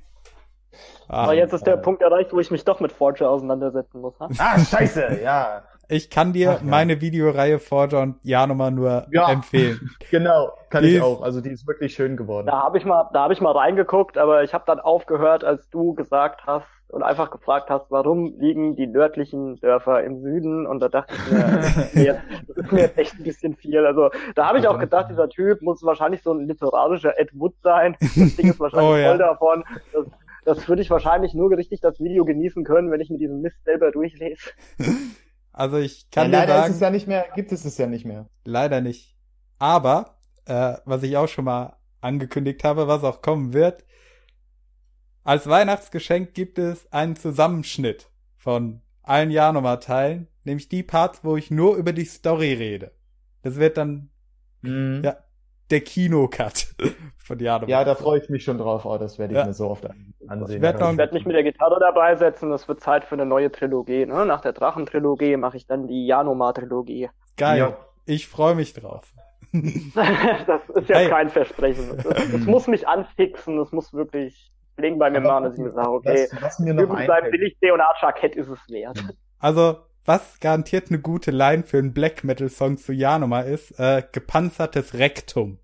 Ah, Aber jetzt ist der Punkt erreicht, wo ich mich doch mit Forger auseinandersetzen muss. Ha? Ah, scheiße, ja. Ich kann dir Ach, ja. meine Videoreihe Forger und Janoma nur ja, empfehlen. Genau, kann die ich auch. Also die ist wirklich schön geworden. Da habe ich mal, da habe ich mal reingeguckt, aber ich habe dann aufgehört, als du gesagt hast, und einfach gefragt hast, warum liegen die nördlichen Dörfer im Süden? Und da dachte ich mir, das ist mir jetzt echt ein bisschen viel. Also da habe ich auch gedacht, dieser Typ muss wahrscheinlich so ein literarischer Ed Wood sein. Das Ding ist wahrscheinlich oh, ja. voll davon. Das, das würde ich wahrscheinlich nur richtig das Video genießen können, wenn ich mir diesen Mist selber durchlese. Also ich kann ja, dir leider sagen, ist es ja nicht mehr, gibt es es ja nicht mehr. leider nicht. Aber äh, was ich auch schon mal angekündigt habe, was auch kommen wird, als Weihnachtsgeschenk gibt es einen Zusammenschnitt von allen Jahrnummer-Teilen, nämlich die Parts, wo ich nur über die Story rede. Das wird dann Mhm. Ja. der Kino-Cut von Jahrnummer. Ja, da freue ich mich schon drauf. Oh, das werde ich Ja. mir so oft an- ansehen. Ich werd werde mich mit der Gitarre dabei setzen, das wird Zeit für eine neue Trilogie. Ne? Nach der Drachentrilogie mache ich dann die Janoma-Trilogie. Geil. Ja. Ich freue mich drauf. das ist ja Hey. kein Versprechen. Das muss mich anfixen, das muss wirklich legen bei mir Aber mal, dass ich mir sage, okay, was, was einfällt, billig C&A-Jackett ist es wert. Also, was garantiert eine gute Line für einen Black Metal Song zu Janoma ist, äh, gepanzertes Rektum.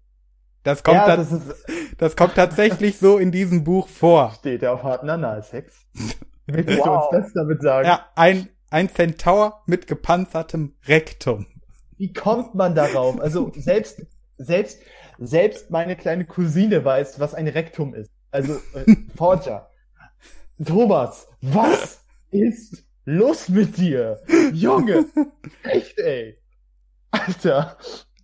Das kommt, ja, dann, das ist, das kommt tatsächlich so in diesem Buch vor. steht ja auf harten Analsex. Willst du Wow. uns das damit sagen? Ja, ein, ein Centaur mit gepanzertem Rektum. Wie kommt man darauf? Also selbst, selbst, selbst meine kleine Cousine weiß, was ein Rektum ist. Also, äh, Forger. Thomas, was ist los mit dir? Junge, echt, ey. Alter.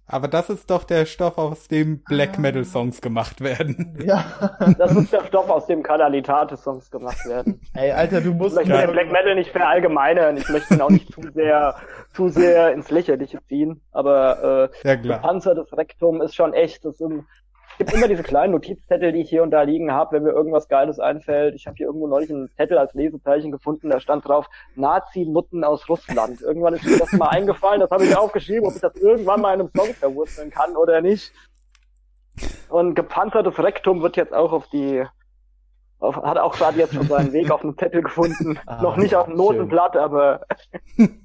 Aber das ist doch der Stoff, aus dem Black Metal Songs gemacht werden. Ja. Das ist der Stoff, aus dem Kanalitate-Songs gemacht werden. Ey, Alter, du Ich musst. möchte den Black Metal nicht verallgemeinern, ich möchte ihn auch nicht zu sehr, zu sehr ins Lächerliche ziehen, aber äh, Ja, klar. gepanzertes Rektum ist schon echt. Das sind, gibt immer diese kleinen Notizzettel, die ich hier und da liegen habe, wenn mir irgendwas Geiles einfällt. Ich habe hier irgendwo neulich einen Zettel als Lesezeichen gefunden, da stand drauf Nazi-Nutten aus Russland. Irgendwann ist mir das mal eingefallen, das habe ich aufgeschrieben, ob ich das irgendwann mal in einem Song verwurzeln kann oder nicht. Und gepanzertes Rektum wird jetzt auch auf die auf, hat auch gerade jetzt schon seinen Weg auf einen Zettel gefunden. Ah, Noch nicht auf dem Notenblatt, aber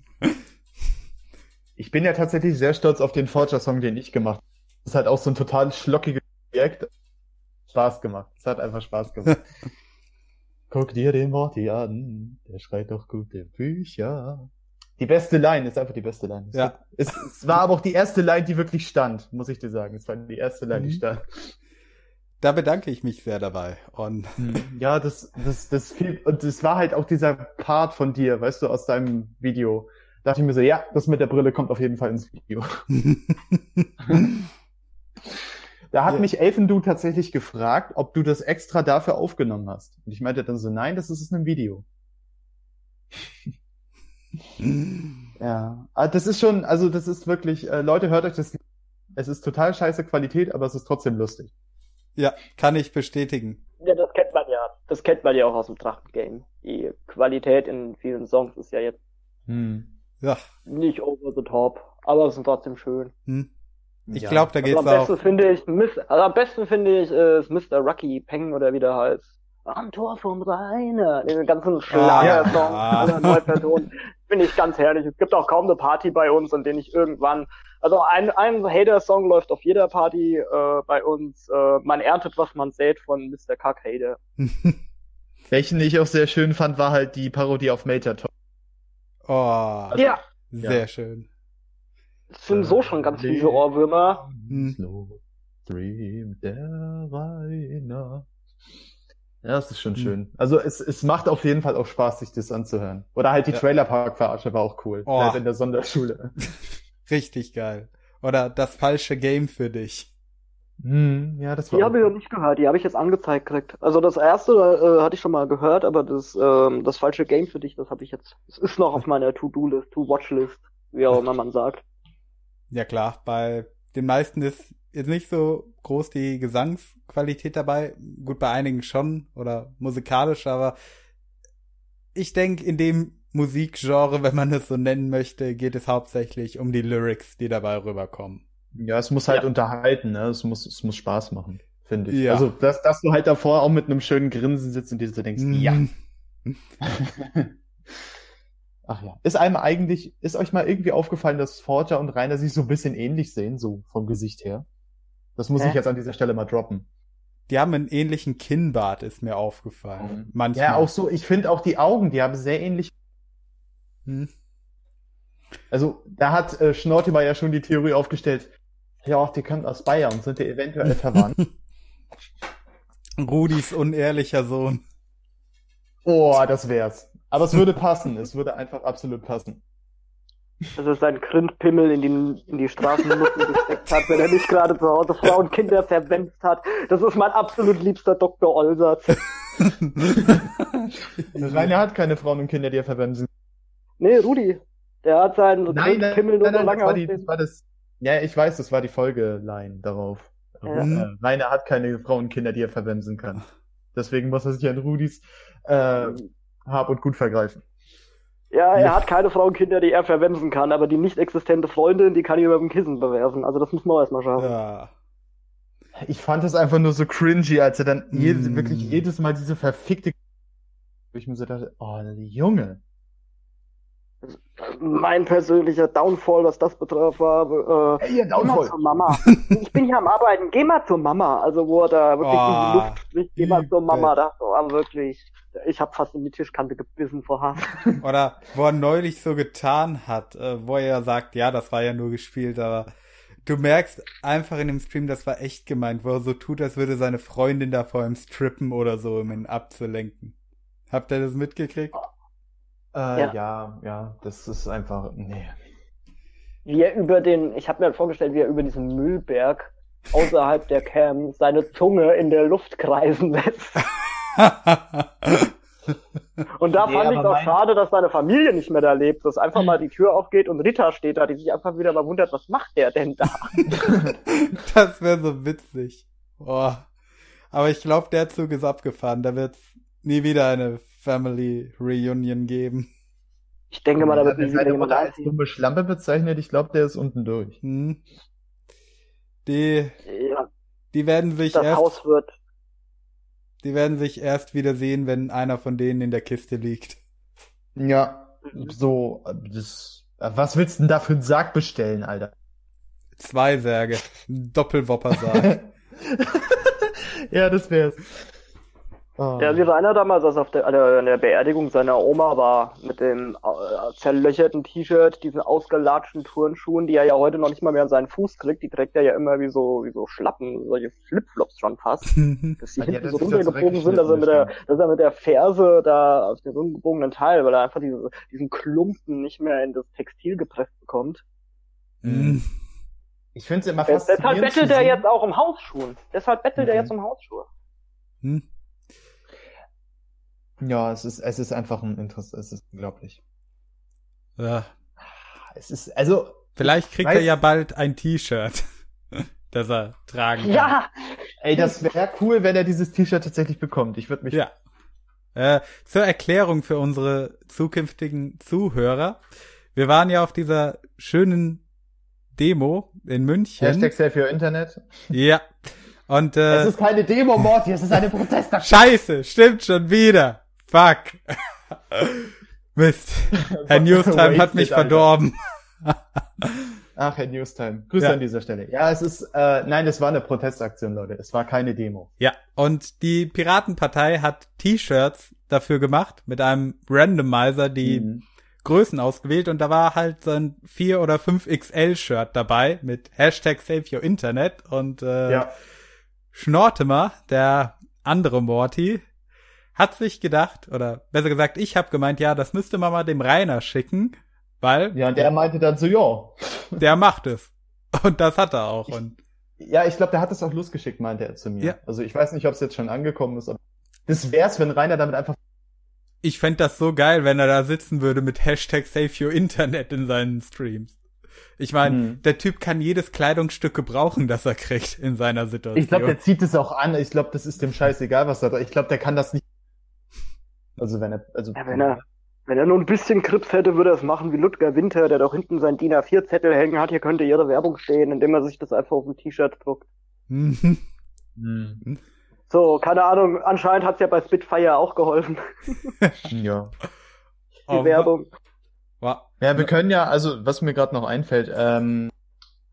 Ich bin ja tatsächlich sehr stolz auf den Forger-Song, den ich gemacht habe. Das ist halt auch so ein total schlockiges Projekt. Spaß gemacht. Es hat einfach Spaß gemacht. Guck dir den Morty an, der schreit doch gute Bücher. Die beste Line ist einfach die beste Line. Es, Ja. es, es war aber auch die erste Line, die wirklich stand, muss ich dir sagen. Es war die erste Line, die Mhm. stand. Da bedanke ich mich sehr dabei. Und Ja, das, das, das viel, und es war halt auch dieser Part von dir, weißt du, aus deinem Video. Da dachte ich mir so, ja, das mit der Brille kommt auf jeden Fall ins Video. Da hat Ja. mich Elfendu tatsächlich gefragt, ob du das extra dafür aufgenommen hast. Und ich meinte dann so, nein, das ist es in einem Video. Ja, aber das ist schon, also das ist wirklich, äh, Leute, hört euch das. Es ist total scheiße Qualität, aber es ist trotzdem lustig. ja, kann ich bestätigen. ja, das kennt man ja. Das kennt man ja auch aus dem Drachen-Game. Die Qualität in vielen Songs ist ja jetzt Ja, nicht over the top, aber es ist trotzdem schön. hm. Ich Ja. glaube, da Also geht's am besten auch. finde ich, Miss, also am besten finde ich, äh, ist Mr. Rocky Peng oder wie der heißt. Am Tor vom Rainer. Den ganzen Schlagersong Ah. aller neue Personen. Finde ich ganz herrlich. Es gibt auch kaum eine Party bei uns, an der ich irgendwann, also ein, ein Hater-Song läuft auf jeder Party äh, bei uns. Äh, man erntet, was man sät von Mr. Kack Hater. Welchen ich auch sehr schön fand, war halt die Parodie auf Major Tom. oh, Ja, sehr Ja. schön. Es sind so schon ganz viele Ohrwürmer. Hm. Slow Stream der Rainer. Ja, das ist schon Hm. schön. Also es, es macht auf jeden Fall auch Spaß, sich das anzuhören. Oder halt die Ja. Trailerpark-Verarsche war auch cool. Oh. In der Sonderschule. Richtig geil. Oder das falsche Game für dich. Hm, ja, das war Die habe ich noch nicht gehört, die habe ich jetzt angezeigt gekriegt. Also das erste äh, hatte ich schon mal gehört, aber das, ähm, das falsche Game für dich, das habe ich jetzt. Es ist noch auf meiner To-Do-List, To-Watch-List, wie auch immer man sagt. Ja klar, bei den meisten ist jetzt nicht so groß die Gesangsqualität dabei. Gut, bei einigen schon oder musikalisch, aber ich denke, in dem Musikgenre, wenn man es so nennen möchte, geht es hauptsächlich um die Lyrics, die dabei rüberkommen. Ja, es muss halt Ja. unterhalten, ne? Es muss, es muss Spaß machen, finde ich. Ja. Also, dass, dass du halt davor auch mit einem schönen Grinsen sitzt und dir so denkst, ja. Mhm. Ach ja. Ist einem eigentlich, ist euch mal irgendwie aufgefallen, dass Forger und Rainer sich so ein bisschen ähnlich sehen, so vom Gesicht her? Das muss Hä? ich jetzt an dieser Stelle mal droppen. Die haben einen ähnlichen Kinnbart, ist mir aufgefallen. Manchmal. Ja, auch so, ich finde auch die Augen, die haben sehr ähnlich. Hm. Also, da hat äh, Schnortimer ja schon die Theorie aufgestellt. Ja, die kommen aus Bayern, sind ja eventuell verwandt. Rudis unehrlicher Sohn. Oh, das wär's. Aber es würde passen. Es würde einfach absolut passen. Dass er seinen Grindpimmel in die, in die Straßennutten gesteckt hat, wenn er nicht gerade zu Hause Frauen und Kinder verwendet hat. Das ist mein absolut liebster Dr. Olsatz. Rainer hat keine Frauen und Kinder, die er verwenden. Nee, Rudi. Der hat seinen Nein, nein, Grindpimmel nur nein, so nein, lange das war, die, das war das. Ja, ich weiß, das war die Folgeline darauf. Ja. Äh, Rainer hat keine Frauen und Kinder, die er verwenden kann. Deswegen muss er sich an Rudis äh, Hab und Gut vergreifen. Ja, er hat keine Frauen und Kinder, die er verwenden kann, aber die nicht existente Freundin, die kann ihn über dem Kissen bewerfen. Also das muss man auch erstmal schaffen. Ja. Ich fand es einfach nur so cringy, als er dann jedes, Mm. wirklich jedes Mal diese verfickte. Ich mir so dachte, oh, Junge. Mein persönlicher Downfall, was das betraf, war, äh, Ey, ihr geh mal zur Mama. Ich bin hier am Arbeiten, geh mal zur Mama. Also wo er da wirklich in Oh, die Luft spricht, geh mal zur Mama. Da war wirklich, ich hab fast in die Tischkante gebissen vor Hass. Oder wo er neulich so getan hat, äh, wo er ja sagt, ja, das war ja nur gespielt, aber du merkst einfach in dem Stream, das war echt gemeint, wo er so tut, als würde seine Freundin da vor ihm strippen oder so, um ihn abzulenken. Habt ihr das mitgekriegt? Äh, Ja. ja. ja, das ist einfach, nee. Wie er über den, ich habe mir halt vorgestellt, wie er über diesen Müllberg außerhalb der Cam seine Zunge in der Luft kreisen lässt. Und da Nee, fand ich auch mein- schade, dass seine Familie nicht mehr da lebt, dass einfach mal die Tür aufgeht und Rita steht da, die sich einfach wieder mal wundert, was macht der denn da? das wäre so witzig. Boah. Aber ich glaube, der Zug ist abgefahren. Da wird's nie wieder eine Family Reunion geben. Ich denke mal, da wird Wenn nie wieder seine jemand als dumme Schlampe bezeichnet, ich glaube, der ist unten durch. Hm. Die, Ja, die werden sich das erst, Haus wird. die werden sich erst wieder sehen, wenn einer von denen in der Kiste liegt. Ja, so, das, was willst du denn da für einen Sarg bestellen, Alter? Zwei Särge. Ein Doppelwoppersarg. ja, das wär's. Oh. Ja, wie Rainer damals, als auf der, an der Beerdigung seiner Oma war, mit dem äh, zerlöcherten T-Shirt, diesen ausgelatschten Turnschuhen, die er ja heute noch nicht mal mehr an seinen Fuß kriegt, die trägt er ja immer wie so, wie so Schlappen, solche Flipflops schon fast. Dass die Ja, hinten so er runtergebogen sind, dass er, mit der, dass er mit der Ferse da auf den runtergebogenen Teil, weil er einfach diese, diesen Klumpen nicht mehr in das Textil gepresst bekommt. Hm. Ich finde es immer faszinierend. Deshalb bettelt er jetzt auch um Hausschuhen. Deshalb bettelt er Mhm. jetzt um Hausschuhe. Hm. Ja, es ist, es ist einfach ein Interesse, es ist unglaublich. Ja. Es ist, also, Vielleicht kriegt Weiß- er ja bald ein T-Shirt, das er tragen kann. Ja! ey, das wäre cool, wenn er dieses T-Shirt tatsächlich bekommt. Ich würde mich. Ja. Äh, zur Erklärung für unsere zukünftigen Zuhörer. Wir waren ja auf dieser schönen Demo in München. Hashtag Save Your Internet. Ja. Und Es äh, ist keine Demo, Morty, es ist eine Protestaktion. Scheiße, stimmt schon wieder. Fuck. Mist. Herr Newstime hat mich verdorben. Ach, Herr Newstime. Grüße Ja. an dieser Stelle. Ja, es ist, äh, nein, es war eine Protestaktion, Leute. Es war keine Demo. Ja, und die Piratenpartei hat T-Shirts dafür gemacht mit einem Randomizer die Mhm. Größen ausgewählt und da war halt so ein 4 oder 5 XL Shirt dabei mit Hashtag Save Your Internet und äh, Ja. Schnortemer, der andere Morty, hat sich gedacht, oder besser gesagt, ich habe gemeint, ja, das müsste man mal dem Rainer schicken, weil Ja, und der meinte dann so, ja. der macht es. Und das hat er auch. Und Ja, ich glaube, der hat es auch losgeschickt, meinte er zu mir. Ja. Also ich weiß nicht, ob es jetzt schon angekommen ist, aber das wär's, wenn Rainer damit einfach. ich fänd das so geil, wenn er da sitzen würde mit Hashtag Save Your Internet in seinen Streams. Ich meine, Hm. der Typ kann jedes Kleidungsstück gebrauchen, das er kriegt in seiner Situation. Ich glaube, der zieht es auch an. Ich glaube, das ist dem scheißegal, was da. Ich glaube, der kann das nicht. Also wenn er, also Ja, wenn er, wenn er nur ein bisschen Krips hätte, würde er es machen wie Ludger Winter, der doch hinten sein DIN A4-Zettel hängen hat. Hier könnte ihre Werbung stehen, indem er sich das einfach auf ein T-Shirt druckt. Mhm. Hm. So, keine Ahnung, anscheinend hat's ja bei Spitfire auch geholfen, Ja. die Oh, Werbung. wa- Ja, wir können ja, also was mir gerade noch einfällt, ähm,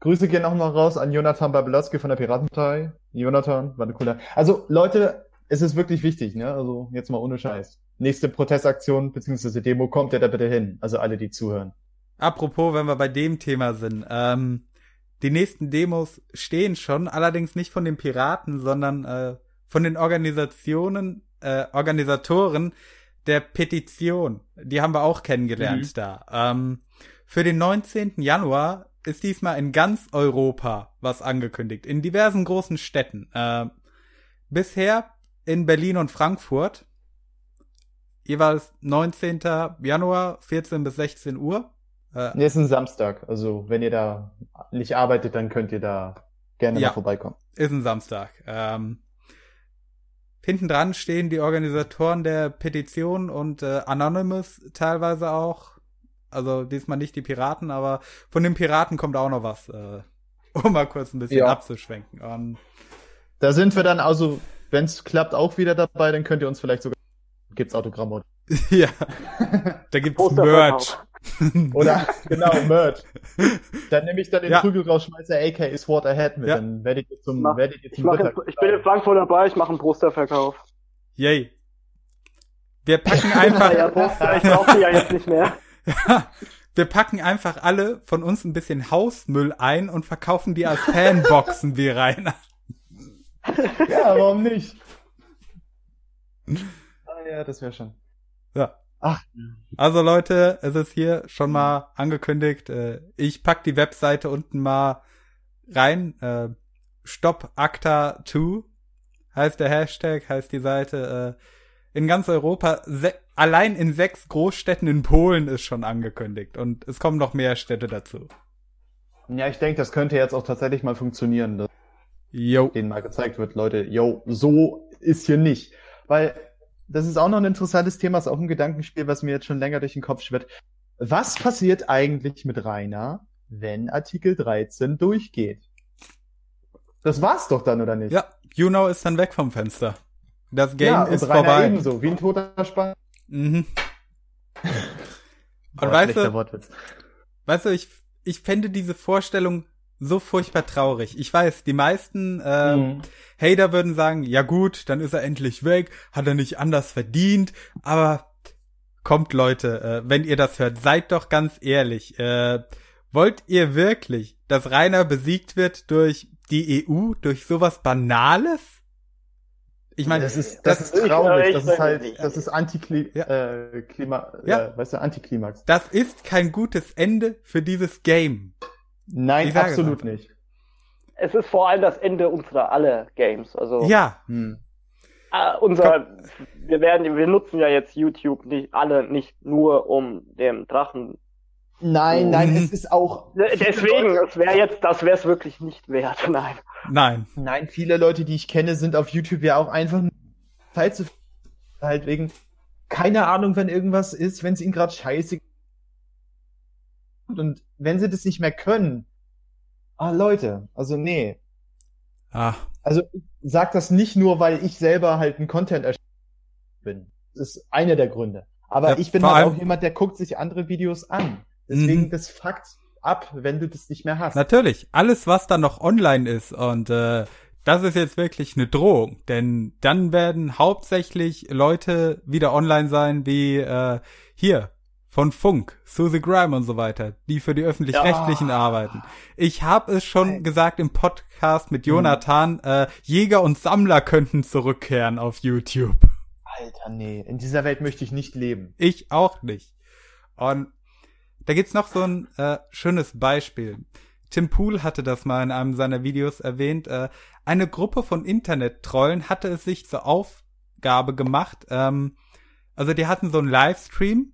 Grüße gehen auch noch raus an Jonathan Babelowski von der Piratenpartei. Jonathan, war eine coole. Also Leute, es ist wirklich wichtig, ne? Also jetzt mal ohne Scheiß. Nächste Protestaktion bzw. Demo kommt ihr da bitte hin. Also alle, die zuhören. Apropos, wenn wir bei dem Thema sind, ähm, die nächsten Demos stehen schon, allerdings nicht von den Piraten, sondern äh, von den Organisationen, äh, Organisatoren der Petition, die haben wir auch kennengelernt mhm. da. Ähm, für den 19. Januar ist diesmal in ganz Europa was angekündigt, in diversen großen Städten. Äh, bisher in Berlin und Frankfurt, jeweils 19. Januar, 14 bis 16 Uhr. Äh, nee, ist ein Samstag. Also wenn ihr da nicht arbeitet, dann könnt ihr da gerne ja, mal vorbeikommen. Ist ein Samstag. Ähm, hinten dran stehen die Organisatoren der Petition und äh, Anonymous teilweise auch. Also diesmal nicht die Piraten, aber von den Piraten kommt auch noch was, äh, um mal kurz ein bisschen ja. abzuschwenken. Und da sind wir dann also, wenn es klappt, auch wieder dabei, dann könnt ihr uns vielleicht sogar gibt's Autogramme. ja. Da gibt's Merch. Oder genau, Merch. Dann nehme ich dann den ja. Prügelrausschmeißer aka Sword Ahead mit. Ja. Dann werdet ihr zum, mach, werdet ihr zum ich, in, ich bin in Frankfurt dabei, ich mache einen Posterverkauf. Yay. Wir packen einfach. ja, Poster, ich brauche die ja jetzt nicht mehr. Wir packen einfach alle von uns ein bisschen Hausmüll ein und verkaufen die als Fanboxen wie Rainer. Ja, warum nicht? Ja, das wäre schon. Ja. Ach. Also Leute, es ist hier schon mal angekündigt. Äh, ich pack die Webseite unten mal rein. Äh, Stop Acta 2 heißt der Hashtag, heißt die Seite. Äh, in ganz Europa, allein in sechs Großstädten in Polen ist schon angekündigt und es kommen noch mehr Städte dazu. Ja, ich denke, das könnte jetzt auch tatsächlich mal funktionieren, dass yo. denen mal gezeigt wird, Leute, yo, so ist hier nicht. Weil das ist auch noch ein interessantes Thema, ist auch ein Gedankenspiel, was mir jetzt schon länger durch den Kopf schwirrt. Was passiert eigentlich mit Rainer, wenn Artikel 13 durchgeht? Das war's doch dann, oder nicht? Ja, Juno ist dann weg vom Fenster. Das Game ja, ist Rainer vorbei. ebenso, wie ein toter Spann. Mhm. Und weißt du, Wortwitz. weißt du, ich, ich fände diese Vorstellung so furchtbar traurig. Ich weiß, die meisten äh, mhm. Hater würden sagen, ja gut, dann ist er endlich weg, hat er nicht anders verdient, aber kommt Leute, äh, wenn ihr das hört, seid doch ganz ehrlich. Äh, wollt ihr wirklich, dass Rainer besiegt wird durch die EU, durch sowas Banales? Ich meine, das ist, das, das ist traurig. Das ist halt, das ist Antiklima, ja. äh, Klima, ja. äh, weißt du, Antiklimax. Das ist kein gutes Ende für dieses Game. Nein, absolut nicht. Es ist vor allem das Ende unserer alle Games. Also ja. Hm. Äh, unser, wir werden, wir nutzen ja jetzt YouTube nicht alle nicht nur um dem Drachen. Nein, nein, mhm. es ist auch. Deswegen, es wäre jetzt, das wäre es wirklich nicht wert. Nein. Nein. Nein, viele Leute, die ich kenne, sind auf YouTube ja auch einfach Zeit zu halt wegen keine Ahnung, wenn irgendwas ist, wenn es ihnen gerade scheiße und wenn sie das nicht mehr können, ah Leute, also nee. Ah. Also sag das nicht nur, weil ich selber halt ein Content bin. Das ist einer der Gründe. Aber ja, ich bin halt auch jemand, der guckt sich andere Videos an. Deswegen mhm. das Fakt ab, wenn du das nicht mehr hast. Natürlich, alles was da noch online ist und äh, das ist jetzt wirklich eine Drohung, denn dann werden hauptsächlich Leute wieder online sein wie äh, hier von Funk, Susie Grime und so weiter, die für die öffentlich-rechtlichen ja. arbeiten. Ich habe es schon Nein. gesagt im Podcast mit Jonathan, mhm. äh, Jäger und Sammler könnten zurückkehren auf YouTube. Alter, nee, in dieser Welt möchte ich nicht leben. Ich auch nicht. Und da gibt's noch so ein äh, schönes Beispiel. Tim Pool hatte das mal in einem seiner Videos erwähnt. Äh, eine Gruppe von Internet-Trollen hatte es sich zur Aufgabe gemacht. Ähm, also die hatten so einen Livestream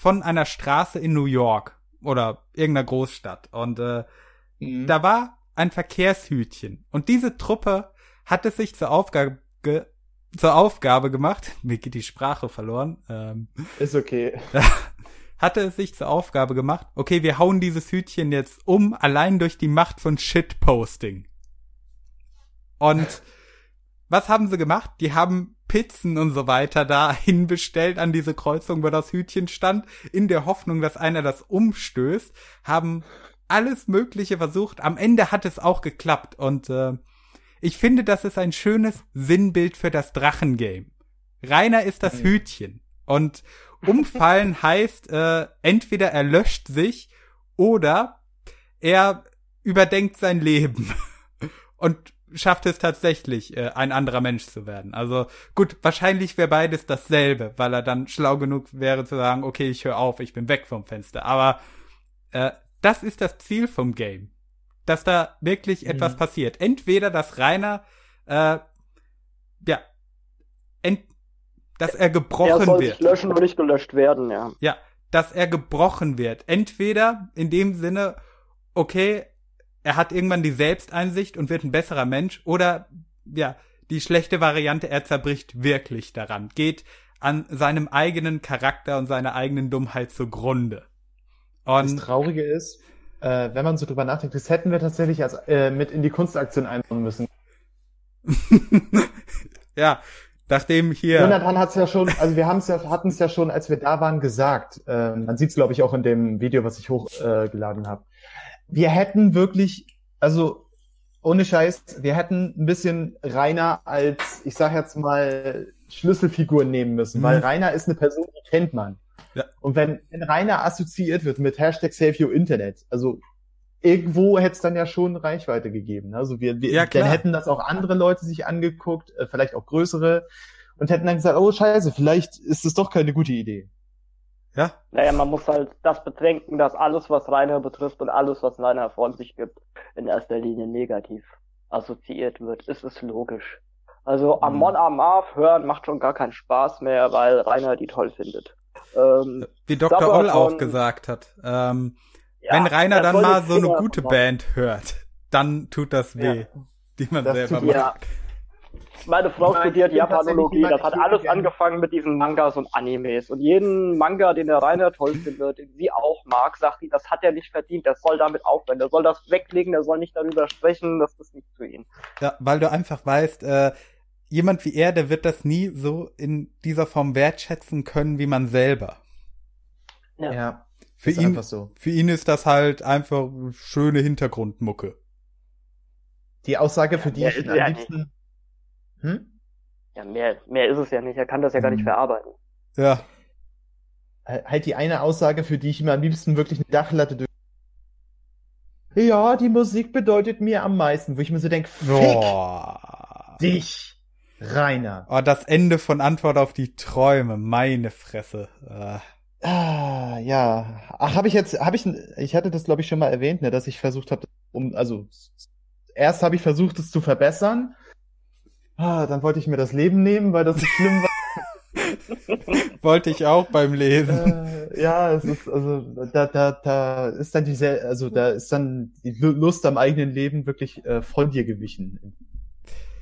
von einer Straße in New York oder irgendeiner Großstadt. Und äh, mhm. da war ein Verkehrshütchen. Und diese Truppe hat es sich zur Aufgabe, zur Aufgabe gemacht, mir geht die Sprache verloren. Ähm, Ist okay. hatte es sich zur Aufgabe gemacht, okay, wir hauen dieses Hütchen jetzt um, allein durch die Macht von Shitposting. Und was haben sie gemacht? Die haben Pizzen und so weiter dahin bestellt an diese Kreuzung, wo das Hütchen stand, in der Hoffnung, dass einer das umstößt, haben alles Mögliche versucht. Am Ende hat es auch geklappt und äh, ich finde, das ist ein schönes Sinnbild für das Drachengame. Rainer ist das mhm. Hütchen und umfallen heißt äh, entweder er löscht sich oder er überdenkt sein Leben. Und schafft es tatsächlich, äh, ein anderer Mensch zu werden. Also gut, wahrscheinlich wäre beides dasselbe, weil er dann schlau genug wäre zu sagen, okay, ich höre auf, ich bin weg vom Fenster. Aber äh, das ist das Ziel vom Game. Dass da wirklich mhm. etwas passiert. Entweder, dass Rainer, äh, ja, ent dass er gebrochen wird. Er soll sich löschen und nicht gelöscht werden, ja. Ja, dass er gebrochen wird. Entweder in dem Sinne, okay, er hat irgendwann die Selbsteinsicht und wird ein besserer Mensch oder ja, die schlechte Variante, er zerbricht wirklich daran, geht an seinem eigenen Charakter und seiner eigenen Dummheit zugrunde. Und das Traurige ist, äh, wenn man so drüber nachdenkt, das hätten wir tatsächlich als, äh, mit in die Kunstaktion einbauen müssen. ja, nachdem hier. Jonathan hat es ja schon, also wir haben es ja, hatten es ja schon, als wir da waren, gesagt. Äh, man sieht es, glaube ich, auch in dem Video, was ich hochgeladen äh, habe wir hätten wirklich, also ohne Scheiß, wir hätten ein bisschen Rainer als, ich sag jetzt mal, Schlüsselfigur nehmen müssen, mhm. weil Rainer ist eine Person, die kennt man. Ja. Und wenn, wenn Rainer assoziiert wird mit Hashtag Save Your Internet, also irgendwo hätte es dann ja schon Reichweite gegeben. Also wir, wir ja, dann hätten das auch andere Leute sich angeguckt, äh, vielleicht auch größere, und hätten dann gesagt, oh scheiße, vielleicht ist es doch keine gute Idee. Ja? Naja, man muss halt das bedenken, dass alles, was Rainer betrifft und alles, was Rainer von sich gibt, in erster Linie negativ assoziiert wird. Es ist logisch. Also mhm. Amon Amarth hören macht schon gar keinen Spaß mehr, weil Rainer die toll findet. Ähm, Wie Dr. Oll auch gesagt hat. Ähm, ja, wenn Rainer dann mal so eine gute Band hört, dann tut das weh, ja. die man das selber macht. Ja. Meine Frau Nein, studiert Japanologie. Das hat alles angefangen mit diesen Mangas und Animes. Und jeden Manga, den der Rainer toll findet, den sie auch mag, sagt die, das hat er nicht verdient. Der soll damit aufhören. Der soll das weglegen. Der soll nicht darüber sprechen. Das ist nicht für ihn. Ja, weil du einfach weißt, äh, jemand wie er, der wird das nie so in dieser Form wertschätzen können wie man selber. Ja. ja für ihn, so. für ihn ist das halt einfach schöne Hintergrundmucke. Die Aussage, für die ja, ich am liebsten, hm? Ja, mehr, mehr ist es ja nicht. Er kann das ja gar nicht hm. verarbeiten. Ja. Halt die eine Aussage, für die ich mir am liebsten wirklich eine Dachlatte durch. Ja, die Musik bedeutet mir am meisten, wo ich mir so denke, fick Boah. dich, Rainer. Oh, das Ende von Antwort auf die Träume, meine Fresse. Ah, ah ja. Ach, habe ich jetzt, habe ich, ich hatte das glaube ich schon mal erwähnt, ne, dass ich versucht habe, um, also erst habe ich versucht, es zu verbessern ah, dann wollte ich mir das Leben nehmen, weil das so schlimm war. wollte ich auch beim Lesen. Äh, ja, es ist, also, da, da, da ist dann diese, also da ist dann die Lust am eigenen Leben wirklich äh, von dir gewichen.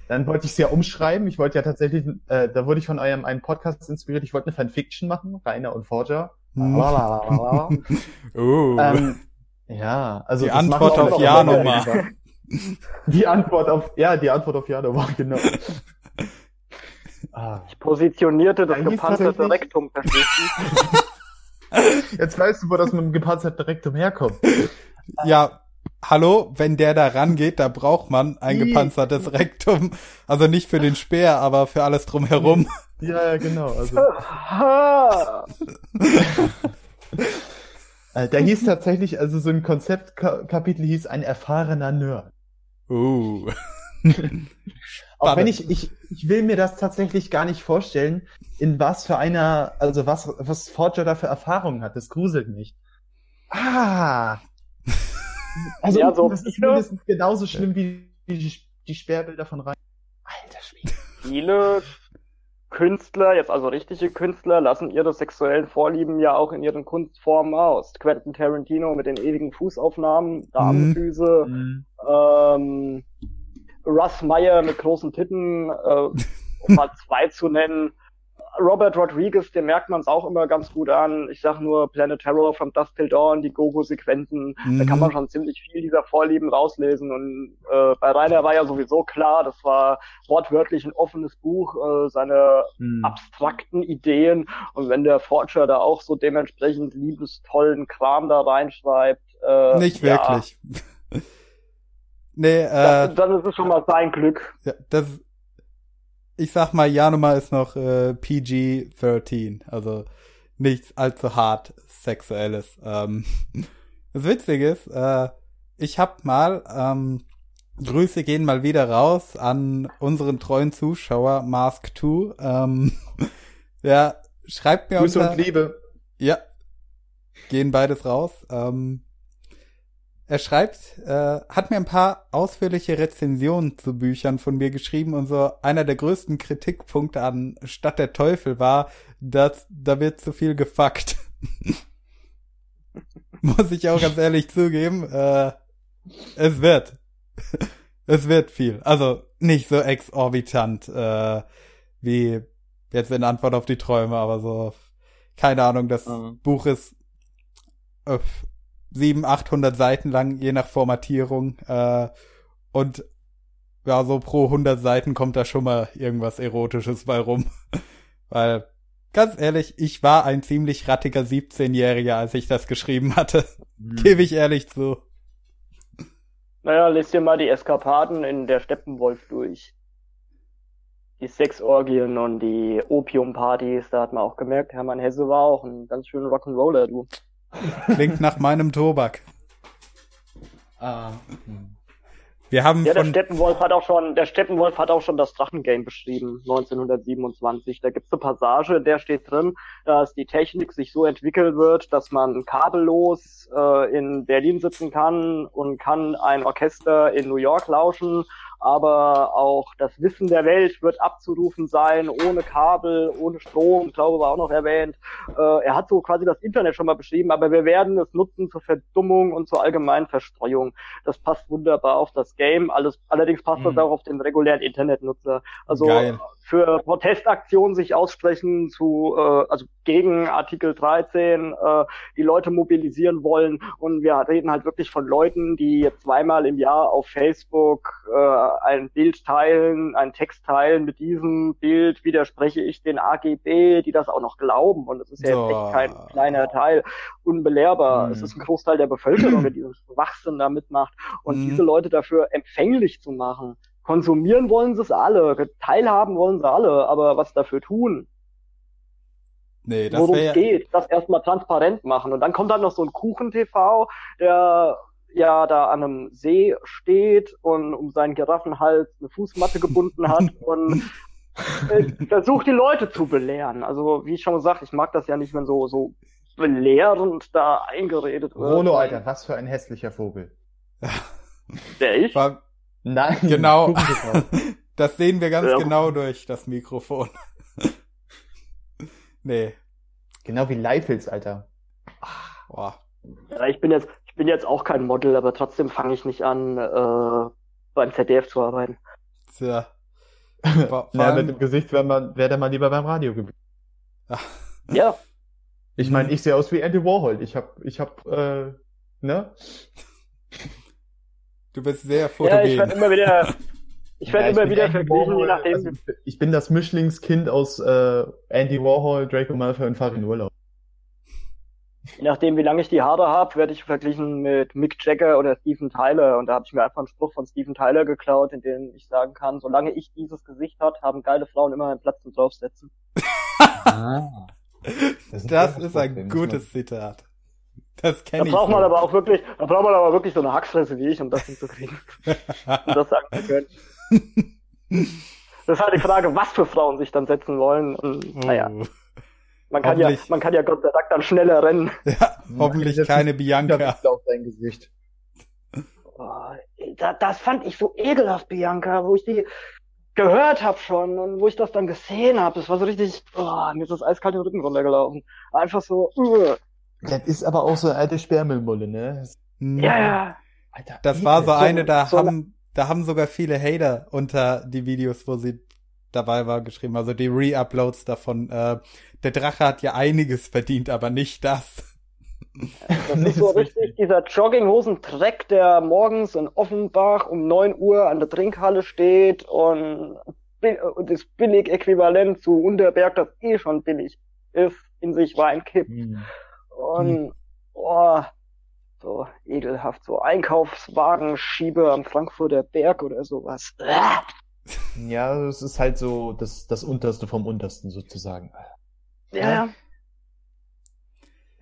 Dann wollte ich es ja umschreiben. Ich wollte ja tatsächlich, äh, da wurde ich von eurem einen Podcast inspiriert. Ich wollte eine Fanfiction machen, Rainer und Forger. Uh. ähm, ja, also die Antwort auf Ja nochmal. Die Antwort auf, ja, die Antwort auf Ja, war genau. Ah. Ich positionierte das gepanzerte Rektum? Jetzt weißt du, wo das mit dem gepanzerten Rektum herkommt. Ja, hallo, wenn der da rangeht, da braucht man ein gepanzertes Rektum. Also nicht für den Speer, aber für alles drumherum. Ja, ja genau. Also. Äh, da hieß tatsächlich, also so ein Konzeptkapitel hieß ein erfahrener Nerd. Uh. Auch wenn ich, ich, ich will mir das tatsächlich gar nicht vorstellen, in was für einer, also was, was Forger da für Erfahrungen hat. Das gruselt mich. Ah! Also, ja, so das ist mindestens genauso schlimm wie die, die Sperrbilder von rein. Alter Schwede. Viele Künstler, jetzt also richtige Künstler, lassen ihre sexuellen Vorlieben ja auch in ihren Kunstformen aus. Quentin Tarantino mit den ewigen Fußaufnahmen, Damenfüße, mhm. ähm, Russ Meyer mit großen Titten, äh, um mal zwei zu nennen. Robert Rodriguez, dem merkt man es auch immer ganz gut an. Ich sag nur Planet Terror from Dust Till Dawn, die Gogo-Sequenzen. Mhm. Da kann man mhm. schon ziemlich viel dieser Vorlieben rauslesen. Und äh, bei Rainer war ja sowieso klar, das war wortwörtlich ein offenes Buch, äh, seine mhm. abstrakten Ideen. Und wenn der Forger da auch so dementsprechend liebestollen Kram da reinschreibt. Äh, Nicht wirklich. Ja, nee, äh, dann, dann ist es schon mal sein Glück. Ja, das ich sag mal, Januma ist noch äh, PG-13, also nichts allzu hart Sexuelles. Ähm, das Witzige ist, äh, ich hab mal ähm, Grüße gehen mal wieder raus an unseren treuen Zuschauer Mask 2. Ähm, ja, schreibt mir Grüße unter, und Liebe. Ja, gehen beides raus. Ähm, er schreibt, äh, hat mir ein paar ausführliche Rezensionen zu Büchern von mir geschrieben und so einer der größten Kritikpunkte an Stadt der Teufel war, dass da wird zu viel gefuckt. Muss ich auch ganz ehrlich zugeben, äh, es wird. es wird viel. Also nicht so exorbitant äh, wie jetzt in Antwort auf die Träume, aber so, keine Ahnung, das mhm. Buch ist äh, 700, 800 Seiten lang, je nach Formatierung. Äh, und ja, so pro 100 Seiten kommt da schon mal irgendwas Erotisches bei rum. Weil, ganz ehrlich, ich war ein ziemlich rattiger 17-Jähriger, als ich das geschrieben hatte. Mhm. Gebe ich ehrlich zu. Naja, lest dir mal die Eskapaden in der Steppenwolf durch. Die Sexorgien und die Opiumpartys, da hat man auch gemerkt, Hermann Hesse war auch ein ganz schöner Rock'n'Roller, du. Klingt nach meinem Tobak. Ah. Wir haben ja, der Steppenwolf hat auch schon, der Steppenwolf hat auch schon das Drachengame beschrieben, 1927. Da gibt's eine Passage, in der steht drin, dass die Technik sich so entwickeln wird, dass man kabellos äh, in Berlin sitzen kann und kann ein Orchester in New York lauschen aber auch das Wissen der Welt wird abzurufen sein, ohne Kabel, ohne Strom, glaube war auch noch erwähnt. Äh, er hat so quasi das Internet schon mal beschrieben, aber wir werden es nutzen zur Verdummung und zur allgemeinen Verstreuung. Das passt wunderbar auf das Game, alles, allerdings passt mhm. das auch auf den regulären Internetnutzer. Also Geil für Protestaktionen sich aussprechen zu, äh, also gegen Artikel 13, äh, die Leute mobilisieren wollen. Und wir reden halt wirklich von Leuten, die zweimal im Jahr auf Facebook äh, ein Bild teilen, einen Text teilen. Mit diesem Bild widerspreche ich den AGB, die das auch noch glauben. Und es ist ja jetzt echt kein kleiner Teil, unbelehrbar. Mhm. Es ist ein Großteil der Bevölkerung, der diesen Schwachsinn da mitmacht. Und mhm. diese Leute dafür empfänglich zu machen, konsumieren wollen sie es alle, teilhaben wollen sie alle, aber was dafür tun? Nee, das Worum es geht, das erstmal transparent machen. Und dann kommt dann noch so ein Kuchen-TV, der ja da an einem See steht und um seinen Giraffenhals eine Fußmatte gebunden hat und äh, versucht die Leute zu belehren. Also wie ich schon gesagt, ich mag das ja nicht, wenn so so belehrend da eingeredet wird. Rolo, Alter, was für ein hässlicher Vogel. Der ich? War, Nein. Genau. das sehen wir ganz ja. genau durch das Mikrofon. nee. Genau wie Leifels, Alter. Ach, boah. Ja, ich bin jetzt, ich bin jetzt auch kein Model, aber trotzdem fange ich nicht an, äh, beim ZDF zu arbeiten. Tja. ja, mit dem Gesicht wäre man, wäre der mal lieber beim Radio geblieben. ja. Ich meine, ich sehe aus wie Andy Warhol. Ich hab, ich hab, äh, ne? Du bist sehr fotogen. Ja, ich werde immer wieder, ich werde ja, immer wieder verglichen, je nachdem. Also, ich bin das Mischlingskind aus äh, Andy Warhol, Draco Malfoy und Farin Urlaub. Je nachdem, wie lange ich die Haare habe, werde ich verglichen mit Mick Jagger oder Steven Tyler. Und da habe ich mir einfach einen Spruch von Steven Tyler geklaut, in dem ich sagen kann, solange ich dieses Gesicht hat, haben geile Frauen immer einen Platz zum draufsetzen. ah. Das, das ist ein gutes Zitat. Das kenne ich. Da braucht man aber auch wirklich, da braucht man aber wirklich so eine Hacksfresse wie ich, um das hinzukriegen. um das sagen zu können. Das ist halt die Frage, was für Frauen sich dann setzen wollen. Und, oh. naja. Man kann ja, man kann ja Gott sei Dank dann schneller rennen. Ja, hoffentlich keine Bianca. Auf dein Gesicht. Oh, das fand ich so ekelhaft, Bianca, wo ich die gehört habe schon und wo ich das dann gesehen habe. Das war so richtig, oh, mir ist das eiskalt den Rücken runtergelaufen. Einfach so, uh. Das ist aber auch so eine alte Sperrmüllmulle, ne? Mhm. Ja, ja. Alter, das war so eine, da so haben, da haben sogar viele Hater unter die Videos, wo sie dabei war, geschrieben, also die Re-Uploads davon. Äh, der Drache hat ja einiges verdient, aber nicht das. Das ist so richtig dieser Jogginghosen-Dreck, der morgens in Offenbach um neun Uhr an der Trinkhalle steht und das Billig-Äquivalent zu Unterberg, das eh schon billig ist, in sich reinkippt. Hm. Und, hm. oh, so ekelhaft, so Einkaufswagenschiebe am Frankfurter Berg oder sowas. Ja, es ist halt so das, das Unterste vom Untersten sozusagen. Ja. ja.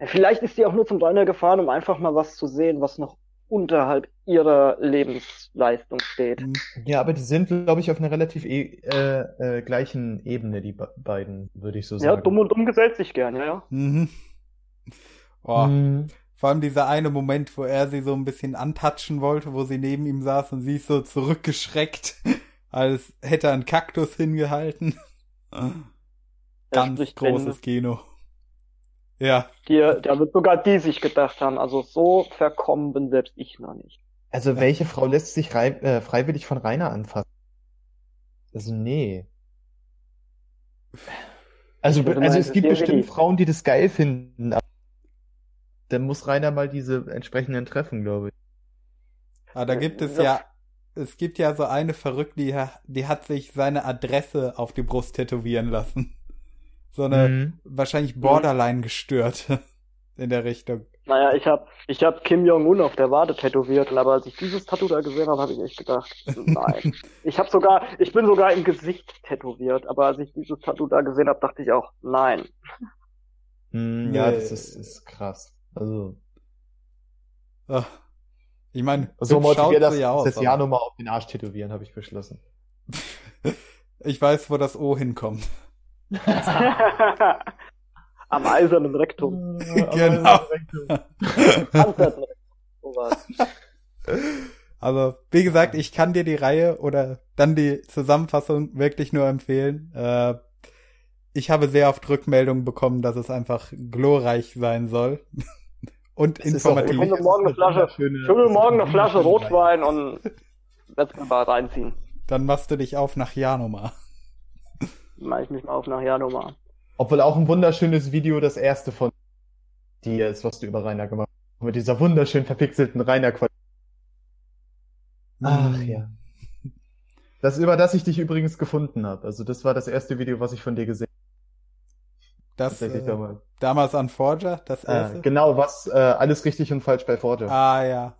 Vielleicht ist die auch nur zum Diner gefahren, um einfach mal was zu sehen, was noch unterhalb ihrer Lebensleistung steht. Ja, aber die sind, glaube ich, auf einer relativ e äh, äh, gleichen Ebene, die beiden, würde ich so sagen. Ja, dumm und dumm gesellt sich gern, ja, ja. Mhm. Oh. Mhm. Vor allem dieser eine Moment, wo er sie so ein bisschen antatschen wollte, wo sie neben ihm saß und sie ist so zurückgeschreckt, als hätte er einen Kaktus hingehalten. Ganz großes Kino. Ja. Die, da wird sogar die sich gedacht haben, also so verkommen bin selbst ich noch nicht. Also ja. welche Frau lässt sich äh, freiwillig von Rainer anfassen? Also nee. Also, also es gibt bestimmt Frauen, die das geil finden, aber dann muss Rainer mal diese entsprechenden treffen, glaube ich. Ah, da gibt es ja, es gibt ja so eine Verrückte, die, die hat sich seine Adresse auf die Brust tätowieren lassen so eine mhm. wahrscheinlich borderline gestört in der Richtung. Naja, ich habe ich hab Kim Jong-un auf der Wade tätowiert, aber als ich dieses Tattoo da gesehen habe, habe ich echt gedacht, nein. ich habe sogar, ich bin sogar im Gesicht tätowiert, aber als ich dieses Tattoo da gesehen habe, dachte ich auch, nein. Mm, ja, das ist, ist krass. Also. Ach, ich meine, so motiviert das, ja aus, das Jahr nochmal auf den Arsch tätowieren, habe ich beschlossen. ich weiß, wo das O hinkommt. Am eisernen Rektum. genau. Also, wie gesagt, ich kann dir die Reihe oder dann die Zusammenfassung wirklich nur empfehlen. Äh, ich habe sehr oft Rückmeldungen bekommen, dass es einfach glorreich sein soll. und das informativ. Ich morgen eine Flasche, will morgen eine Flasche Rotwein und mal reinziehen. Dann machst du dich auf nach Janoma mache ich mich mal auf nach Januar. Obwohl auch ein wunderschönes Video, das erste von dir ist, was du über Rainer gemacht hast. Mit dieser wunderschön verpixelten Rainer Qualität. Ach ja. Das, über das ich dich übrigens gefunden habe. Also das war das erste Video, was ich von dir gesehen habe. Das äh, damals. damals an Forger, das erste? Äh, genau, was äh, alles richtig und falsch bei Forger. Ah ja.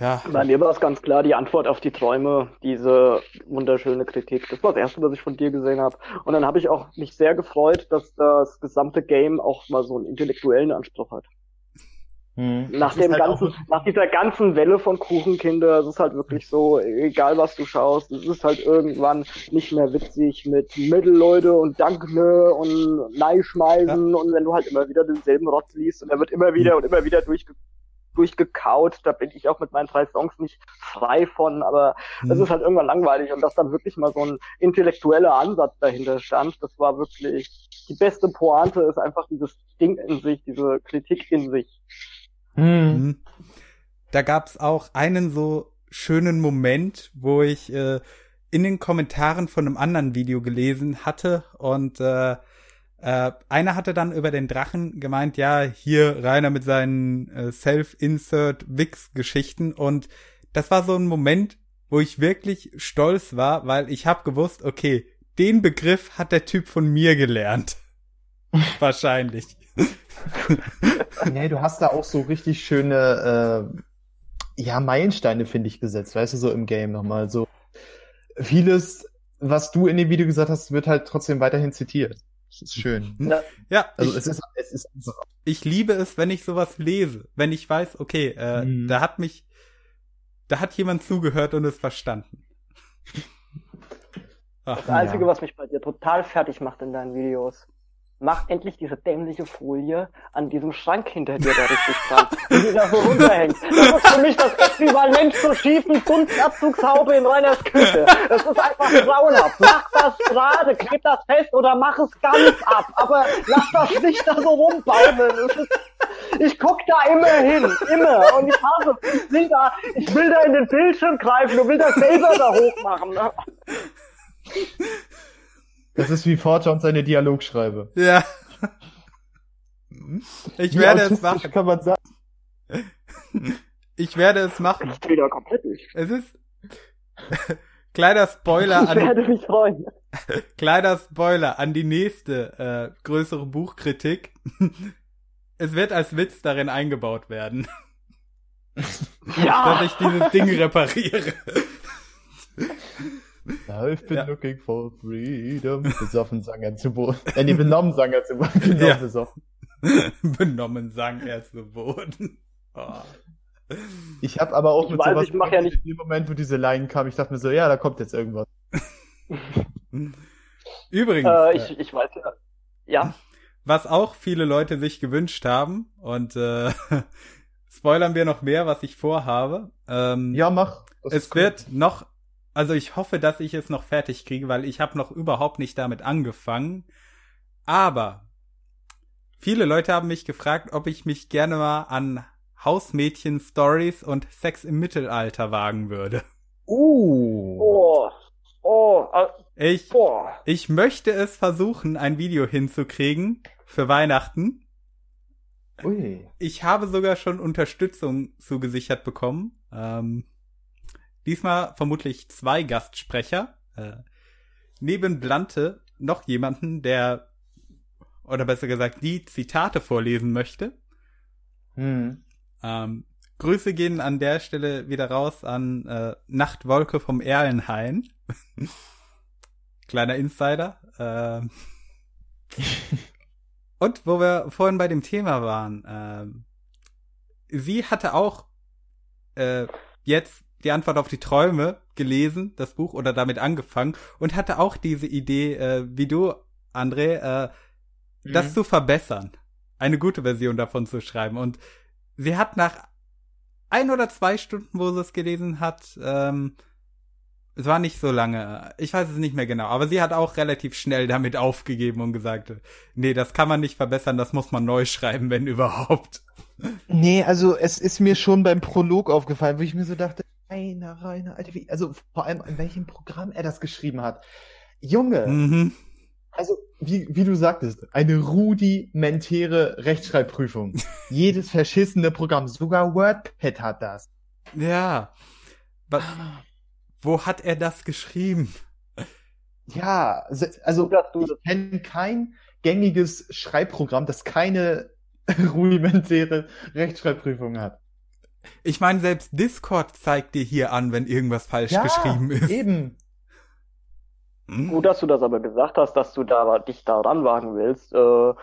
Ja. Bei mir war es ganz klar die Antwort auf die Träume, diese wunderschöne Kritik. Das war das erste, was ich von dir gesehen habe. Und dann habe ich auch mich sehr gefreut, dass das gesamte Game auch mal so einen intellektuellen Anspruch hat. Hm. Nach dem halt ganzen, nach dieser ganzen Welle von Kuchenkinder, es ist halt wirklich so, egal was du schaust, es ist halt irgendwann nicht mehr witzig mit Mittelleute und Dankne und Neischmeißen ja. und wenn du halt immer wieder denselben Rotz liest und er wird immer wieder hm. und immer wieder durchge durchgekaut. Da bin ich auch mit meinen drei Songs nicht frei von, aber es mhm. ist halt irgendwann langweilig und dass dann wirklich mal so ein intellektueller Ansatz dahinter stand, das war wirklich die beste Pointe ist einfach dieses Ding in sich, diese Kritik in sich. Mhm. mhm. Da gab's auch einen so schönen Moment, wo ich äh, in den Kommentaren von einem anderen Video gelesen hatte und äh, äh, einer hatte dann über den Drachen gemeint, ja, hier Rainer mit seinen äh, Self-Insert-Wix-Geschichten und das war so ein Moment, wo ich wirklich stolz war, weil ich habe gewusst, okay, den Begriff hat der Typ von mir gelernt. Wahrscheinlich. nee, du hast da auch so richtig schöne, äh, ja, Meilensteine, finde ich, gesetzt, weißt du, so im Game nochmal. So vieles, was du in dem Video gesagt hast, wird halt trotzdem weiterhin zitiert. Das ist schön. Ja, ja also ich, es ist, es ist Ich liebe es, wenn ich sowas lese, wenn ich weiß, okay, äh, mhm. da hat mich, da hat jemand zugehört und es verstanden. Ach, das Einzige, ja. was mich bei dir total fertig macht in deinen Videos, mach endlich diese dämliche Folie an diesem Schrank hinter dir da richtig dran, die da so runterhängt. Das ist für mich das Äquivalent zur schiefen Kunstabzugshaube in Reiners Küche. Das ist einfach grauenhaft. Mach das gerade, kleb das fest oder mach es ganz ab. Aber lass das nicht da so rumbaumeln. Ich guck da immer hin, immer. Und ich habe, ich will da, ich will da in den Bildschirm greifen und will das selber da hochmachen. Das ist wie Forger und seine Dialogschreibe. Ja. Ich wie werde es machen. Kann man sagen. Ich werde es machen. Das ist wieder komplett nicht. Es ist kleiner Spoiler an. Ich werde mich freuen. kleiner Spoiler an die nächste äh, größere Buchkritik. es wird als Witz darin eingebaut werden. Ja. Dass ich dieses Ding repariere. I've been ja. looking for freedom. Besoffen sang er zu Boden. Äh, nee, benommen sang er zu Boden. Genau, ja. besoffen. benommen sang er zu Boden. Oh. Ich habe aber auch ich mit weiß, sowas ich mach ja nicht in dem Moment, wo diese Line kam, ich dachte mir so, ja, da kommt jetzt irgendwas. Übrigens. Äh, ich, ich weiß ja. Ja. Was auch viele Leute sich gewünscht haben und äh, spoilern wir noch mehr, was ich vorhabe. Ähm, ja, mach. Es cool. wird noch, also ich hoffe, dass ich es noch fertig kriege, weil ich habe noch überhaupt nicht damit angefangen. Aber viele Leute haben mich gefragt, ob ich mich gerne mal an Hausmädchen-Stories und Sex im Mittelalter wagen würde. Uh. Oh. Oh. Uh, ich, oh. ich möchte es versuchen, ein Video hinzukriegen für Weihnachten. Ui. Ich habe sogar schon Unterstützung zugesichert bekommen. Ähm, diesmal vermutlich zwei Gastsprecher. Äh, neben Blante noch jemanden, der, oder besser gesagt, die Zitate vorlesen möchte. Hm. Ähm, Grüße gehen an der Stelle wieder raus an äh, Nachtwolke vom Erlenhain. Kleiner Insider. Ähm, und wo wir vorhin bei dem Thema waren, ähm, sie hatte auch äh, jetzt die Antwort auf die Träume gelesen, das Buch, oder damit angefangen und hatte auch diese Idee, äh, wie du, André, äh, mhm. das zu verbessern, eine gute Version davon zu schreiben. Und sie hat nach ein oder zwei Stunden, wo sie es gelesen hat, ähm, es war nicht so lange, ich weiß es nicht mehr genau, aber sie hat auch relativ schnell damit aufgegeben und gesagt, nee, das kann man nicht verbessern, das muss man neu schreiben, wenn überhaupt. Nee, also es ist mir schon beim Prolog aufgefallen, wo ich mir so dachte, Rainer, Rainer, Alter, wie, also vor allem in welchem Programm er das geschrieben hat. Junge, mhm. also wie, wie du sagtest, eine rudimentäre Rechtschreibprüfung. Jedes verschissene Programm, sogar WordPad hat das. Ja. Was, wo hat er das geschrieben? Ja, also ich kenne kein gängiges Schreibprogramm, das keine rudimentäre Rechtschreibprüfung hat. Ich meine, selbst Discord zeigt dir hier an, wenn irgendwas falsch ja, geschrieben ist. Eben. Hm? Gut, dass du das aber gesagt hast, dass du da dich da ranwagen willst. Äh,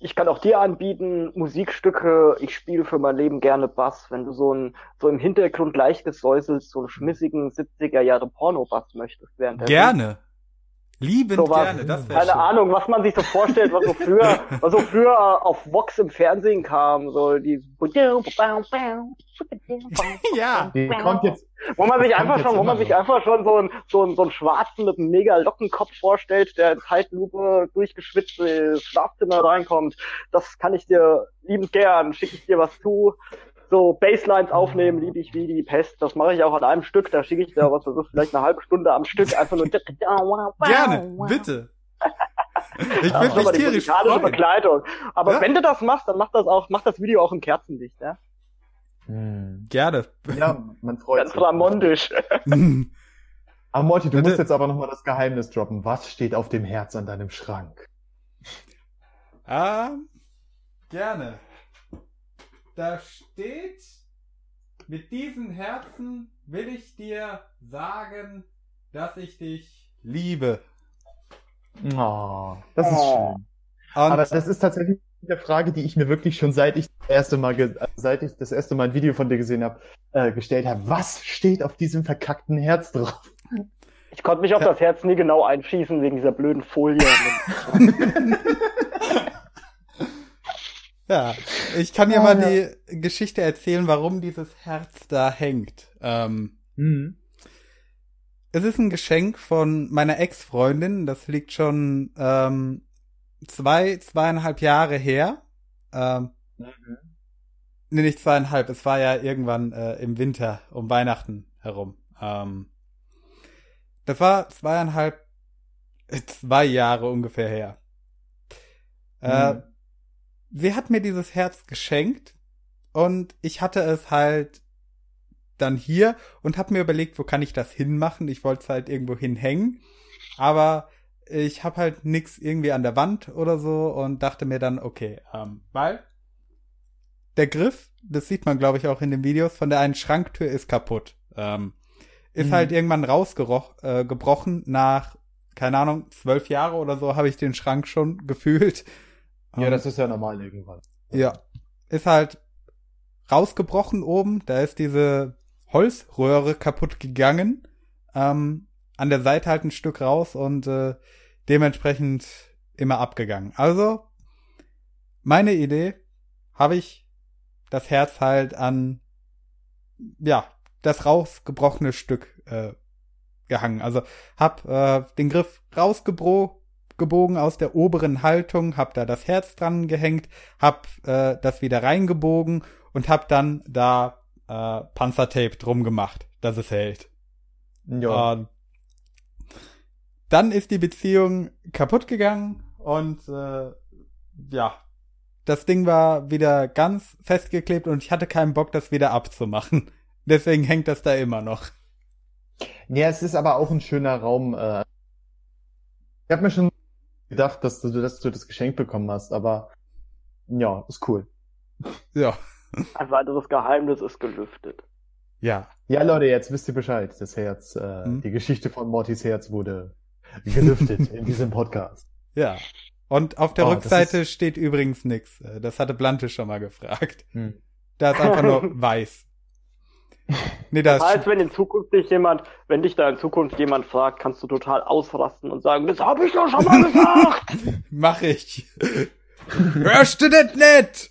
ich kann auch dir anbieten, Musikstücke, ich spiele für mein Leben gerne Bass. Wenn du so, ein, so im Hintergrund leicht gesäuselt, so einen schmissigen 70er Jahre Porno-Bass möchtest. Während Gerne. Liebend so was, gerne, das Keine schön. Ahnung, was man sich so vorstellt, was so früher, was so früher auf Vox im Fernsehen kam, so die Ja, die kommt jetzt wo man sich einfach schon, wo man sich einfach schon so ein, so ein, so ein Schwarzen mit einem mega Lockenkopf vorstellt, der in Zeitlupe durchgeschwitzt ins Schlafzimmer reinkommt. Das kann ich dir liebend gern, schicke ich dir was zu so Baselines aufnehmen, liebe ich wie die Pest. Das mache ich auch an einem Stück. Da schicke ich da was, das ist vielleicht eine halbe Stunde am Stück einfach nur. Gerne, bitte. Ich bin mich tierisch. Begleitung. Aber ja? wenn du das machst, dann mach das auch, mach das Video auch im Kerzenlicht, ja? Hm. Gerne. Ja, man freut Ganz sich. Ganz ramondisch. aber Morty, du Bitte? musst jetzt aber nochmal das Geheimnis droppen. Was steht auf dem Herz an deinem Schrank? Ah, gerne. Da steht, mit diesem Herzen will ich dir sagen, dass ich dich liebe. Oh, das ist oh. schön. Und Aber das ist tatsächlich eine Frage, die ich mir wirklich schon seit ich das erste Mal, seit ich das erste Mal ein Video von dir gesehen habe, äh, gestellt habe. Was steht auf diesem verkackten Herz drauf? Ich konnte mich auf das Herz nie genau einschießen wegen dieser blöden Folie. Ja, ich kann dir oh, mal ja. die Geschichte erzählen, warum dieses Herz da hängt. Ähm, mhm. Es ist ein Geschenk von meiner Ex-Freundin. Das liegt schon ähm, zwei, zweieinhalb Jahre her. Ähm, mhm. Nee, nicht zweieinhalb. Es war ja irgendwann äh, im Winter um Weihnachten herum. Ähm, das war zweieinhalb, zwei Jahre ungefähr her. Äh, mhm sie hat mir dieses Herz geschenkt und ich hatte es halt dann hier und habe mir überlegt, wo kann ich das hinmachen? Ich wollte es halt irgendwo hinhängen, aber ich habe halt nix irgendwie an der Wand oder so und dachte mir dann, okay, ähm, weil der Griff, das sieht man glaube ich auch in den Videos, von der einen Schranktür ist kaputt. Ähm, ist mhm. halt irgendwann rausgebrochen äh, nach, keine Ahnung, zwölf Jahre oder so habe ich den Schrank schon gefühlt ja, das ist ja normal irgendwann. Ja. Ist halt rausgebrochen oben. Da ist diese Holzröhre kaputt gegangen. Ähm, an der Seite halt ein Stück raus und äh, dementsprechend immer abgegangen. Also, meine Idee, habe ich das Herz halt an, ja, das rausgebrochene Stück äh, gehangen. Also hab äh, den Griff rausgebogen aus der oberen Haltung, hab da das Herz dran gehängt, hab äh, das wieder reingebogen und hab dann da äh, Panzertape drum gemacht, dass es hält. Ja. Und dann ist die Beziehung kaputt gegangen und äh, ja, das Ding war wieder ganz festgeklebt und ich hatte keinen Bock, das wieder abzumachen. Deswegen hängt das da immer noch. Ja, es ist aber auch ein schöner Raum. Äh. Ich habe mir schon gedacht, dass du, dass du das Geschenk bekommen hast, aber ja, ist cool. Ja. Ein weiteres Geheimnis ist gelüftet. Ja. Ja, Leute, jetzt wisst ihr Bescheid. Das Herz, äh, hm? die Geschichte von Mortys Herz wurde gelüftet in diesem Podcast. Ja. Und auf der oh, Rückseite ist... steht übrigens nichts. Äh, das hatte Blante schon mal gefragt. Hm. Da ist einfach nur weiß. Nee, das, das heißt, wenn in Zukunft dich jemand, wenn dich da in Zukunft jemand fragt, kannst du total ausrasten und sagen, das habe ich doch schon mal gesagt. Mach ich. Hörst du das nicht?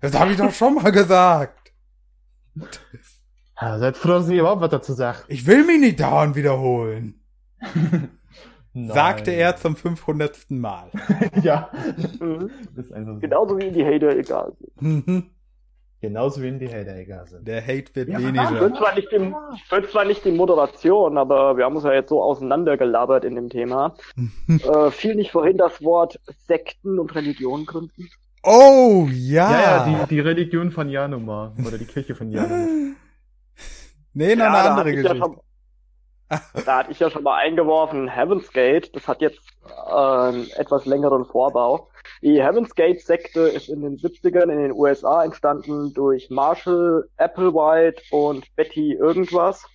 Das habe ich doch schon mal gesagt. Ja, seid froh, dass ihr überhaupt was dazu sagt. Ich will mich nicht dauernd wiederholen. sagte er zum 500. Mal. ja. Mhm. Genauso wie die Hater egal sind. Genauso wie die Hater egal sind. Der Hate wird ja, weniger. Ich will, zwar nicht die, ich zwar nicht die Moderation, aber wir haben uns ja jetzt so auseinandergelabert in dem Thema. äh, fiel nicht vorhin das Wort Sekten und Religion gründen? Oh, ja. Ja, ja, die, die Religion von Janumar. Oder die Kirche von Janumar. nee, noch ja, eine andere Geschichte. Ja schon, da hatte ich ja schon mal eingeworfen, Heaven's Gate, das hat jetzt äh, einen etwas längeren Vorbau. Die Heaven's Gate-Sekte ist in den 70ern in den USA entstanden durch Marshall Applewhite und Betty irgendwas.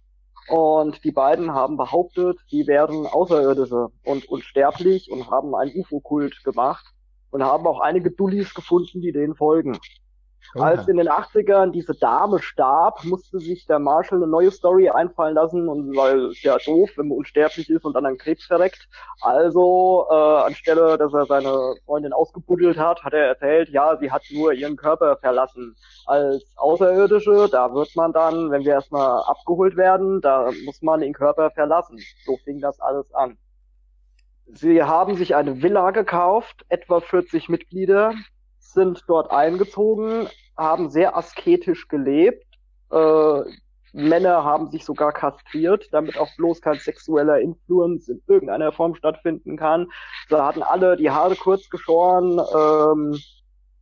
Und die beiden haben behauptet, sie wären Außerirdische und unsterblich und haben einen UFO-Kult gemacht und haben auch einige Dullis gefunden, die denen folgen. Okay. Als in den 80ern diese Dame starb, musste sich der Marshall eine neue Story einfallen lassen und weil ja doof, wenn man unsterblich ist und dann an Krebs verreckt. Also, äh, anstelle, dass er seine Freundin ausgebuddelt hat, hat er erzählt, ja, sie hat nur ihren Körper verlassen. Als Außerirdische, da wird man dann, wenn wir erstmal abgeholt werden, da muss man den Körper verlassen. So fing das alles an. Sie haben sich eine Villa gekauft, etwa 40 Mitglieder, sind dort eingezogen, haben sehr asketisch gelebt. Äh, Männer haben sich sogar kastriert, damit auch bloß kein sexueller Influence in irgendeiner Form stattfinden kann. Sie hatten alle die Haare kurz geschoren ähm,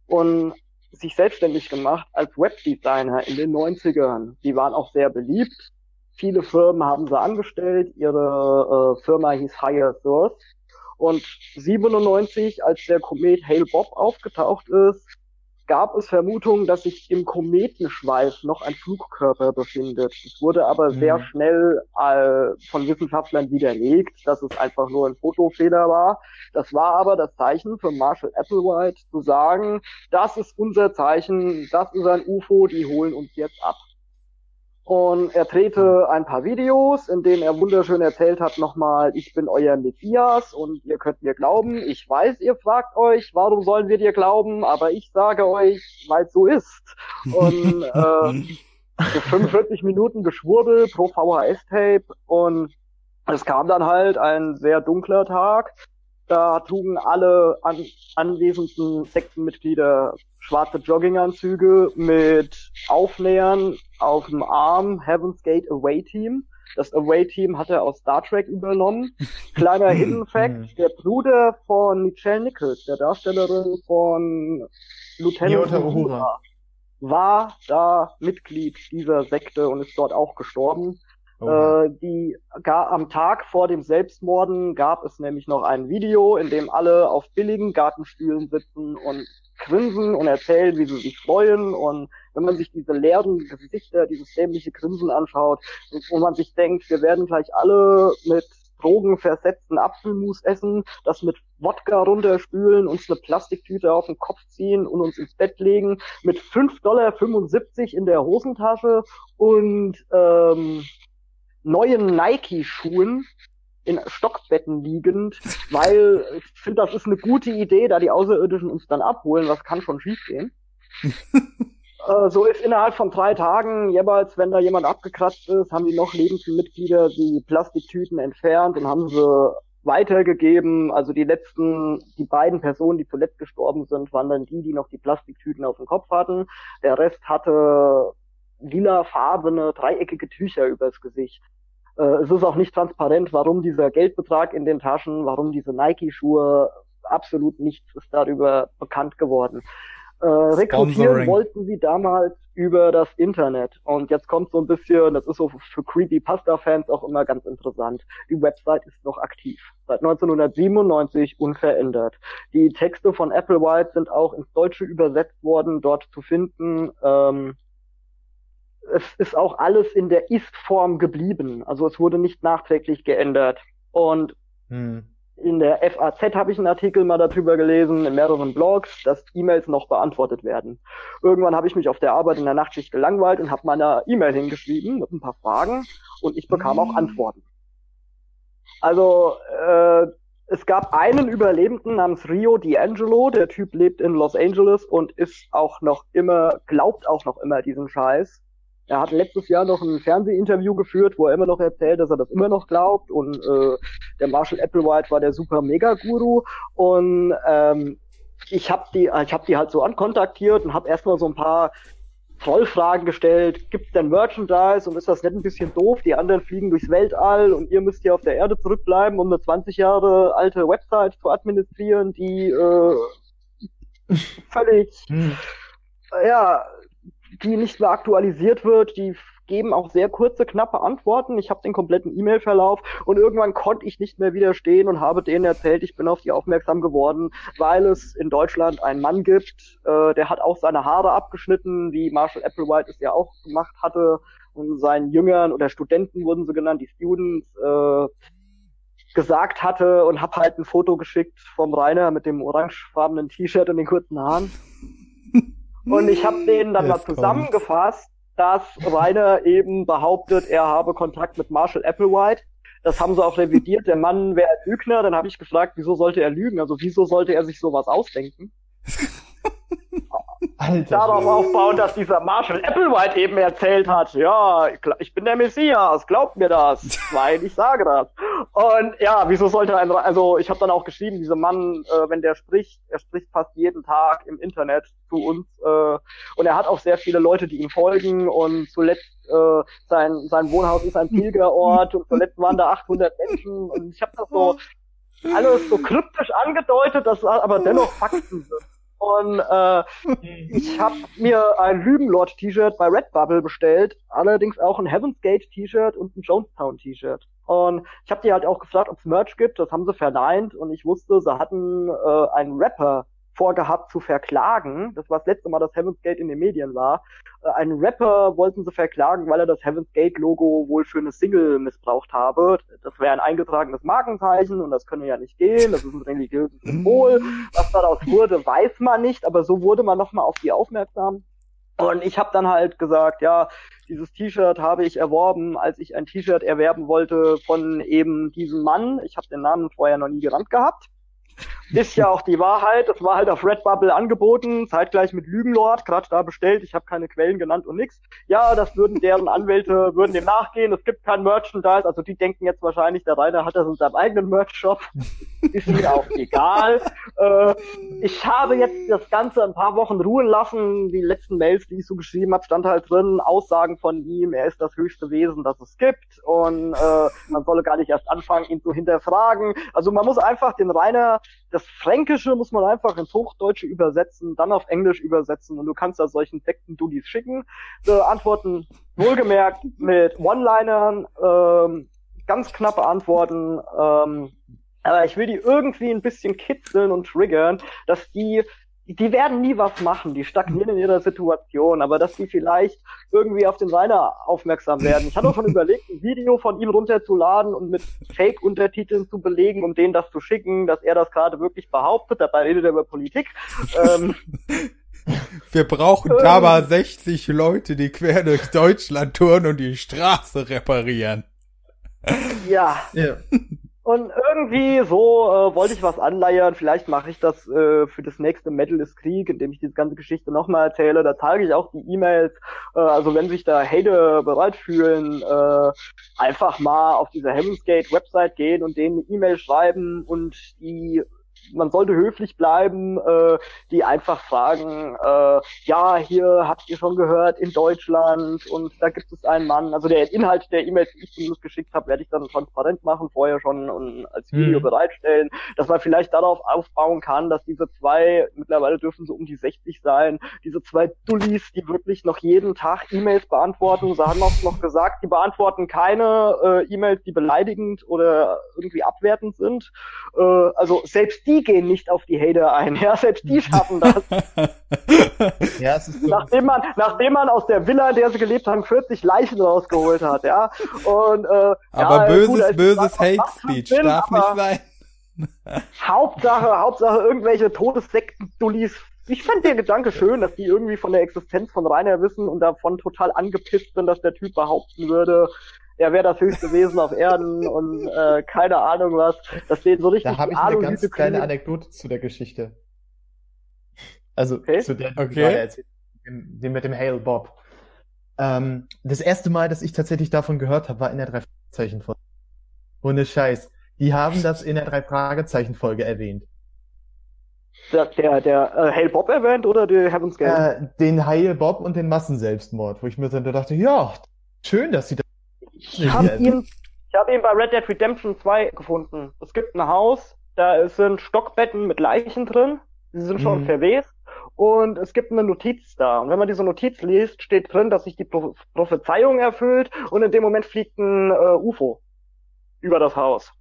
und sich selbstständig gemacht als Webdesigner in den 90ern. Die waren auch sehr beliebt. Viele Firmen haben sie angestellt. Ihre äh, Firma hieß Higher Source. Und 97, als der Komet Hale Bob aufgetaucht ist, gab es Vermutungen, dass sich im Kometenschweif noch ein Flugkörper befindet. Es wurde aber mhm. sehr schnell äh, von Wissenschaftlern widerlegt, dass es einfach nur ein Fotofehler war. Das war aber das Zeichen für Marshall Applewhite zu sagen, das ist unser Zeichen, das ist ein UFO, die holen uns jetzt ab. Und er drehte ein paar Videos, in denen er wunderschön erzählt hat nochmal, ich bin euer Messias und ihr könnt mir glauben. Ich weiß, ihr fragt euch, warum sollen wir dir glauben, aber ich sage euch, weil es so ist. Und äh, so 45 Minuten Geschwurbel pro VHS-Tape und es kam dann halt ein sehr dunkler Tag. Da trugen alle an anwesenden Sektenmitglieder schwarze Jogginganzüge mit Aufnähern auf dem Arm Heaven's Gate Away Team. Das Away Team hat er aus Star Trek übernommen. Kleiner Hidden Fact, der Bruder von Michelle Nichols, der Darstellerin von Lieutenant Uhura, war da Mitglied dieser Sekte und ist dort auch gestorben. Äh, die am Tag vor dem Selbstmorden gab es nämlich noch ein Video, in dem alle auf billigen Gartenstühlen sitzen und grinsen und erzählen, wie sie sich freuen. Und wenn man sich diese leeren Gesichter, dieses dämliche Grinsen anschaut, wo man sich denkt, wir werden gleich alle mit drogenversetzten Apfelmus essen, das mit Wodka runterspülen, uns eine Plastiktüte auf den Kopf ziehen und uns ins Bett legen, mit 5,75 Dollar in der Hosentasche und ähm, neuen Nike-Schuhen in Stockbetten liegend, weil ich finde, das ist eine gute Idee, da die Außerirdischen uns dann abholen, was kann schon schiefgehen. äh, so ist innerhalb von drei Tagen, jeweils, wenn da jemand abgekratzt ist, haben die noch lebenden Mitglieder die Plastiktüten entfernt und haben sie weitergegeben. Also die letzten, die beiden Personen, die zuletzt gestorben sind, waren dann die, die noch die Plastiktüten auf dem Kopf hatten. Der Rest hatte lilafarbene, dreieckige Tücher übers Gesicht. Äh, es ist auch nicht transparent, warum dieser Geldbetrag in den Taschen, warum diese Nike-Schuhe, absolut nichts ist darüber bekannt geworden. Äh, rekrutieren wollten sie damals über das Internet. Und jetzt kommt so ein bisschen, das ist so für Creepypasta-Fans auch immer ganz interessant. Die Website ist noch aktiv. Seit 1997 unverändert. Die Texte von Applewhite sind auch ins Deutsche übersetzt worden, dort zu finden. Ähm, es ist auch alles in der Ist-Form geblieben. Also es wurde nicht nachträglich geändert. Und hm. in der FAZ habe ich einen Artikel mal darüber gelesen, in mehreren Blogs, dass E-Mails noch beantwortet werden. Irgendwann habe ich mich auf der Arbeit in der Nachtschicht gelangweilt und habe meiner E-Mail hingeschrieben mit ein paar Fragen und ich bekam hm. auch Antworten. Also äh, es gab einen Überlebenden namens Rio D'Angelo, der Typ lebt in Los Angeles und ist auch noch immer, glaubt auch noch immer diesen Scheiß. Er hat letztes Jahr noch ein Fernsehinterview geführt, wo er immer noch erzählt, dass er das immer noch glaubt. Und äh, der Marshall Applewhite war der super Mega-Guru. Und ähm, ich habe die, ich habe die halt so ankontaktiert und habe erstmal so ein paar Trollfragen gestellt. Gibt's denn Merchandise und ist das nicht ein bisschen doof? Die anderen fliegen durchs Weltall und ihr müsst hier auf der Erde zurückbleiben, um eine 20 Jahre alte Website zu administrieren, die äh, völlig hm. ja die nicht mehr aktualisiert wird, die geben auch sehr kurze, knappe Antworten. Ich habe den kompletten E-Mail-Verlauf und irgendwann konnte ich nicht mehr widerstehen und habe denen erzählt, ich bin auf die aufmerksam geworden, weil es in Deutschland einen Mann gibt, äh, der hat auch seine Haare abgeschnitten, wie Marshall Applewhite es ja auch gemacht hatte. Und seinen Jüngern oder Studenten wurden sie genannt, die Students, äh, gesagt hatte und habe halt ein Foto geschickt vom Rainer mit dem orangefarbenen T-Shirt und den kurzen Haaren. Und ich habe denen dann mal zusammengefasst, dass Rainer eben behauptet, er habe Kontakt mit Marshall Applewhite. Das haben sie auch revidiert. Der Mann wäre Lügner. Dann habe ich gefragt, wieso sollte er lügen? Also wieso sollte er sich sowas ausdenken? Alter, darauf aufbauen, dass dieser Marshall Applewhite eben erzählt hat, ja, ich bin der Messias, glaubt mir das, weil ich sage das. Und ja, wieso sollte ein, also ich habe dann auch geschrieben, dieser Mann, äh, wenn der spricht, er spricht fast jeden Tag im Internet zu uns äh, und er hat auch sehr viele Leute, die ihm folgen und zuletzt äh, sein sein Wohnhaus ist ein Pilgerort und zuletzt waren da 800 Menschen und ich habe das so alles so kryptisch angedeutet, dass aber dennoch Fakten sind. Und äh, ich habe mir ein Lügenlord-T-Shirt bei Redbubble bestellt, allerdings auch ein Heaven's Gate T-Shirt und ein Jonestown T-Shirt. Und ich habe die halt auch gefragt, ob es Merch gibt. Das haben sie verneint und ich wusste, sie hatten äh, einen Rapper vorgehabt zu verklagen. Das war das letzte Mal, dass Heaven's Gate in den Medien war. Äh, einen Rapper wollten sie verklagen, weil er das Heaven's Gate Logo wohl für eine Single missbraucht habe. Das wäre ein eingetragenes Markenzeichen und das könne ja nicht gehen. Das ist ein religiöses Symbol. Was daraus wurde, weiß man nicht, aber so wurde man nochmal auf die aufmerksam. Und ich habe dann halt gesagt, ja, dieses T-Shirt habe ich erworben, als ich ein T-Shirt erwerben wollte von eben diesem Mann. Ich habe den Namen vorher noch nie gerannt gehabt. Ist ja auch die Wahrheit. Das war halt auf Redbubble angeboten, zeitgleich mit Lügenlord, gerade da bestellt. Ich habe keine Quellen genannt und nix. Ja, das würden deren Anwälte, würden dem nachgehen. Es gibt kein Merchandise. Also die denken jetzt wahrscheinlich, der Rainer hat das in seinem eigenen Merch-Shop. Ist mir auch egal. Äh, ich habe jetzt das Ganze ein paar Wochen ruhen lassen. Die letzten Mails, die ich so geschrieben habe, stand halt drin, Aussagen von ihm, er ist das höchste Wesen, das es gibt. Und äh, man solle gar nicht erst anfangen, ihn zu hinterfragen. Also man muss einfach den Rainer das Fränkische muss man einfach ins Hochdeutsche übersetzen, dann auf Englisch übersetzen und du kannst da solchen Sekten-Dudis schicken. Äh, Antworten wohlgemerkt mit One-Linern, ähm, ganz knappe Antworten, ähm, aber ich will die irgendwie ein bisschen kitzeln und triggern, dass die die werden nie was machen, die stagnieren in ihrer Situation, aber dass die vielleicht irgendwie auf den Rainer aufmerksam werden. Ich hatte auch schon überlegt, ein Video von ihm runterzuladen und mit Fake-Untertiteln zu belegen, um denen das zu schicken, dass er das gerade wirklich behauptet. Dabei redet er über Politik. ähm, Wir brauchen ähm, da mal 60 Leute, die quer durch Deutschland touren und die Straße reparieren. Ja. ja. Und irgendwie so äh, wollte ich was anleiern. Vielleicht mache ich das äh, für das nächste Metal ist Krieg, indem ich diese ganze Geschichte nochmal erzähle. Da zeige ich auch die E-Mails. Äh, also wenn sich da Hater bereit fühlen, äh, einfach mal auf diese Heaven's Gate Website gehen und denen eine E-Mail schreiben und die man sollte höflich bleiben, äh, die einfach fragen, äh, ja, hier habt ihr schon gehört, in Deutschland und da gibt es einen Mann. Also der Inhalt der E-Mails, die ich zumindest geschickt habe, werde ich dann transparent machen, vorher schon und als Video mhm. bereitstellen, dass man vielleicht darauf aufbauen kann, dass diese zwei, mittlerweile dürfen so um die 60 sein, diese zwei Dullis, die wirklich noch jeden Tag E-Mails beantworten, sie haben auch noch gesagt, die beantworten keine äh, E-Mails, die beleidigend oder irgendwie abwertend sind. Äh, also selbst die die gehen nicht auf die Hater ein. Ja, selbst die schaffen das. ja, es ist so. nachdem, man, nachdem man aus der Villa, in der sie gelebt haben, 40 Leichen rausgeholt hat. Ja, und, äh, aber ja, böses, gut, böses Hate Speech bin, darf nicht sein. Hauptsache, Hauptsache irgendwelche Todessekten-Dullis ich fand der Gedanke schön, dass die irgendwie von der Existenz von Rainer wissen und davon total angepisst sind, dass der Typ behaupten würde, er wäre das höchste Wesen auf Erden und äh, keine Ahnung was. Das denen so richtig Da habe ich eine ganz kleine Anekdote zu der Geschichte. Also okay. zu der, die okay. erzählt, dem, dem mit dem Hail Bob. Ähm, das erste Mal, dass ich tatsächlich davon gehört habe, war in der drei Fragezeichen Folge. Ohne Scheiß. Die haben das in der drei Fragezeichen Folge erwähnt. Der, der, der äh, Hail Bob erwähnt oder der Heaven's Gate? Äh, den Hail Bob und den Massenselbstmord, wo ich mir dann dachte, ja, schön, dass sie das ich habe ihn, ich hab ihn bei Red Dead Redemption 2 gefunden. Es gibt ein Haus, da sind Stockbetten mit Leichen drin. Sie sind schon mhm. verwest. Und es gibt eine Notiz da. Und wenn man diese Notiz liest, steht drin, dass sich die Pro Prophezeiung erfüllt und in dem Moment fliegt ein äh, UFO über das Haus.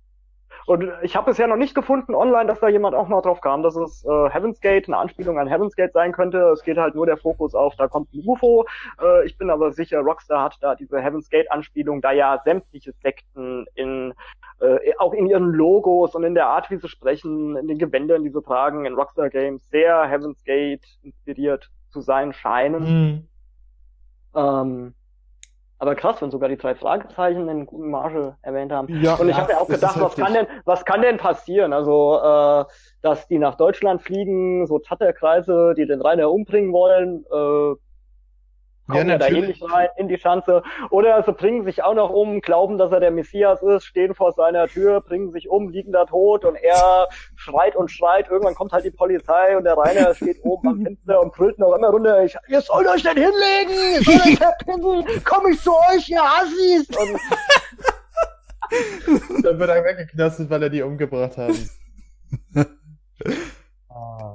Und ich habe bisher noch nicht gefunden online, dass da jemand auch mal drauf kam, dass es äh, Heaven's Gate, eine Anspielung an Heaven's Gate sein könnte. Es geht halt nur der Fokus auf, da kommt ein UFO. Äh, ich bin aber sicher, Rockstar hat da diese Heaven's Gate Anspielung, da ja sämtliche Sekten in äh, auch in ihren Logos und in der Art, wie sie sprechen, in den Gewändern, die sie tragen, in Rockstar Games sehr Heaven's Gate inspiriert zu sein scheinen. Mhm. Ähm, aber krass, wenn sogar die drei Fragezeichen den guten Marshall erwähnt haben. Ja, und ich habe ja auch gedacht, was kann denn, was kann denn passieren? Also, äh, dass die nach Deutschland fliegen, so Tatterkreise, die den Rainer umbringen wollen, äh, kommen ja, da nicht rein in die Schanze. Oder sie bringen sich auch noch um, glauben, dass er der Messias ist, stehen vor seiner Tür, bringen sich um, liegen da tot und er schreit und schreit. Irgendwann kommt halt die Polizei und der Rainer steht oben am Fenster und brüllt noch immer runter, ich, ihr sollt euch denn hinlegen, ihr sollt euch verpissen, komm ich zu euch, ihr Assis! Und Dann wird er weggeknastet, weil er die umgebracht hat.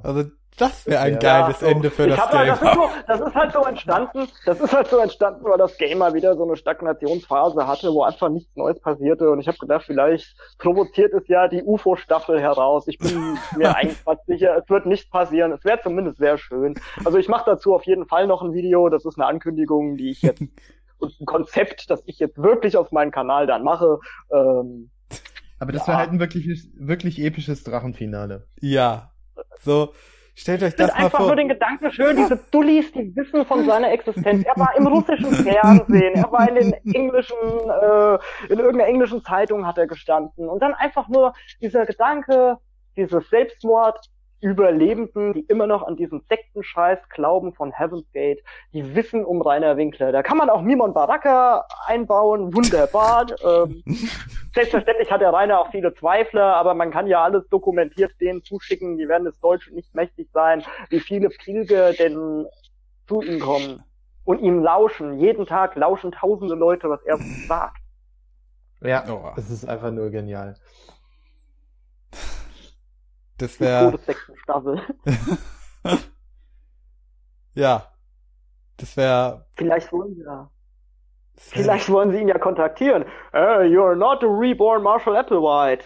Also das wäre ein ja, geiles so. Ende für das Game. Das ist, so, das ist halt so entstanden, das ist halt so entstanden, weil das Game mal wieder so eine Stagnationsphase hatte, wo einfach nichts Neues passierte. Und ich habe gedacht, vielleicht provoziert es ja die UFO-Staffel heraus. Ich bin mir eigentlich fast sicher, es wird nicht passieren. Es wäre zumindest sehr schön. Also ich mache dazu auf jeden Fall noch ein Video. Das ist eine Ankündigung, die ich jetzt und ein Konzept, das ich jetzt wirklich auf meinen Kanal dann mache. Ähm, aber das ja. wäre halt ein wirklich, wirklich episches Drachenfinale. Ja. So, Stellt euch das mal einfach vor. nur den Gedanken schön, diese Dullis, die wissen von seiner Existenz. Er war im russischen Fernsehen, er war in den englischen, äh, in irgendeiner englischen Zeitung hat er gestanden. Und dann einfach nur dieser Gedanke, dieses Selbstmord, Überlebenden, die immer noch an diesen Sektenscheiß glauben von Heaven's Gate, die wissen um Rainer Winkler. Da kann man auch Mimon Baraka einbauen, wunderbar. ähm, selbstverständlich hat der Rainer auch viele Zweifler, aber man kann ja alles dokumentiert denen zuschicken, die werden des Deutschen nicht mächtig sein, wie viele Pilger denn zu ihm kommen und ihm lauschen. Jeden Tag lauschen tausende Leute, was er sagt. Ja, oh. es ist einfach nur genial. Das wäre. Staffel. ja. Das wäre. Vielleicht wollen sie ja. Vielleicht wollen sie ihn ja kontaktieren. Uh, you're not a reborn Marshall Applewhite.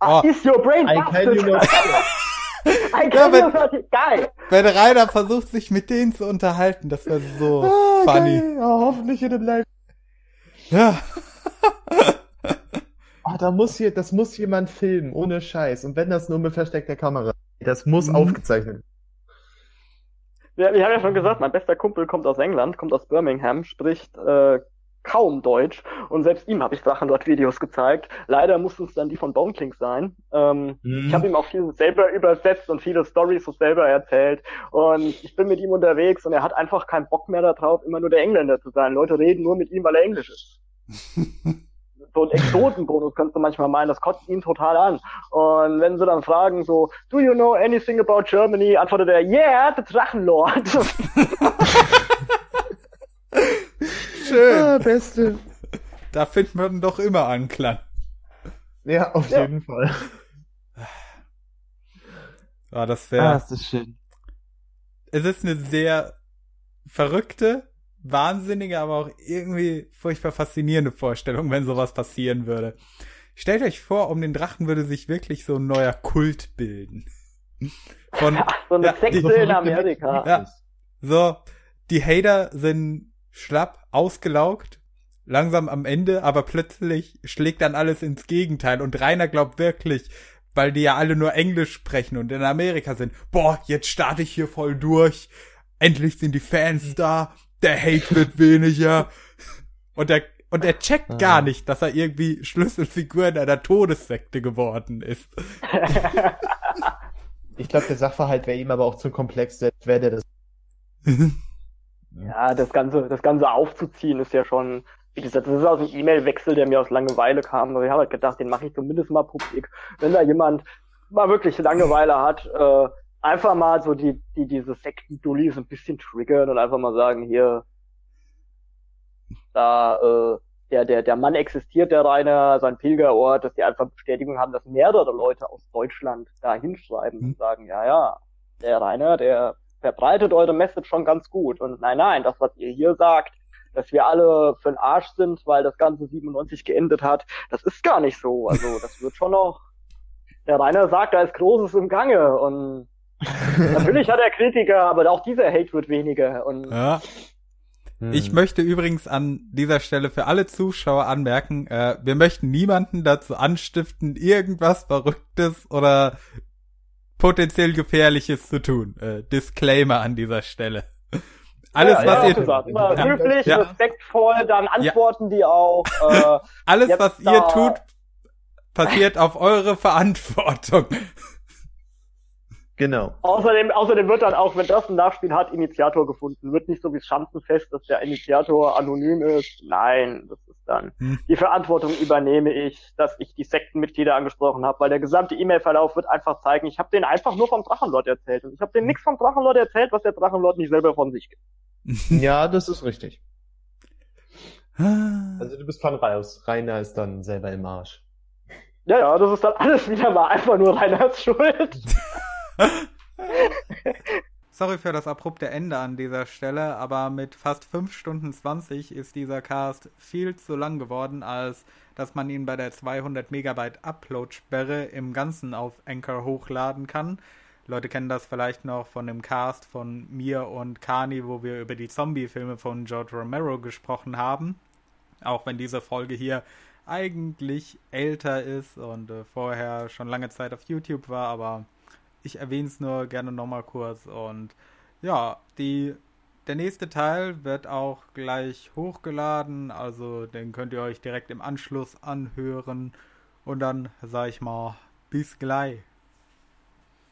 Oh. Is your brain I busted? You know Ein ja, wenn, geil. Wenn Rainer versucht, sich mit denen zu unterhalten, das wäre so ah, funny. Ja, hoffentlich in dem Live. Ja. Da muss hier, das muss jemand filmen, ohne Scheiß. Und wenn das nur mit versteckter Kamera. Das muss mhm. aufgezeichnet. Ja, ich habe ja schon gesagt, mein bester Kumpel kommt aus England, kommt aus Birmingham, spricht äh, kaum Deutsch und selbst ihm habe ich Sachen dort Videos gezeigt. Leider mussten es dann die von Bonekling sein. Ähm, mhm. Ich habe ihm auch viel selber übersetzt und viele Stories so selber erzählt und ich bin mit ihm unterwegs und er hat einfach keinen Bock mehr darauf, immer nur der Engländer zu sein. Leute reden nur mit ihm, weil er Englisch ist. so ein Exotenbonus kannst du manchmal meinen, das kotzt ihn total an. Und wenn sie dann fragen so, do you know anything about Germany, antwortet er, yeah, the Drachenlord. Schön. Ah, beste. Da findet man doch immer Anklang. Ja, auf ja. jeden Fall. Ah, das wäre. Ah, das ist schön. Es ist eine sehr verrückte, wahnsinnige, aber auch irgendwie furchtbar faszinierende Vorstellung, wenn sowas passieren würde. Stellt euch vor, um den Drachen würde sich wirklich so ein neuer Kult bilden. Von, ja, so eine ja, Sekte die, in Amerika. Ja, so, die Hater sind schlapp, ausgelaugt, langsam am Ende, aber plötzlich schlägt dann alles ins Gegenteil und Rainer glaubt wirklich, weil die ja alle nur Englisch sprechen und in Amerika sind, boah, jetzt starte ich hier voll durch, endlich sind die Fans da, der Hate wird weniger und der und er checkt ah. gar nicht, dass er irgendwie Schlüsselfigur in einer Todessekte geworden ist. ich glaube, der Sachverhalt wäre ihm aber auch zu komplex, selbst wäre der das ja, das Ganze, das Ganze aufzuziehen ist ja schon, wie gesagt, das ist aus einem E-Mail-Wechsel, der mir aus Langeweile kam. Also ich habe halt gedacht, den mache ich zumindest mal publik. Wenn da jemand mal wirklich Langeweile hat, äh, einfach mal so die, die, diese Sekten-Dullis ein bisschen triggern und einfach mal sagen, hier, da, äh, der, der, der Mann existiert, der Rainer, sein Pilgerort, dass die einfach Bestätigung haben, dass mehrere Leute aus Deutschland da hinschreiben und hm. sagen, ja, ja, der Rainer, der verbreitet eure Message schon ganz gut. Und nein, nein, das, was ihr hier sagt, dass wir alle für den Arsch sind, weil das Ganze 97 geendet hat, das ist gar nicht so. Also das wird schon noch. Der Rainer sagt, da ist Großes im Gange und natürlich hat er Kritiker, aber auch dieser Hate wird weniger. Und ja. Ich möchte übrigens an dieser Stelle für alle Zuschauer anmerken, äh, wir möchten niemanden dazu anstiften, irgendwas Verrücktes oder potenziell Gefährliches zu tun. Äh, Disclaimer an dieser Stelle. Alles, ja, was ja, ihr gesagt. Immer ja, höflich, ja. respektvoll, dann antworten die auch. Äh, Alles, was ihr tut, passiert auf eure Verantwortung. Genau. Außerdem, außerdem wird dann auch, wenn das ein Nachspiel hat, Initiator gefunden. Wird nicht so wie Schanzenfest, dass der Initiator anonym ist. Nein, das ist dann. Hm. Die Verantwortung übernehme ich, dass ich die Sektenmitglieder angesprochen habe, weil der gesamte E-Mail-Verlauf wird einfach zeigen, ich habe denen einfach nur vom Drachenlord erzählt. Und ich habe denen nichts vom Drachenlord erzählt, was der Drachenlord nicht selber von sich gibt. Ja, das ist richtig. Also du bist von raus. Rainer ist dann selber im Arsch. Ja, ja, das ist dann alles wieder mal einfach nur Reiners Schuld. Sorry für das abrupte Ende an dieser Stelle, aber mit fast 5 Stunden 20 ist dieser Cast viel zu lang geworden, als dass man ihn bei der 200 Megabyte Upload-Sperre im Ganzen auf Anchor hochladen kann. Leute kennen das vielleicht noch von dem Cast von mir und Kani, wo wir über die Zombie-Filme von George Romero gesprochen haben. Auch wenn diese Folge hier eigentlich älter ist und äh, vorher schon lange Zeit auf YouTube war, aber ich erwähne es nur gerne nochmal kurz. Und ja, die, der nächste Teil wird auch gleich hochgeladen. Also den könnt ihr euch direkt im Anschluss anhören. Und dann sage ich mal, bis gleich.